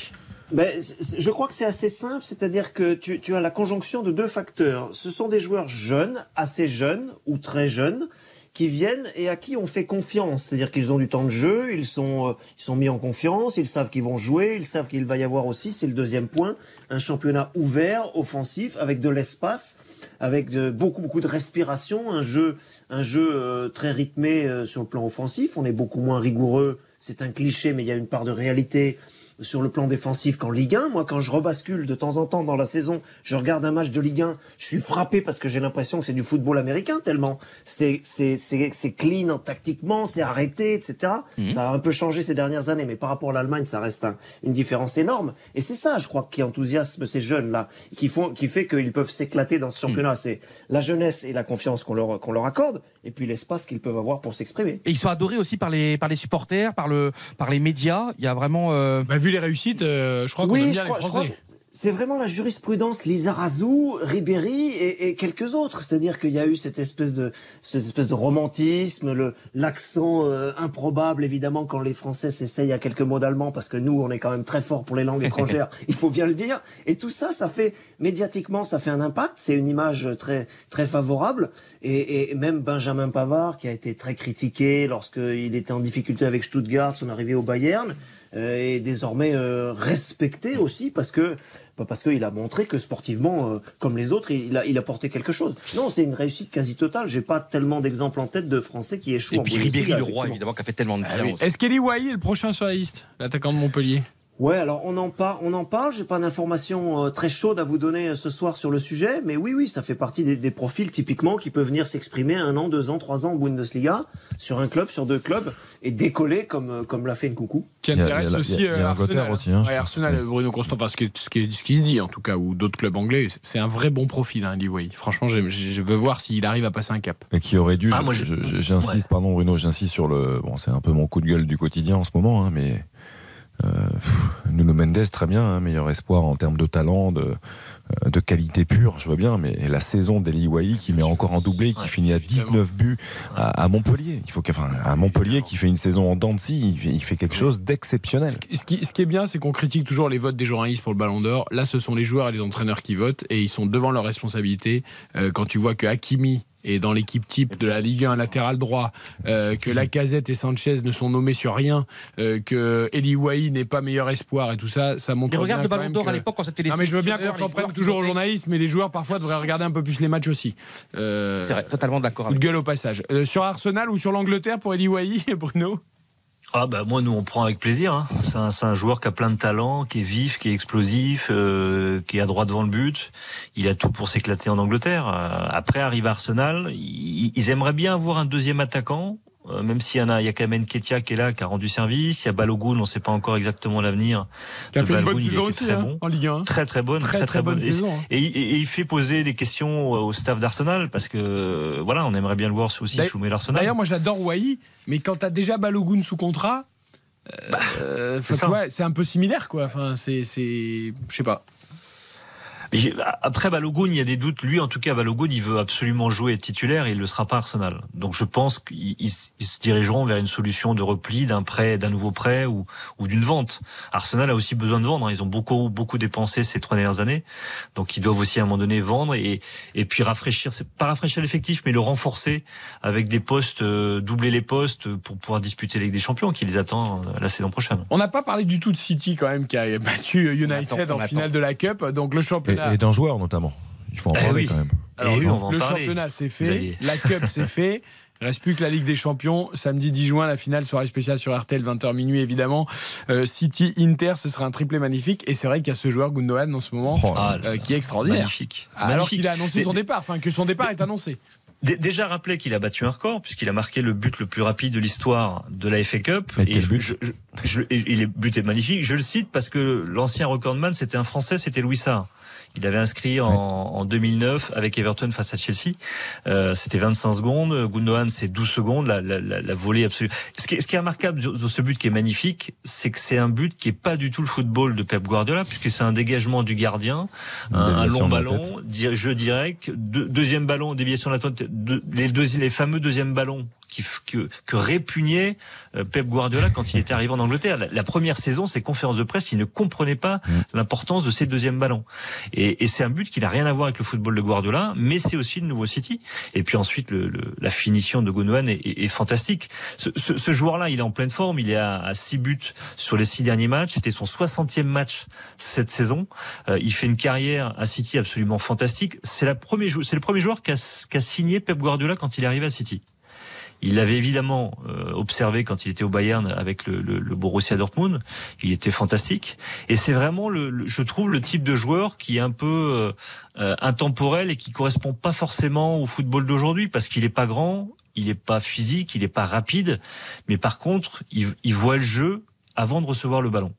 Ben, je crois que c'est assez simple, c'est-à-dire que tu, tu as la conjonction de deux facteurs. Ce sont des joueurs jeunes, assez jeunes ou très jeunes, qui viennent et à qui on fait confiance. C'est-à-dire qu'ils ont du temps de jeu, ils sont, euh, ils sont mis en confiance, ils savent qu'ils vont jouer, ils savent qu'il va y avoir aussi, c'est le deuxième point, un championnat ouvert, offensif, avec de l'espace, avec de- beaucoup beaucoup de respiration, un jeu, un jeu euh, très rythmé euh, sur le plan offensif. On est beaucoup moins rigoureux. C'est un cliché, mais il y a une part de réalité sur le plan défensif qu'en Ligue 1. Moi, quand je rebascule de temps en temps dans la saison, je regarde un match de Ligue 1, je suis frappé parce que j'ai l'impression que c'est du football américain tellement c'est c'est c'est c'est clean hein, tactiquement, c'est arrêté, etc. Ça a un peu changé ces dernières années, mais par rapport à l'Allemagne, ça reste un- une différence énorme. Et c'est ça, je crois, qui enthousiasme ces jeunes là, qui font, qui fait qu'ils peuvent s'éclater dans ce championnat. C'est la jeunesse et la confiance qu'on leur qu'on leur accorde, et puis l'espace qu'ils peuvent avoir pour s'exprimer. Et ils sont adorés aussi par les, par les supporters, par, le, par les médias. Il y a vraiment. euh, Bah, Vu les réussites, euh, je crois qu'on Oui, aime je bien crois, les Français. c'est vraiment la jurisprudence Lizarazu, Ribéry et, et quelques autres. C'est-à-dire qu'il y a eu cette espèce de cette espèce de romantisme, le l'accent euh, improbable évidemment quand les Français s'essayent à quelques mots d'allemand parce que nous on est quand même très fort pour les langues étrangères, il faut bien le dire. Et tout ça, ça fait médiatiquement, ça fait un impact. C'est une image très très favorable. Et, et même Benjamin Pavard qui a été très critiqué lorsqu'il était en difficulté avec Stuttgart, son arrivée au Bayern, est désormais euh, respecté aussi parce que bah, parce qu'il a montré que sportivement, euh, comme les autres, il a, il a porté quelque chose. Non, c'est une réussite quasi totale. J'ai pas tellement d'exemples en tête de Français qui échouent. Et en puis Ribéry, le roi, évidemment, qui a fait tellement de bien. aussi. Est-ce qu'Eli Wahi est le prochain sur la liste, l'attaquant de Montpellier? Ouais, alors on en parle, on en parle. J'ai pas d'informations euh, très chaudes à vous donner euh, ce soir sur le sujet, mais oui, oui, ça fait partie des, des profils typiquement qui peuvent venir s'exprimer un an, deux ans, trois ans en Bundesliga sur un club, sur deux clubs et décoller comme euh, comme l'a fait Nkoukou. qui intéresse aussi Arsenal. aussi, hein, Ouais. Arsenal, Ouais. Bruno Constant, enfin, ce, qui, ce, qui, ce qui se dit en tout cas, ou d'autres clubs anglais, c'est un vrai bon profil, hein, Wahi. Franchement, je veux voir s'il arrive à passer un cap. Et qui aurait dû. Ah, J'insiste, pardon Bruno, j'insiste sur le. Bon, c'est un peu mon coup de gueule du quotidien en ce moment, hein, mais Nuno Mendes, très bien, hein, meilleur espoir en termes de talent, de, euh, de qualité pure, je veux bien, mais la saison d'Eli Wahi qui met encore un doublé, qui finit à 19 buts à, à Montpellier. Il faut que, enfin, à Montpellier qui fait une saison en dents de scie, il fait, il fait quelque chose d'exceptionnel. Ce qui, ce qui est bien, c'est qu'on critique toujours les votes des journalistes pour le Ballon d'Or. Là, ce sont les joueurs et les entraîneurs qui votent et ils sont devant leurs responsabilités. Euh, quand tu vois que Hakimi est dans l'équipe type de la Ligue 1 latéral droit, euh, que Lacazette et Sanchez ne sont nommés sur rien, euh, que Eli n'est pas meilleur espoir et tout ça, ça montre Mais regarde bien le Ballon d'Or que- à l'époque quand c'était les Non mais je veux bien qu'on s'en prenne toujours aux journalistes, mais les joueurs parfois devraient regarder un peu plus les matchs aussi. Euh, C'est vrai, totalement d'accord Coup de gueule au passage. Euh, sur Arsenal ou sur l'Angleterre pour Eli Wahi, Bruno? Ah bah moi nous on prend avec plaisir. hein. C'est un, un joueur qui a plein de talent, qui est vif, qui est explosif, euh, qui est à droit devant le but. Il a tout pour s'éclater en Angleterre. Euh, après arrive Arsenal, ils aimeraient bien avoir un deuxième attaquant. Euh, même s'il y en a, il y a quand même Nketia qui est là, qui a rendu service. Il y a Balogun, on ne sait pas encore exactement l'avenir. Qui a de fait une Balogun, bonne il a saison aussi très hein, bon. en Ligue 1. Très très bonne, Très, très très bonne saison, hein. Et, et- et il fait poser des questions au staff d'Arsenal parce que euh, voilà, on aimerait bien le voir aussi soumettre l'Arsenal. D'ailleurs, moi j'adore Wai, mais quand t'as déjà Balogun sous contrat, euh, enfin, c'est tu un peu similaire quoi. Enfin, c'est, je sais pas. Mais j'ai- après Balogun, il y a des doutes. Lui, en tout cas, Balogun, il veut absolument jouer et être titulaire et il ne le sera pas à Arsenal. Donc je pense qu'ils ils- ils se dirigeront vers une solution de repli, d'un prêt, d'un nouveau prêt ou, ou d'une vente. Arsenal a aussi besoin de vendre. hein. Ils ont beaucoup, beaucoup dépensé ces trois dernières années. Donc ils doivent aussi à un moment donné vendre et, et puis rafraîchir, c'est pas rafraîchir l'effectif, mais le renforcer avec des postes, euh, doubler les postes pour pouvoir disputer la Ligue des Champions qui les attend euh, la saison prochaine. On n'a pas parlé du tout de City quand même qui a battu United attend, en attend. finale de la Cup. Donc le Et, championnat. et d'un joueur notamment. Il faut en Eh parler oui. quand même. Alors, Eh oui, on va en le parler. championnat c'est fait, la Cup c'est fait. Il reste plus que la Ligue des Champions. Samedi 10 juin, la finale, soirée spéciale sur RTL, 20h minuit évidemment. Euh, City Inter, ce sera un triplé magnifique. Et c'est vrai qu'il y a ce joueur Gundogan en ce moment Oh, euh, qui est extraordinaire. magnifique. Alors Magnifique. qu'il a annoncé son Dé- départ, enfin que son départ est annoncé. Dé- Déjà rappelé qu'il a battu un record puisqu'il a marqué le but le plus rapide de l'histoire de la FA Cup. Mais quel je- but je- je- je- et le but est magnifique. Je le cite parce que l'ancien recordman c'était un Français, c'était Louis Sarr. Il avait inscrit en, en 2009 avec Everton face à Chelsea. Euh, c'était 25 secondes. Gundogan, c'est 12 secondes. La, la, la, la volée absolue. Ce qui, est, ce qui est remarquable de ce but qui est magnifique, c'est que c'est un but qui est pas du tout le football de Pep Guardiola, puisque c'est un dégagement du gardien, un, long ballon, jeu direct, deux- deuxième ballon, déviation de la tête, deux- les, deux, les fameux deuxième ballons qui, que, que répugnait euh, Pep Guardiola quand il était arrivé en Angleterre. La, la première saison, ses conférences de presse, il ne comprenait pas l'importance de ces deuxièmes ballons. Et, et c'est un but qui n'a rien à voir avec le football de Guardiola, mais c'est aussi le nouveau City. Et puis ensuite, le, le- la finition de Gundogan est, est- est fantastique. Ce, ce- ce joueur-là, il est en pleine forme. Il est à, à 6 buts sur les 6 derniers matchs. C'était son 60e match cette saison. Euh, il fait une carrière à City absolument fantastique. C'est le premier joueur qui a, qui a signé Pep Guardiola quand il est arrivé à City. Il l'avait évidemment euh, observé quand il était au Bayern avec le, le- le Borussia Dortmund. Il était fantastique. Et c'est vraiment, le, le- je trouve, le type de joueur qui est un peu euh, euh, intemporel et qui correspond pas forcément au football d'aujourd'hui parce qu'il est pas grand, il est pas physique, il est pas rapide, mais par contre, il, il voit le jeu avant de recevoir le ballon.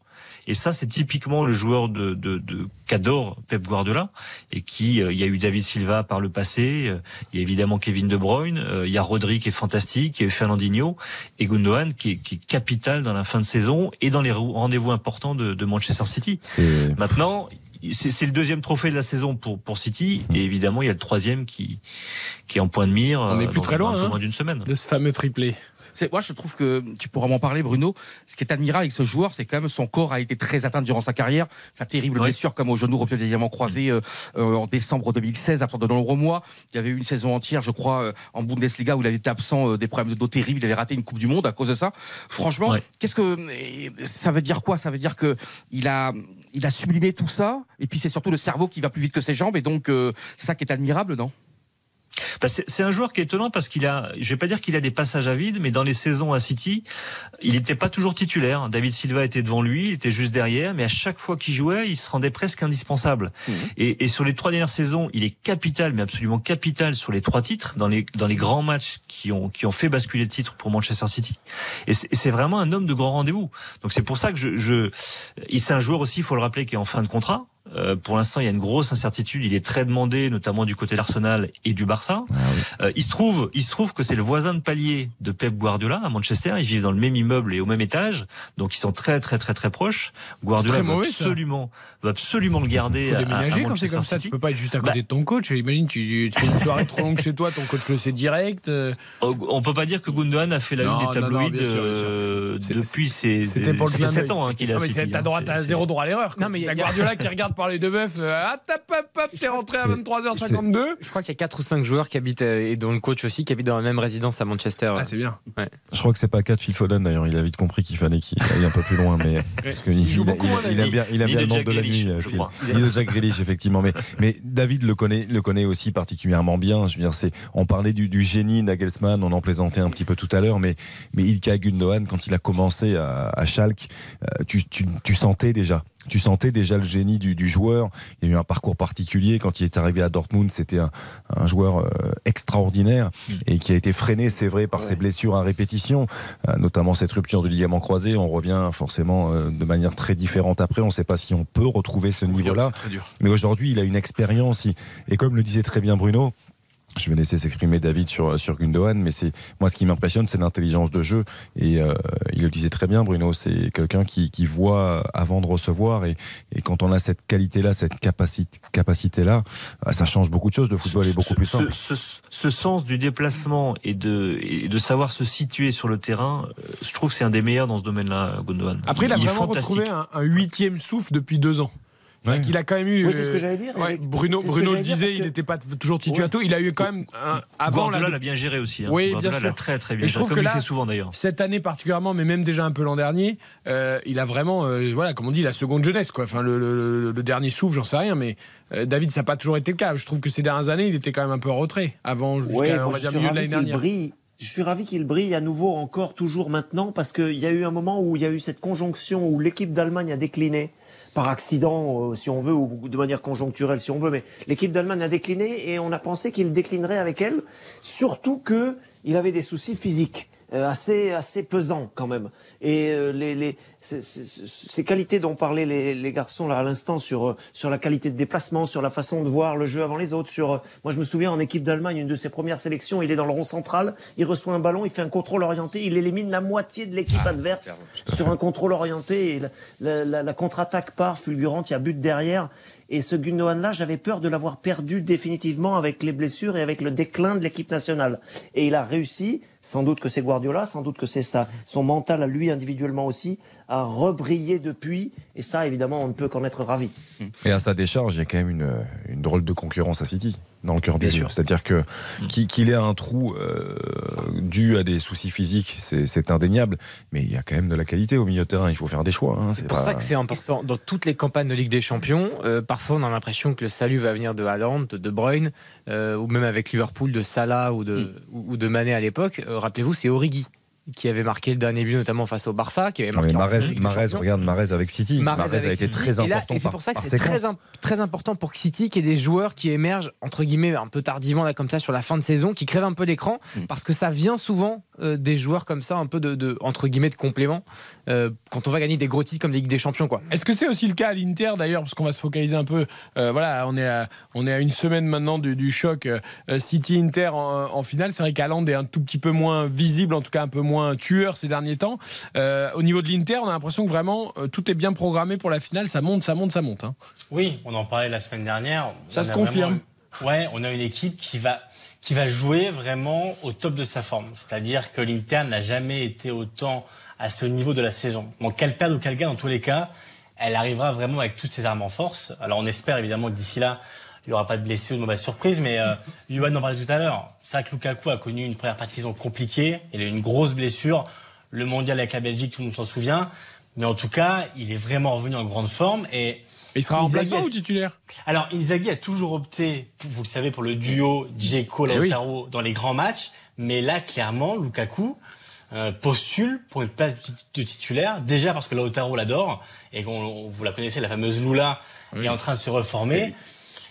Et ça, c'est typiquement le joueur de, de, de qu'adore Pep Guardiola et qui, euh, il y a eu David Silva par le passé, euh, il y a évidemment Kevin De Bruyne, euh, il y a Rodri qui est fantastique, il y a Fernandinho et Gundogan qui est, qui est capital dans la fin de saison et dans les rendez-vous importants de, de Manchester City. C'est Maintenant, c'est c'est le deuxième trophée de la saison pour, pour City. Et évidemment, il y a le troisième qui, qui est en point de mire. On n'est plus dans très loin un peu hein, moins d'une semaine. de ce fameux triplé. C'est- Moi, je trouve que tu pourras m'en parler, Bruno. Ce qui est admirable avec ce joueur, c'est quand même son corps a été très atteint durant sa carrière. Sa terrible Oui. blessure, comme au genou, rupture des ligaments croisés euh, euh, en décembre 2016, absent de nombreux mois. Il y avait eu une saison entière, je crois, euh, en Bundesliga où il avait été absent des problèmes de dos terribles. Il avait raté une Coupe du Monde à cause de ça. Franchement, qu'est-ce que ça veut dire quoi? Ça veut dire que il a, il a sublimé tout ça. Et puis c'est surtout le cerveau qui va plus vite que ses jambes. Et donc, c'est ça qui est admirable, non? Bah, c'est un joueur qui est étonnant parce qu'il a, je vais pas dire qu'il a des passages à vide, mais dans les saisons à City, il n'était pas toujours titulaire. David Silva était devant lui, il était juste derrière, mais à chaque fois qu'il jouait, il se rendait presque indispensable. Et, et sur les trois dernières saisons, il est capital, mais absolument capital sur les trois titres, dans les, dans les grands matchs qui ont, qui ont fait basculer le titre pour Manchester City. Et c'est vraiment un homme de grand rendez-vous. Donc c'est pour ça que je, je il- c'est un joueur aussi, il faut le rappeler, qui est en fin de contrat. Euh, pour l'instant, il y a une grosse incertitude. Il est très demandé, notamment du côté de l'Arsenal et du Barça. Euh, il se trouve, il se trouve que c'est le voisin de palier de Pep Guardiola à Manchester. Ils vivent dans le même immeuble et au même étage, donc ils sont très très très très proches. Guardiola très veut mauvais, ça. absolument, veut absolument le garder. faut à- à- déménager à quand c'est comme ça. City. Tu peux pas être juste à côté Bah, de ton coach. Imagine, tu, tu fais une soirée trop longue chez toi, ton coach le sait direct. euh, On peut pas dire que Gundogan a fait la Non, une des non, non, euh, C'est- depuis ses. C'était pour le ça clin fait 7 d'œil. ans hein, qu'il a Non, mais City, t'as hein, droit, c'est- t'as c'est- zéro droit à l'erreur. Non, mais il y a- Guardiola qui regarde par les deux meufs. euh, Ah, tap, hop, hop, t'es rentré à 23h52. Je crois qu'il y a 4 ou 5 joueurs qui habitent, euh, et dont le coach aussi, qui habitent dans la même résidence à Manchester. Ah, c'est bien. Ouais. Je crois que c'est pas 4 Phil Foden d'ailleurs. Il a vite compris qu'il fallait qu'il aille un peu plus loin. Mais parce que il, joue il beaucoup, il a- il aime bien, il bien de le monde Jack de la nuit. euh, je Phil. crois. Ni de Jack Grealish effectivement. Mais, mais David le connaît, le connaît aussi particulièrement bien. Je veux dire, c'est, on parlait du, du génie Nagelsmann, on en plaisantait un petit peu tout à l'heure, mais mais Ilkay Gundogan quand il a commencé à, à Schalke, euh, tu, tu, tu sentais déjà. Tu sentais déjà le génie du, du joueur. Il y a eu un parcours particulier. Quand il est arrivé à Dortmund, c'était un, un joueur euh, extraordinaire et qui a été freiné, c'est vrai, par ses blessures à répétition, euh, notamment cette rupture du ligament croisé. On revient forcément euh, de manière très différente après. On ne sait pas si on peut retrouver ce niveau-là. Mais aujourd'hui, il a une expérience. Et comme le disait très bien Bruno, je vais laisser s'exprimer David sur, sur Gundogan, mais c'est moi ce qui m'impressionne, c'est l'intelligence de jeu. Et euh, il le disait très bien, Bruno, c'est quelqu'un qui, qui voit avant de recevoir. Et, et quand on a cette qualité-là, cette capacité, capacité-là, euh, ça change beaucoup de choses. Le football est beaucoup plus simple. ce- ce sens du déplacement et de, et de savoir se situer sur le terrain, euh, je trouve que c'est un des meilleurs dans ce domaine-là, Gundogan. Après, il a est vraiment fantastique. retrouvé un, un huitième souffle depuis deux ans. Ouais. Il a quand même eu. Oui, c'est ce euh, que j'allais dire. ouais, Bruno, Bruno le disait, il n'était pas toujours titulato. Il a eu quand même un, avant Guardiola la- l'a bien géré aussi. Hein. Oui, Guardiola bien l'a sûr. très très bien Et je géré, trouve comme que il là, fait souvent d'ailleurs. Cette année particulièrement, mais même déjà un peu l'an dernier, euh, il a vraiment, euh, voilà, comme on dit, la seconde jeunesse, quoi. Enfin, le, le- le dernier souffle, j'en sais rien, mais euh, David, ça n'a pas toujours été le cas. Je trouve que ces dernières années, il était quand même un peu en retrait. Avant, jusqu'à, Ouais, on va je dire, suis milieu de ravi l'année qu'il dernière. brille. Je suis ravi qu'il brille à nouveau, encore, toujours maintenant, parce qu'il y a eu un moment où il y a eu cette conjonction où l'équipe d'Allemagne a décliné par accident, euh, si on veut, ou de manière conjoncturelle, si on veut, mais l'équipe d'Allemagne a décliné et on a pensé qu'il déclinerait avec elle, surtout que il avait des soucis physiques. euh, assez assez pesants quand même et euh, les, les ces, ces- ces qualités dont parlaient les, les garçons là à l'instant sur euh, sur la qualité de déplacement sur la façon de voir le jeu avant les autres sur euh, moi je me souviens en équipe d'Allemagne une de ses premières sélections il est dans le rond central il reçoit un ballon il fait un contrôle orienté il élimine la moitié de l'équipe adverse sur un contrôle orienté et la, la- la- la contre-attaque part fulgurante il y a but derrière. Et ce Gundogan là j'avais peur de l'avoir perdu définitivement avec les blessures et avec le déclin de l'équipe nationale. Et il a réussi sans doute que c'est Guardiola, sans doute que c'est ça, son mental à lui individuellement aussi, a rebrillé depuis, et ça évidemment on ne peut qu'en être ravi. Et à sa décharge, il y a quand même une, une drôle de concurrence à City dans le cœur du jeu. C'est-à-dire que qu'il ait un trou euh, dû à des soucis physiques, c'est indéniable. Mais il y a quand même de la qualité au milieu de terrain. Il faut faire des choix. hein. C'est pour pas- ça que c'est important. Dans toutes les campagnes de Ligue des Champions, euh, parfois on a l'impression que le salut va venir de Haaland, de De Bruyne, euh, ou même avec Liverpool de Salah ou de, ou, ou de Mané à l'époque. Euh, Rappelez-vous, c'est Origi qui avait marqué le dernier but, notamment face au Barça, qui avait Non, mais marqué Marez, regarde Marez avec City. Marez a été City. très Et là- important Et c'est pour ça que c'est très, important pour City qu'il y ait des joueurs qui émergent, entre guillemets, un peu tardivement, là, comme ça, sur la fin de saison, qui crèvent un peu l'écran, Mm. parce que ça vient souvent euh, des joueurs comme ça, un peu de, de- entre guillemets, de complément, euh, quand on va gagner des gros titres comme la Ligue des Champions, quoi. Est-ce que c'est aussi le cas à l'Inter d'ailleurs Parce qu'on va se focaliser un peu. euh, voilà, on est, à, on est à une semaine maintenant du, du choc euh, City-Inter en, en finale. C'est vrai qu'Aland est un tout petit peu moins visible, en tout cas un peu moins moins tueur ces derniers temps. Euh, au niveau de l'Inter, on a l'impression que vraiment euh, tout est bien programmé pour la finale. Ça monte, ça monte, ça monte. hein. Oui, on en parlait la semaine dernière. Ça On se confirme. vraiment- Ouais, on a une équipe qui va qui va jouer vraiment au top de sa forme. C'est-à-dire que l'Inter n'a jamais été autant à ce niveau de la saison. Qu'elle perde ou qu'elle gagne, dans tous les cas, elle arrivera vraiment avec toutes ses armes en force. Alors on espère évidemment que d'ici là, il n'y aura pas de blessés ou de mauvaises surprises, mais euh, Johan en parlait tout à l'heure. C'est vrai que Lukaku a connu une première partie de saison compliquée. Il a eu une grosse blessure. Le mondial avec la Belgique, tout le monde s'en souvient. Mais en tout cas, il est vraiment revenu en grande forme et il sera remplaçant ou titulaire? Alors, Inzaghi a toujours opté, vous le savez, pour le duo Dzeko Eh oui. Dans les grands matchs, mais là, clairement, Lukaku euh, postule pour une place de tit- de titulaire, déjà parce que Lautaro l'adore, et qu'on, on- vous la connaissez, la fameuse Lula est en train de se reformer.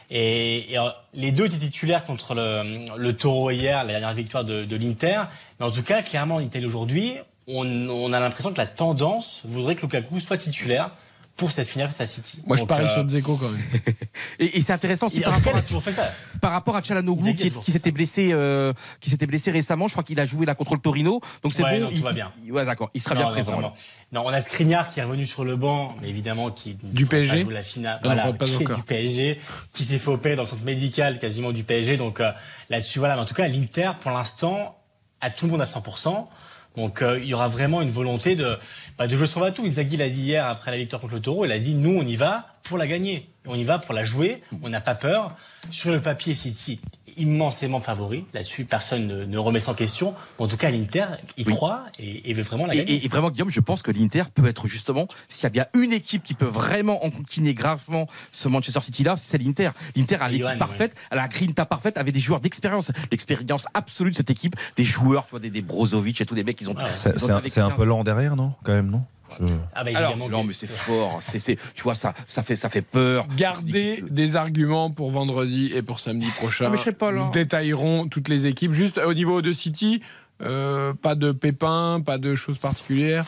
Et, et, alors, les deux étaient titulaires contre le, le Taureau hier, la dernière victoire de, de l'Inter. Mais en tout cas, clairement, en Italie aujourd'hui, on, on a l'impression que la tendance voudrait que Lukaku soit titulaire pour cette finale face à City. Moi, je parie euh, sur Dzeko quand même. Et, et c'est intéressant aussi Il- par rapport, il a toujours fait ça. à, par rapport à Chalanoglu qui, qui s'était blessé, euh, qui s'était blessé récemment. Je crois qu'il a joué là contre le Torino. Donc c'est Ouais, bon. non, tout il, va bien. il- ouais, d'accord. Il sera Non, bien non, présent. Non, on a Skriniar qui est revenu sur le banc, mais évidemment qui Du PSG? la finale, non, voilà, pas- pas qui est encore. du PSG, qui s'est fait opérer dans le centre médical quasiment du PSG. Donc euh, là-dessus, voilà. Mais en tout cas, l'Inter, pour l'instant, a tout le monde à 100%. Donc euh, il y aura vraiment une volonté de, bah, de jouer sur tout. Inzaghi l'a dit hier après la victoire contre le Taureau. Il a dit nous on y va pour la gagner. On y va pour la jouer. On n'a pas peur. Sur le papier, City immensément favori. Là-dessus, personne ne, ne remet ça en question. En tout cas, l'Inter y croit et, et veut vraiment la Et, gagner. et- et vraiment, Guillaume, je pense que l'Inter peut être justement, s'il y a bien une équipe qui peut vraiment enquiquiner gravement ce Manchester City-là, c'est l'Inter. L'Inter a l'équipe parfaite, elle a la grinta parfaite, avec des joueurs d'expérience, l'expérience absolue de cette équipe, des joueurs, tu vois, des, des Brozovic et tous des mecs qui ont. Ont c'est un, un 15. peu lent derrière, non? Quand même, non? Je- Ah bah Alors, non, mais c'est fort. C'est, c'est- tu vois, ça, ça fait, ça fait peur. Gardez des arguments pour vendredi et pour samedi prochain. Ah, mais je serai pas là. Nous détaillerons toutes les équipes. Juste au niveau de City, euh, pas de pépins, pas de choses particulières.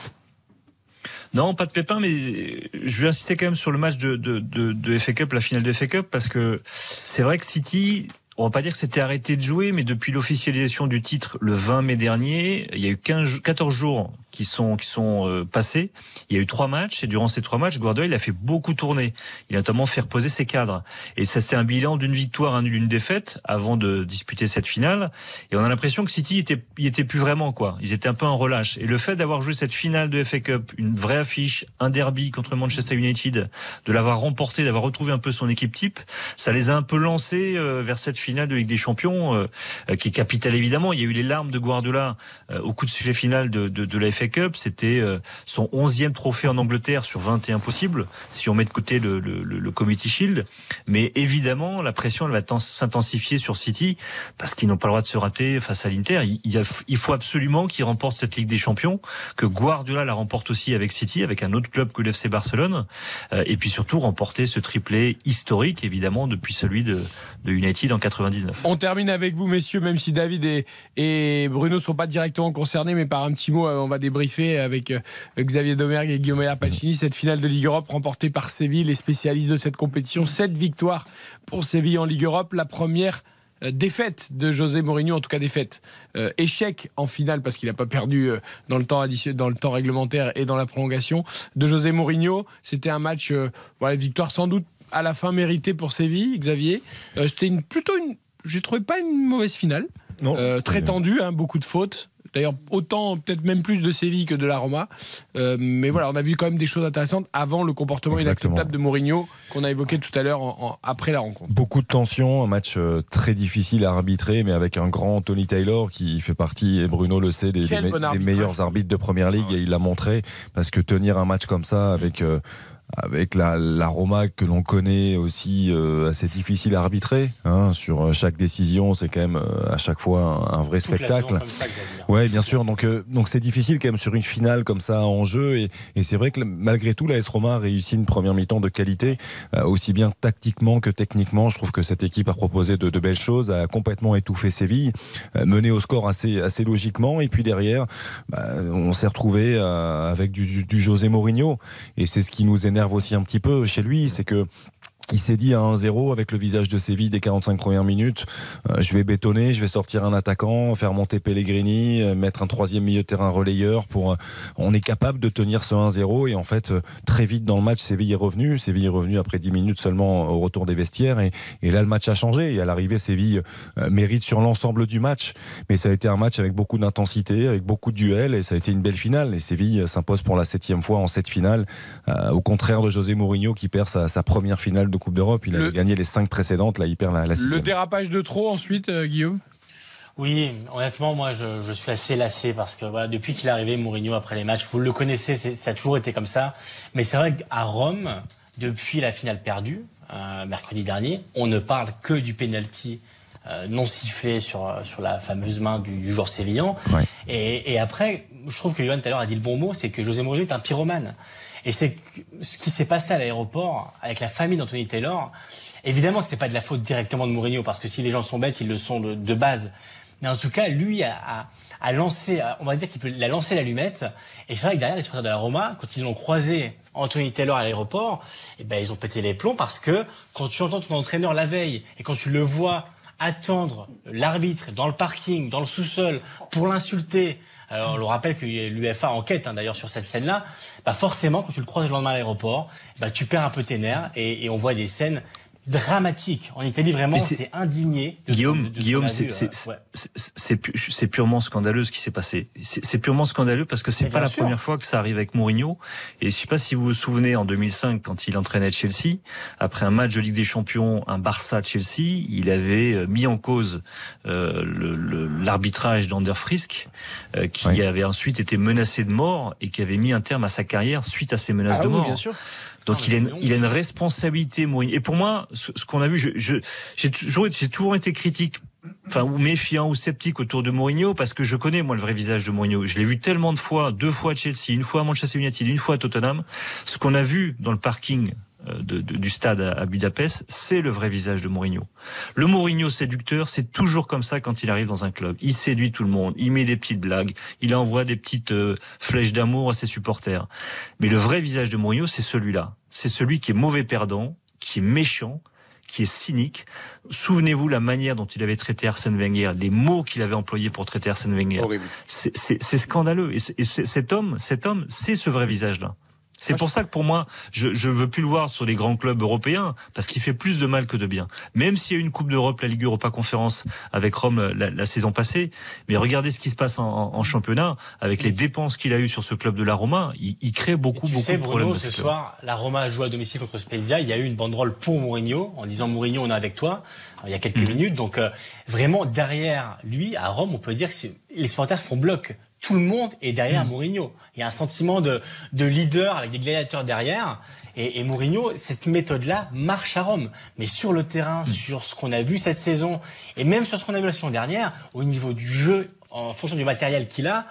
Non, pas de pépin, mais je vais insister quand même sur le match de, de, de, de FA Cup, la finale de FA Cup, parce que c'est vrai que City, on va pas dire que c'était arrêté de jouer, mais depuis l'officialisation du titre le 20 mai dernier, il y a eu 15, 14 jours qui sont qui sont euh, passés. Il y a eu trois matchs et durant ces trois matchs, Guardiola il a fait beaucoup tourner. Il a notamment fait reposer ses cadres. Et ça c'est un bilan d'une victoire, un nul, une défaite avant de disputer cette finale. Et on a l'impression que City était il était plus vraiment quoi. Ils étaient un peu en relâche. Et le fait d'avoir joué cette finale de FA Cup, une vraie affiche, un derby contre Manchester United, de l'avoir remporté, d'avoir retrouvé un peu son équipe type, ça les a un peu lancés euh, vers cette finale de Ligue des Champions euh, euh, qui est capitale évidemment. Il y a eu les larmes de Guardiola euh, au coup de sifflet final de, de, de la FA C'était euh, son 11e trophée en Angleterre sur 21 possibles, si on met de côté le, le, Community Shield. Mais évidemment, la pression elle va ten- s'intensifier sur City parce qu'ils n'ont pas le droit de se rater face à l'Inter. Il, faut absolument qu'ils remportent cette Ligue des Champions, que Guardiola la remporte aussi avec City, avec un autre club que l'FC Barcelone, euh, et puis surtout remporter ce triplé historique, évidemment, depuis celui de, United en 99. On termine avec vous, messieurs, même si David et, et Bruno sont pas directement concernés, mais par un petit mot, euh, on va débriefer avec euh, Xavier Domergue et Guillaume Pacini cette finale de Ligue Europe remportée par Séville, les spécialistes de cette compétition. Sept victoires pour Séville en Ligue Europe, la première euh, défaite de José Mourinho, en tout cas défaite, Euh, échec en finale parce qu'il n'a pas perdu euh, dans le temps dans le temps réglementaire et dans la prolongation de José Mourinho. C'était un match, euh, voilà, victoire sans doute à la fin méritée pour Séville, Xavier. C'était une, plutôt une, j'ai trouvé pas une mauvaise finale, Non, très tendue, hein, beaucoup de fautes. D'ailleurs, autant, peut-être même plus de Séville que de la Roma. Euh, mais voilà, on a vu quand même des choses intéressantes avant le comportement Exactement. inacceptable de Mourinho qu'on a évoqué tout à l'heure après la rencontre. Beaucoup de tension, un match euh, très difficile à arbitrer, mais avec un grand Tony Taylor qui fait partie, et Bruno le sait, des, bon meilleurs arbitres de première ligue, et il l'a montré, parce que tenir un match comme ça avec. euh, avec la, la Roma que l'on connaît aussi euh, assez difficile à arbitrer hein, sur euh, chaque décision c'est quand même euh, à chaque fois un, un vrai Toute spectacle ça. Ouais, bien sûr. Donc, euh, donc c'est difficile quand même sur une finale comme ça en jeu. Et, et c'est vrai que malgré tout, la S Roma a réussi une première mi-temps de qualité, aussi bien tactiquement que techniquement. Je trouve que cette équipe a proposé de, de belles choses, a complètement étouffé Séville, mené au score assez, assez logiquement. Et puis derrière, bah, on s'est retrouvé avec du, du, du José Mourinho. Et c'est ce qui nous énerve aussi un petit peu chez lui, c'est que il s'est dit à 1-0 avec le visage de Séville des 45 premières minutes, euh, je vais bétonner, je vais sortir un attaquant, faire monter Pellegrini, euh, mettre un troisième milieu de terrain relayeur pour euh, on est capable de tenir ce 1-0 et en fait très vite dans le match Séville est revenu, Séville est revenu après 10 minutes seulement au retour des vestiaires et, là le match a changé et à l'arrivée Séville mérite sur l'ensemble du match. Mais ça a été un match avec beaucoup d'intensité, avec beaucoup de duels et ça a été une belle finale et Séville s'impose pour la septième fois en cette finale au contraire de José Mourinho qui perd sa, sa première finale de Coupe d'Europe. Il a Le- gagné les cinq précédentes, là il perd la, la Le dérapage de trop ensuite, euh, Guillaume? Oui, honnêtement, moi, je, je suis assez lassé parce que voilà, depuis qu'il est arrivé, Mourinho, après les matchs, vous le connaissez, c'est- ça a toujours été comme ça. Mais c'est vrai qu'à Rome, depuis la finale perdue, euh, mercredi dernier, on ne parle que du penalty euh, non sifflé sur, sur la fameuse main du, du joueur sévillan. Et, et après, je trouve que Johan tout à l'heure a dit le bon mot, c'est que José Mourinho est un pyromane. Et c'est ce qui s'est passé à l'aéroport avec la famille d'Anthony Taylor. Évidemment que c'est pas de la faute directement de Mourinho parce que si les gens sont bêtes, ils le sont de, base. Mais en tout cas, lui a, a, a lancé, on va dire qu'il peut, il a l'allumette. Et c'est vrai que derrière les supporters de la Roma, quand ils l'ont croisé Anthony Taylor à l'aéroport, eh ben ils ont pété les plombs parce que quand tu entends ton entraîneur la veille et quand tu le vois attendre l'arbitre dans le parking, dans le sous-sol, pour l'insulter. Alors, on le rappelle que l'UFA enquête hein, d'ailleurs sur cette scène-là. Bah forcément, quand tu le croises le lendemain à l'aéroport, bah tu perds un peu tes nerfs et, et on voit des scènes dramatiques. En Italie, vraiment, c'est- indigné. de Guillaume, de Guillaume, c'est euh, ouais. c'est- c'est pu- c'est purement scandaleux ce qui s'est passé. C'est c'est purement scandaleux parce que c'est pas la sûr. première fois que ça arrive avec Mourinho. Et je sais pas si vous vous souvenez en 2005 quand il entraînait Chelsea, après un match de Ligue des Champions, un Barça-Chelsea, il avait euh, mis en cause euh, le- le- l'arbitrage d'Ander Frisk, euh, qui avait ensuite été menacé de mort et qui avait mis un terme à sa carrière suite à ces menaces Ah de oui, mort. bien sûr. Donc il, a une, il a une responsabilité, Mourinho. Et pour moi, ce, ce qu'on a vu, je, je- j'ai toujours, j'ai toujours été critique, enfin ou méfiant ou sceptique autour de Mourinho parce que je connais moi le vrai visage de Mourinho. Je l'ai vu tellement de fois, deux fois à Chelsea, une fois à Manchester United, une fois à Tottenham. Ce qu'on a vu dans le parking de- de- du stade à, à Budapest, c'est le vrai visage de Mourinho. Le Mourinho séducteur, c'est toujours comme ça quand il arrive dans un club. Il séduit tout le monde, il met des petites blagues, il envoie des petites euh, flèches d'amour à ses supporters. Mais le vrai visage de Mourinho, c'est celui-là. C'est celui qui est mauvais perdant, qui est méchant, qui est cynique. Souvenez-vous la manière dont il avait traité Arsène Wenger, les mots qu'il avait employés pour traiter Arsène Wenger. C'est- scandaleux. Et, et cet homme, cet homme, c'est ce vrai visage-là. C'est pour ça que pour moi, je je veux plus le voir sur les grands clubs européens parce qu'il fait plus de mal que de bien. Même s'il y a eu une Coupe d'Europe, la Ligue Europa Conférence avec Rome euh, la, la saison passée, mais regardez ce qui se passe en, championnat avec les dépenses qu'il a eues sur ce club de la Roma, il, il crée beaucoup Tu beaucoup sais, de problèmes. Bruno, ce ce soir, la Roma joue à domicile contre Spezia. Il y a eu une banderole pour Mourinho en disant Mourinho, on est avec toi. euh, Il y a quelques Mhm. minutes. Donc, euh, vraiment, derrière lui, à Rome, on peut dire que les supporters font bloc. Tout le monde est derrière Mhm. Mourinho. Il y a un sentiment de, de leader avec des gladiateurs derrière. Et, et Mourinho, cette méthode-là marche à Rome. Mais sur le terrain, Mhm. sur ce qu'on a vu cette saison, et même sur ce qu'on a vu la saison dernière, au niveau du jeu, en fonction du matériel qu'il a,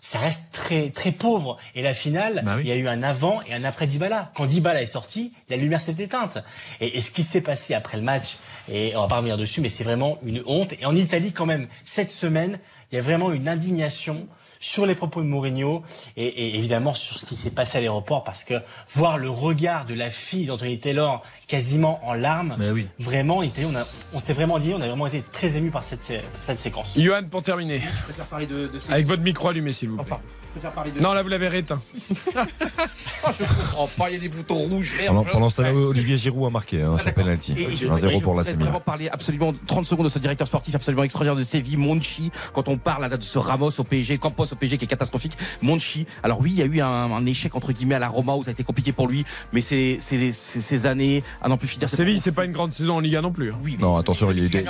ça reste très très pauvre. Et la finale, Bah il y a eu un avant et un après Dybala. Quand Dybala est sorti, la lumière s'est éteinte. Et, et ce qui s'est passé après le match, et on va pas revenir dessus, mais c'est vraiment une honte. Et en Italie, quand même, cette semaine, il y a vraiment une indignation sur les propos de Mourinho et, et évidemment sur ce qui s'est passé à l'aéroport parce que voir le regard de la fille d'Anthony Taylor quasiment en larmes, Mais oui. vraiment on, a- on s'est vraiment dit, on a vraiment été très ému par cette, cette séquence. Johan, pour terminer, Je préfère parler de, de ces- avec votre micro allumé, s'il vous Oh, plaît. pardon. Je préfère parler de. Non, là, vous l'avez rééteint. je comprends pas, il y a des boutons rouges. Pendant, ce temps-là, Olivier Giroud a marqué hein, sur penalty. Et je- 1-0 je pour la Milan. vraiment parler absolument 30 secondes de ce directeur sportif absolument extraordinaire de Séville, Monchi. Quand on parle là, de ce Ramos au PSG, Campos au PSG qui est catastrophique, Monchi. Alors oui, il y a eu un, un échec entre guillemets à la Roma où ça a été compliqué pour lui, mais c'est ces années à n'en plus finir. Séville, c'est pas une grande saison en Liga non plus. hein. Oui, Non, attention, il y a eu des.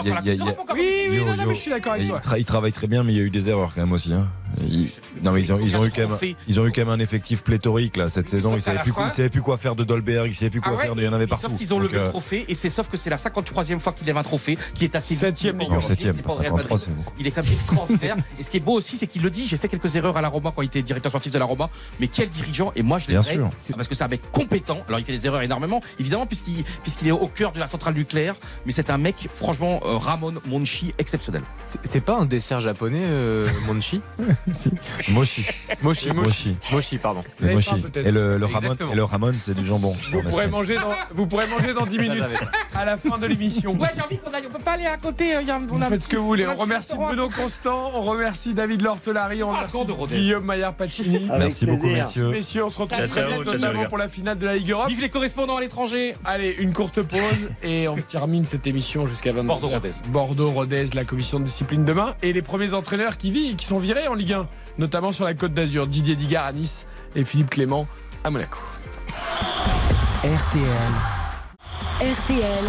Oui, oui, Yo, non, non, yo. mais je suis d'accord avec il, toi. tra- il travaille très bien, mais il y a eu des erreurs quand même aussi. hein. Il- Non, mais ils ont, ils ont eu quand même, ils ont eu quand même un effectif pléthorique là cette saison. Ils savaient plus, quoi- ils savaient plus quoi faire de Dolberg, ils savaient plus quoi Ah ouais, faire de. Il y en avait et partout. Sauf qu'ils ont Donc, levé euh, le trophée et c'est sauf que c'est la 53e fois qu'il lève un trophée qui est assez Septième Europa. septième, Il est pas pas au Real 53, Madrid. c'est beaucoup. Il est quand même extraordinaire. et ce qui est beau aussi, c'est qu'il le dit. J'ai fait quelques erreurs à la Roma quand il était directeur sportif de la Roma. Mais quel dirigeant Et moi, je Bien l'aimerais. sûr. Parce que c'est un mec compétent. Alors, il fait des erreurs énormément, évidemment, puisqu'il puisqu'il est au cœur de la centrale nucléaire. Mais c'est un mec, franchement, euh, Ramon Monchi, exceptionnel. C'est- pas un dessert japonais, euh, Monchi Mochi. Mochi, Mochi. Mochi, pardon. Vous Mochi. faim. Et le, le Ramon, et le Ramon, c'est du jambon. Vous pourrez, manger dans, vous pourrez manger dans 10 minutes à la fin de l'émission. Ouais, j'ai envie qu'on aille. On peut pas aller à côté. euh, y a- on Vous a- faites ce que vous voulez. on remercie. Bruno Constant, on remercie David Lortelari, on remercie. Guillaume Maillard Pacini. Merci beaucoup, messieurs. Messieurs, on se retrouve très notamment pour la finale de la Ligue Europe. Vive les correspondants à l'étranger. Allez, une courte pause et on termine cette émission jusqu'à 22 Bordeaux-Rodez. Bordeaux-Rodez, la commission de discipline demain. Et les premiers entraîneurs qui vivent, qui sont virés en Ligue 1, notamment sur la Côte d'Azur. Didier Digard à Nice et Philippe Clément à Monaco. RTL. RTL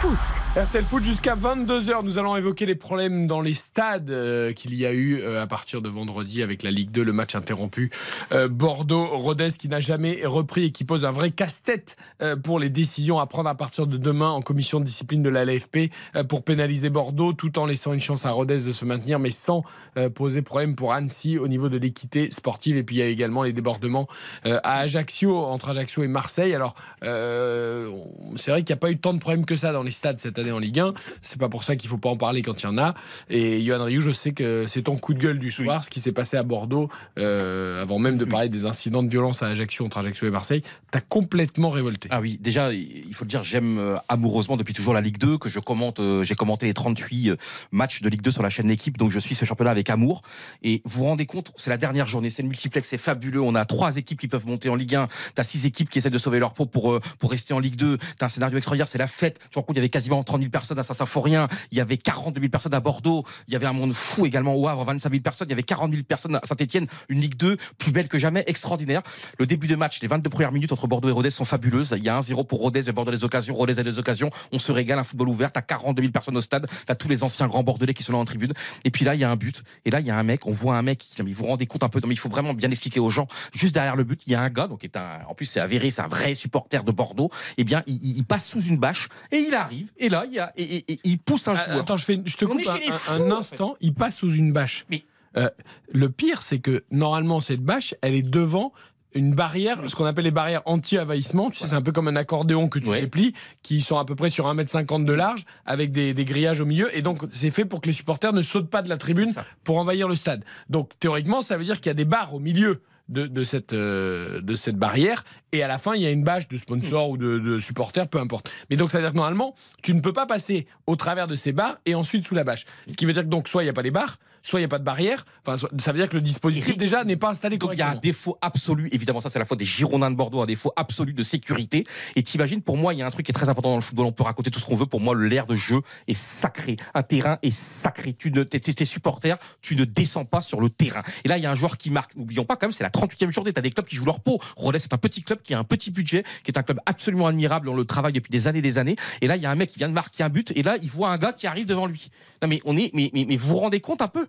Foot. RTL Foot jusqu'à 22h. Nous allons évoquer les problèmes dans les stades euh, qu'il y a eu euh, à partir de vendredi avec la Ligue 2, le match interrompu. Euh, Bordeaux-Rodez qui n'a jamais repris et qui pose un vrai casse-tête pour les décisions à prendre à partir de demain en commission de discipline de la LFP pour pénaliser Bordeaux tout en laissant une chance à Rodez de se maintenir mais sans poser problème pour Annecy au niveau de l'équité sportive. Et puis il y a également les débordements à Ajaccio, entre Ajaccio et Marseille. Alors c'est vrai qu'il n'y a pas eu tant de problèmes que ça dans les stades cette année en Ligue 1. C'est pas pour ça qu'il faut pas en parler quand il y en a. Et Johan Rioux, je sais que c'est ton coup de gueule du soir, ce qui s'est passé à Bordeaux, euh, avant même de parler des incidents de violence à Ajaccio, entre Ajaccio et Marseille. T'as complètement révolté. Ah oui, déjà, il faut le dire, j'aime euh, amoureusement depuis toujours la Ligue 2, que je commente, euh, j'ai commenté les 38 euh, matchs de Ligue 2 sur la chaîne L'équipe, donc je suis ce championnat avec amour. Et vous vous rendez compte, c'est la dernière journée, c'est le multiplex, c'est fabuleux. On a trois équipes qui peuvent monter en Ligue 1, t'as six équipes qui essaient de sauver leur peau pour, pour rester en Ligue 2. T'as un scénario extraordinaire, c'est la fête. Tu te rends compte, il y avait quasiment 30 000 personnes à Saint-Symphorien, il y avait 42 000 personnes à Bordeaux, il y avait un monde fou également au Havre, 25 000 personnes, il y avait 40 000 personnes à Saint-Etienne, une Ligue 2 plus belle que jamais, extraordinaire. Le début de match, les 22 premières minutes entre Bordeaux et Rodez sont fabuleuses. Il y a 1-0 pour Rodez, mais Bordeaux a des occasions, Rodez a des occasions. On se régale, un football ouvert. T'as 42 000 personnes au stade. T'as tous les anciens grands Bordelais qui sont là en tribune. Et puis là, il y a un but. Et là, il y a un mec, on voit un mec mais vous rendez compte un peu, non, mais il faut vraiment bien expliquer aux gens. Juste derrière le but, il y a un gars, donc est un, en plus, c'est avéré, c'est un vrai supporter de Bordeaux. Eh bien, il, il- il passe sous une bâche et il arrive. Et là, il y a, et, et- et il pousse un Ah, joueur. Attends, je, fais, je te coupe un, un- fous, un en instant. Il passe sous une bâche. Mais- Euh, le pire, c'est que normalement, cette bâche, elle est devant une barrière, ce qu'on appelle les barrières anti-envahissement. Tu sais, c'est un peu comme un accordéon que tu Ouais. déplies, qui sont à peu près sur 1m50 de large, avec des, des grillages au milieu. Et donc, c'est fait pour que les supporters ne sautent pas de la tribune pour envahir le stade. Donc, théoriquement, ça veut dire qu'il y a des barres au milieu. De, cette, euh, de cette barrière. Et à la fin il y a une bâche de sponsors ou de, de supporters peu importe. Mais donc ça veut dire que normalement tu ne peux pas passer au travers de ces barres et ensuite sous la bâche. Ce qui veut dire que donc soit il n'y a pas les barres soit il n'y a pas de barrière enfin soit- ça veut dire que le dispositif déjà n'est pas installé Donc il y a un correctement défaut absolu, évidemment ça c'est la faute des Girondins de Bordeaux, un défaut absolu de sécurité. Et t'imagines, pour moi il y a un truc qui est très important dans le football, on peut raconter tout ce qu'on veut, pour moi l'air de jeu est sacré, un terrain est sacré, tu ne, t'es, t'es- supporter, tu ne descends pas sur le terrain. Et là il y a un joueur qui marque, n'oublions pas quand même c'est la 38e journée, t'as des clubs qui jouent leur peau. Rodez c'est un petit club qui a un petit budget, qui est un club absolument admirable, on le travaille depuis des années des années. Et là il y a un mec qui vient de marquer un but, et là il voit un gars qui arrive devant lui. Non mais on est, mais, mais, mais vous vous rendez compte un peu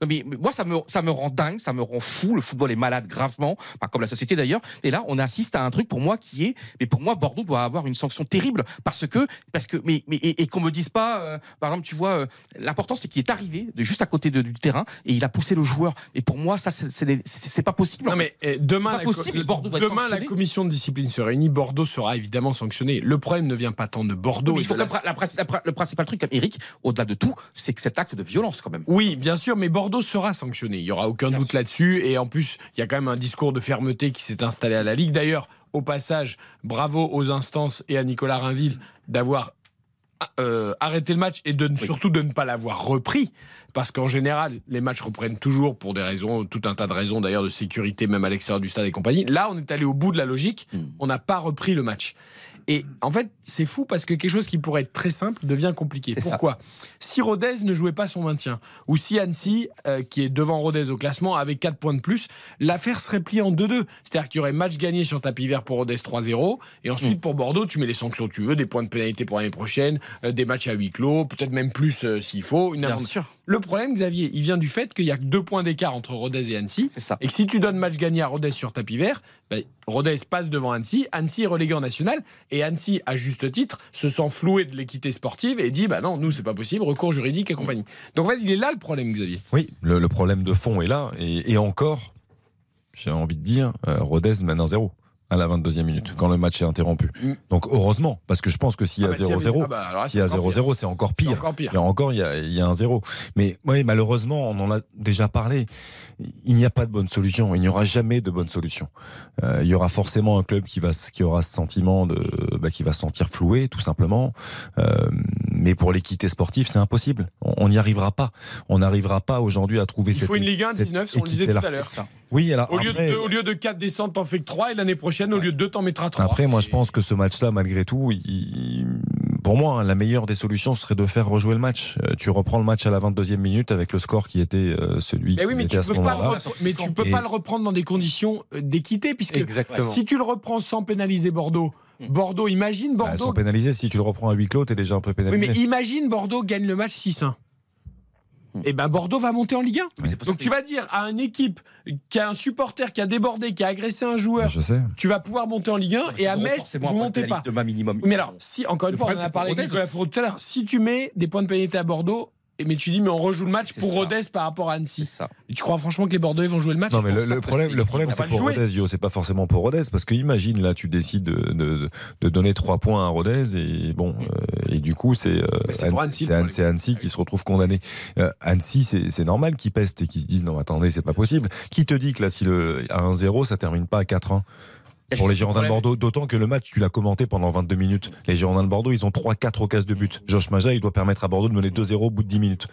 non, mais, mais moi, ça me, ça me rend dingue, ça me rend fou. Le football est malade gravement, pas comme la société d'ailleurs. Et là, on assiste à un truc pour moi qui est, mais pour moi, Bordeaux doit avoir une sanction terrible parce que, parce que, mais, mais et, et qu'on me dise pas, euh, par exemple, tu vois, euh, l'important c'est qu'il est arrivé de juste à côté de- du terrain et il a poussé le joueur. Et pour moi, ça, c'est- pas possible. non mais demain, la, possible, Bordeaux demain la commission de discipline se réunit Bordeaux sera évidemment sanctionné le problème ne vient pas tant de Bordeaux Mais il faut la- la- la le principal truc, Eric, au-delà de tout, c'est que cet acte de violence quand même. Oui, bien sûr, mais Bordeaux sera sanctionné. Il y aura aucun doute là-dessus. Et en plus, il y a quand même un discours de fermeté qui s'est installé à la Ligue. D'ailleurs, au passage, bravo aux instances et à Nicolas Rainville d'avoir euh, arrêté le match et de surtout de ne pas l'avoir repris. Parce qu'en général, les matchs reprennent toujours pour des raisons, tout un tas de raisons d'ailleurs de sécurité, même à l'extérieur du stade et compagnie. Là, on est allé au bout de la logique. Mm. On n'a pas repris le match. Et en fait, c'est fou parce que quelque chose qui pourrait être très simple devient compliqué. Ça. Pourquoi? Si Rodez ne jouait pas son maintien, ou si Annecy, euh, qui est devant Rodez au classement, avait 4 points de plus, l'affaire serait pliée en 2-2. C'est-à-dire qu'il y aurait match gagné sur tapis vert pour Rodez 3-0, et ensuite Mm. pour Bordeaux, tu mets les sanctions que tu veux, des points de pénalité pour l'année prochaine, euh, des matchs à huis clos, peut-être même plus euh, s'il faut. Une Bien sûr. Le problème, Xavier, il vient du fait qu'il y a que deux points d'écart entre Rodez et Annecy. C'est ça. Et que si tu donnes match gagné à Rodez sur tapis vert, ben, Rodez passe devant Annecy, Annecy est relégué en national, et Annecy, à juste titre, se sent floué de l'équité sportive et dit bah non, nous c'est pas possible, recours juridique et compagnie. Donc en fait, il est là le problème, Xavier. Oui, le, le problème de fond est là. Et, et encore, j'ai envie de dire, euh, Rodez mène un zéro. À la 22e minute, quand le match est interrompu. Mm. Donc heureusement, parce que je pense que s'il y a Ah bah, s'il y a- 0-0, ah bah, alors là, s'il y a c'est encore 0-0, c'est encore pire. encore pire. Il y a encore, il y a, il y a un 0. Mais oui, malheureusement, on en a déjà parlé. Il n'y a pas de bonne solution. Il n'y aura jamais de bonne solution. Euh, il y aura forcément un club qui va, qui aura ce sentiment de, bah, qui va se sentir floué, tout simplement. Euh, mais pour l'équité sportive, c'est impossible. On n'y arrivera pas. On n'arrivera pas aujourd'hui à trouver Il cette faut une Ligue 1 cette 19, on le disait tout à l'heure. Oui, alors Au lieu, après- de, au lieu de 4 descentes, t'en fais que 3 et l'année prochaine, au lieu de 2, t'en mettras 3. Après, moi, je pense que ce match-là, malgré tout, il- pour moi, hein, la meilleure des solutions serait de faire rejouer le match. Euh, Tu reprends le match à la 22e minute avec le score qui était euh, celui Mais oui, qui mais était tu à ce peux pas, le moment-là. repre- mais tu peux Et- pas le reprendre dans des conditions euh, d'équité, puisque Exactement. si tu le reprends sans pénaliser Bordeaux, Bordeaux, imagine Bah, Bordeaux. sans pénaliser, si tu le reprends à huis clos, t'es déjà un peu oui, pénalisé. mais imagine Bordeaux gagne le match 6-1. Et ben Bordeaux va monter en Ligue 1. Donc tu vas dire à une équipe qui a un supporter qui a débordé, qui a agressé un joueur, Je sais. tu vas pouvoir monter en Ligue 1 et à Metz, vous de montez pas. minimum. Mais alors, si, encore une Le fois, on en a parlé. Fourreau tout à l'heure, si tu mets des points de pénalité à Bordeaux, mais tu dis, mais on rejoue le match pour ça. Rodez par rapport à Annecy. ça. Et tu crois franchement que les Bordelais vont jouer le match? Non, mais le, problème, c'est le problème, c'est pour Rodez, Yo. C'est pas forcément pour Rodez, parce que imagine, là, tu décides de, de, de donner trois points à Rodez, et bon, euh, et du coup, c'est euh, Mais c'est Annecy, qui se retrouve condamné. Euh, Annecy, c'est c'est normal qu'ils pestent et qu'ils se disent, non, attendez, c'est pas possible. Qui te dit que là, si le, à 1-0, ça termine pas à 4-1 pour les Girondins de Bordeaux, d'autant que le match, tu l'as commenté pendant 22 minutes. Les Girondins de Bordeaux, ils ont 3-4 occasions de but. Josh Maja, il doit permettre à Bordeaux de mener 2-0 au bout de 10 minutes.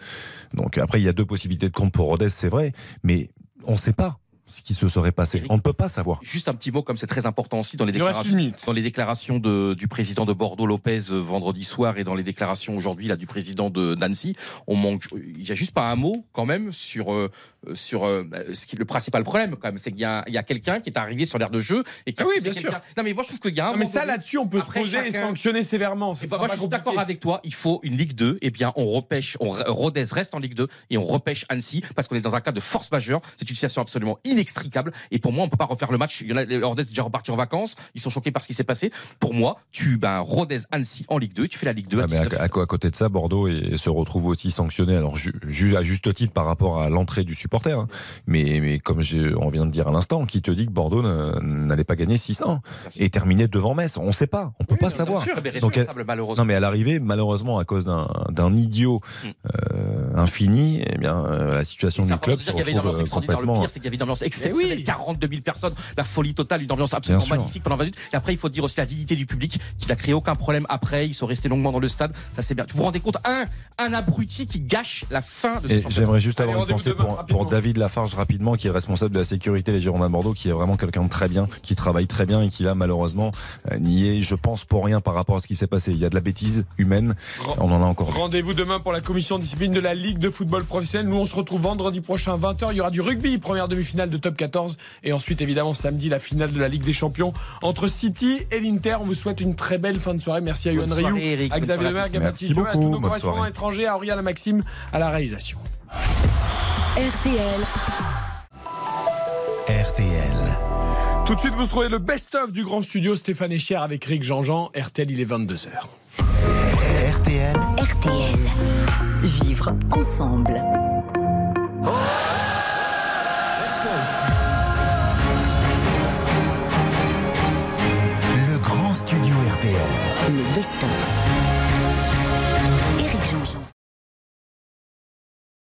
Donc après, il y a deux possibilités de compte pour Rodez, c'est vrai, mais on ne sait pas ce qui se serait passé. On ne peut pas savoir. Juste un petit mot, comme c'est très important aussi dans les déclarations, dans les déclarations de- du président de Bordeaux Lopez euh, vendredi soir et dans les déclarations aujourd'hui là du président de Nancy, on manque. Il y a juste pas un mot quand même sur euh, sur euh, ce qui le principal problème quand même, c'est qu'il y a, il y a quelqu'un qui est arrivé sur l'air de jeu et qui a Ah oui, bien sûr. Non mais moi je trouve qu'il y a un. Non, mais moment ça là-dessus, on peut Après, se poser et sanctionner sévèrement. Eh Ce ben, moi, je suis d'accord avec toi. Il faut une Ligue 2. Eh bien, on repêche, on, Rodez reste en Ligue 2 et on repêche Annecy parce qu'on est dans un cas de force majeure. C'est une situation absolument inextricable. Et pour moi, on peut pas refaire le match. Rodez est déjà reparti en vacances. Ils sont choqués par ce qui s'est passé. Pour moi, tu, ben, Rodez, Annecy en Ligue 2. et Tu fais la Ligue 2 à Ah, mais à, 19. à- à côté de ça, Bordeaux est- se retrouve aussi sanctionné, alors ju- ju- à juste titre par rapport à l'entrée du supporter. hein. Mais, mais comme on vient de dire à l'instant, qui te dit que Bordeaux ne- n'allait pas gagner 600 et terminer devant Metz On ne sait pas, on peut pas savoir. sûr, mais Donc. Non, mais à l'arrivée, malheureusement, à cause d'un idiot Mm. euh, infini, eh bien, euh, la situation du club se retrouve euh, extraordinaire. Le complètement. pire, c'est qu'il y avait une ambiance exceptionnelle. 42 000 personnes, la folie totale, une ambiance absolument magnifique pendant 20 minutes. Et après, il faut dire aussi la dignité du public, qui n'a créé aucun problème après. Ils sont restés longuement dans le stade. Ça, c'est bien. Vous vous rendez compte, un, un abruti qui gâche la fin de ce j'aimerais juste Allez, avoir une rendez-vous pensée demain, pour, David Lafarge rapidement, qui est responsable de la sécurité des Girondins de Bordeaux, qui est vraiment quelqu'un de très bien, qui travaille très bien et qui là malheureusement euh, n'y est, je pense, pour rien par rapport à ce qui s'est passé. Il y a de la bêtise humaine, on en a encore. Rendez-vous demain pour la commission de discipline de la Ligue de football professionnel. Nous, on se retrouve vendredi prochain, 20h. Il y aura du rugby, première demi-finale de top 14. Et ensuite, évidemment, samedi, la finale de la Ligue des Champions entre City et l'Inter. On vous souhaite une très belle fin de soirée. Merci à Yohan Rioux, à Xavier soirée à Lemergue, à tous. Nos correspondants étrangers, à Auriel, à Maxime, à la réalisation. RTL. RTL. Tout de suite, vous trouvez le best-of du grand studio Stéphane Echer avec Rick Jean-Jean. RTL, il est 22h. RTL. RTL. Vivre ensemble. Go. Le best-of.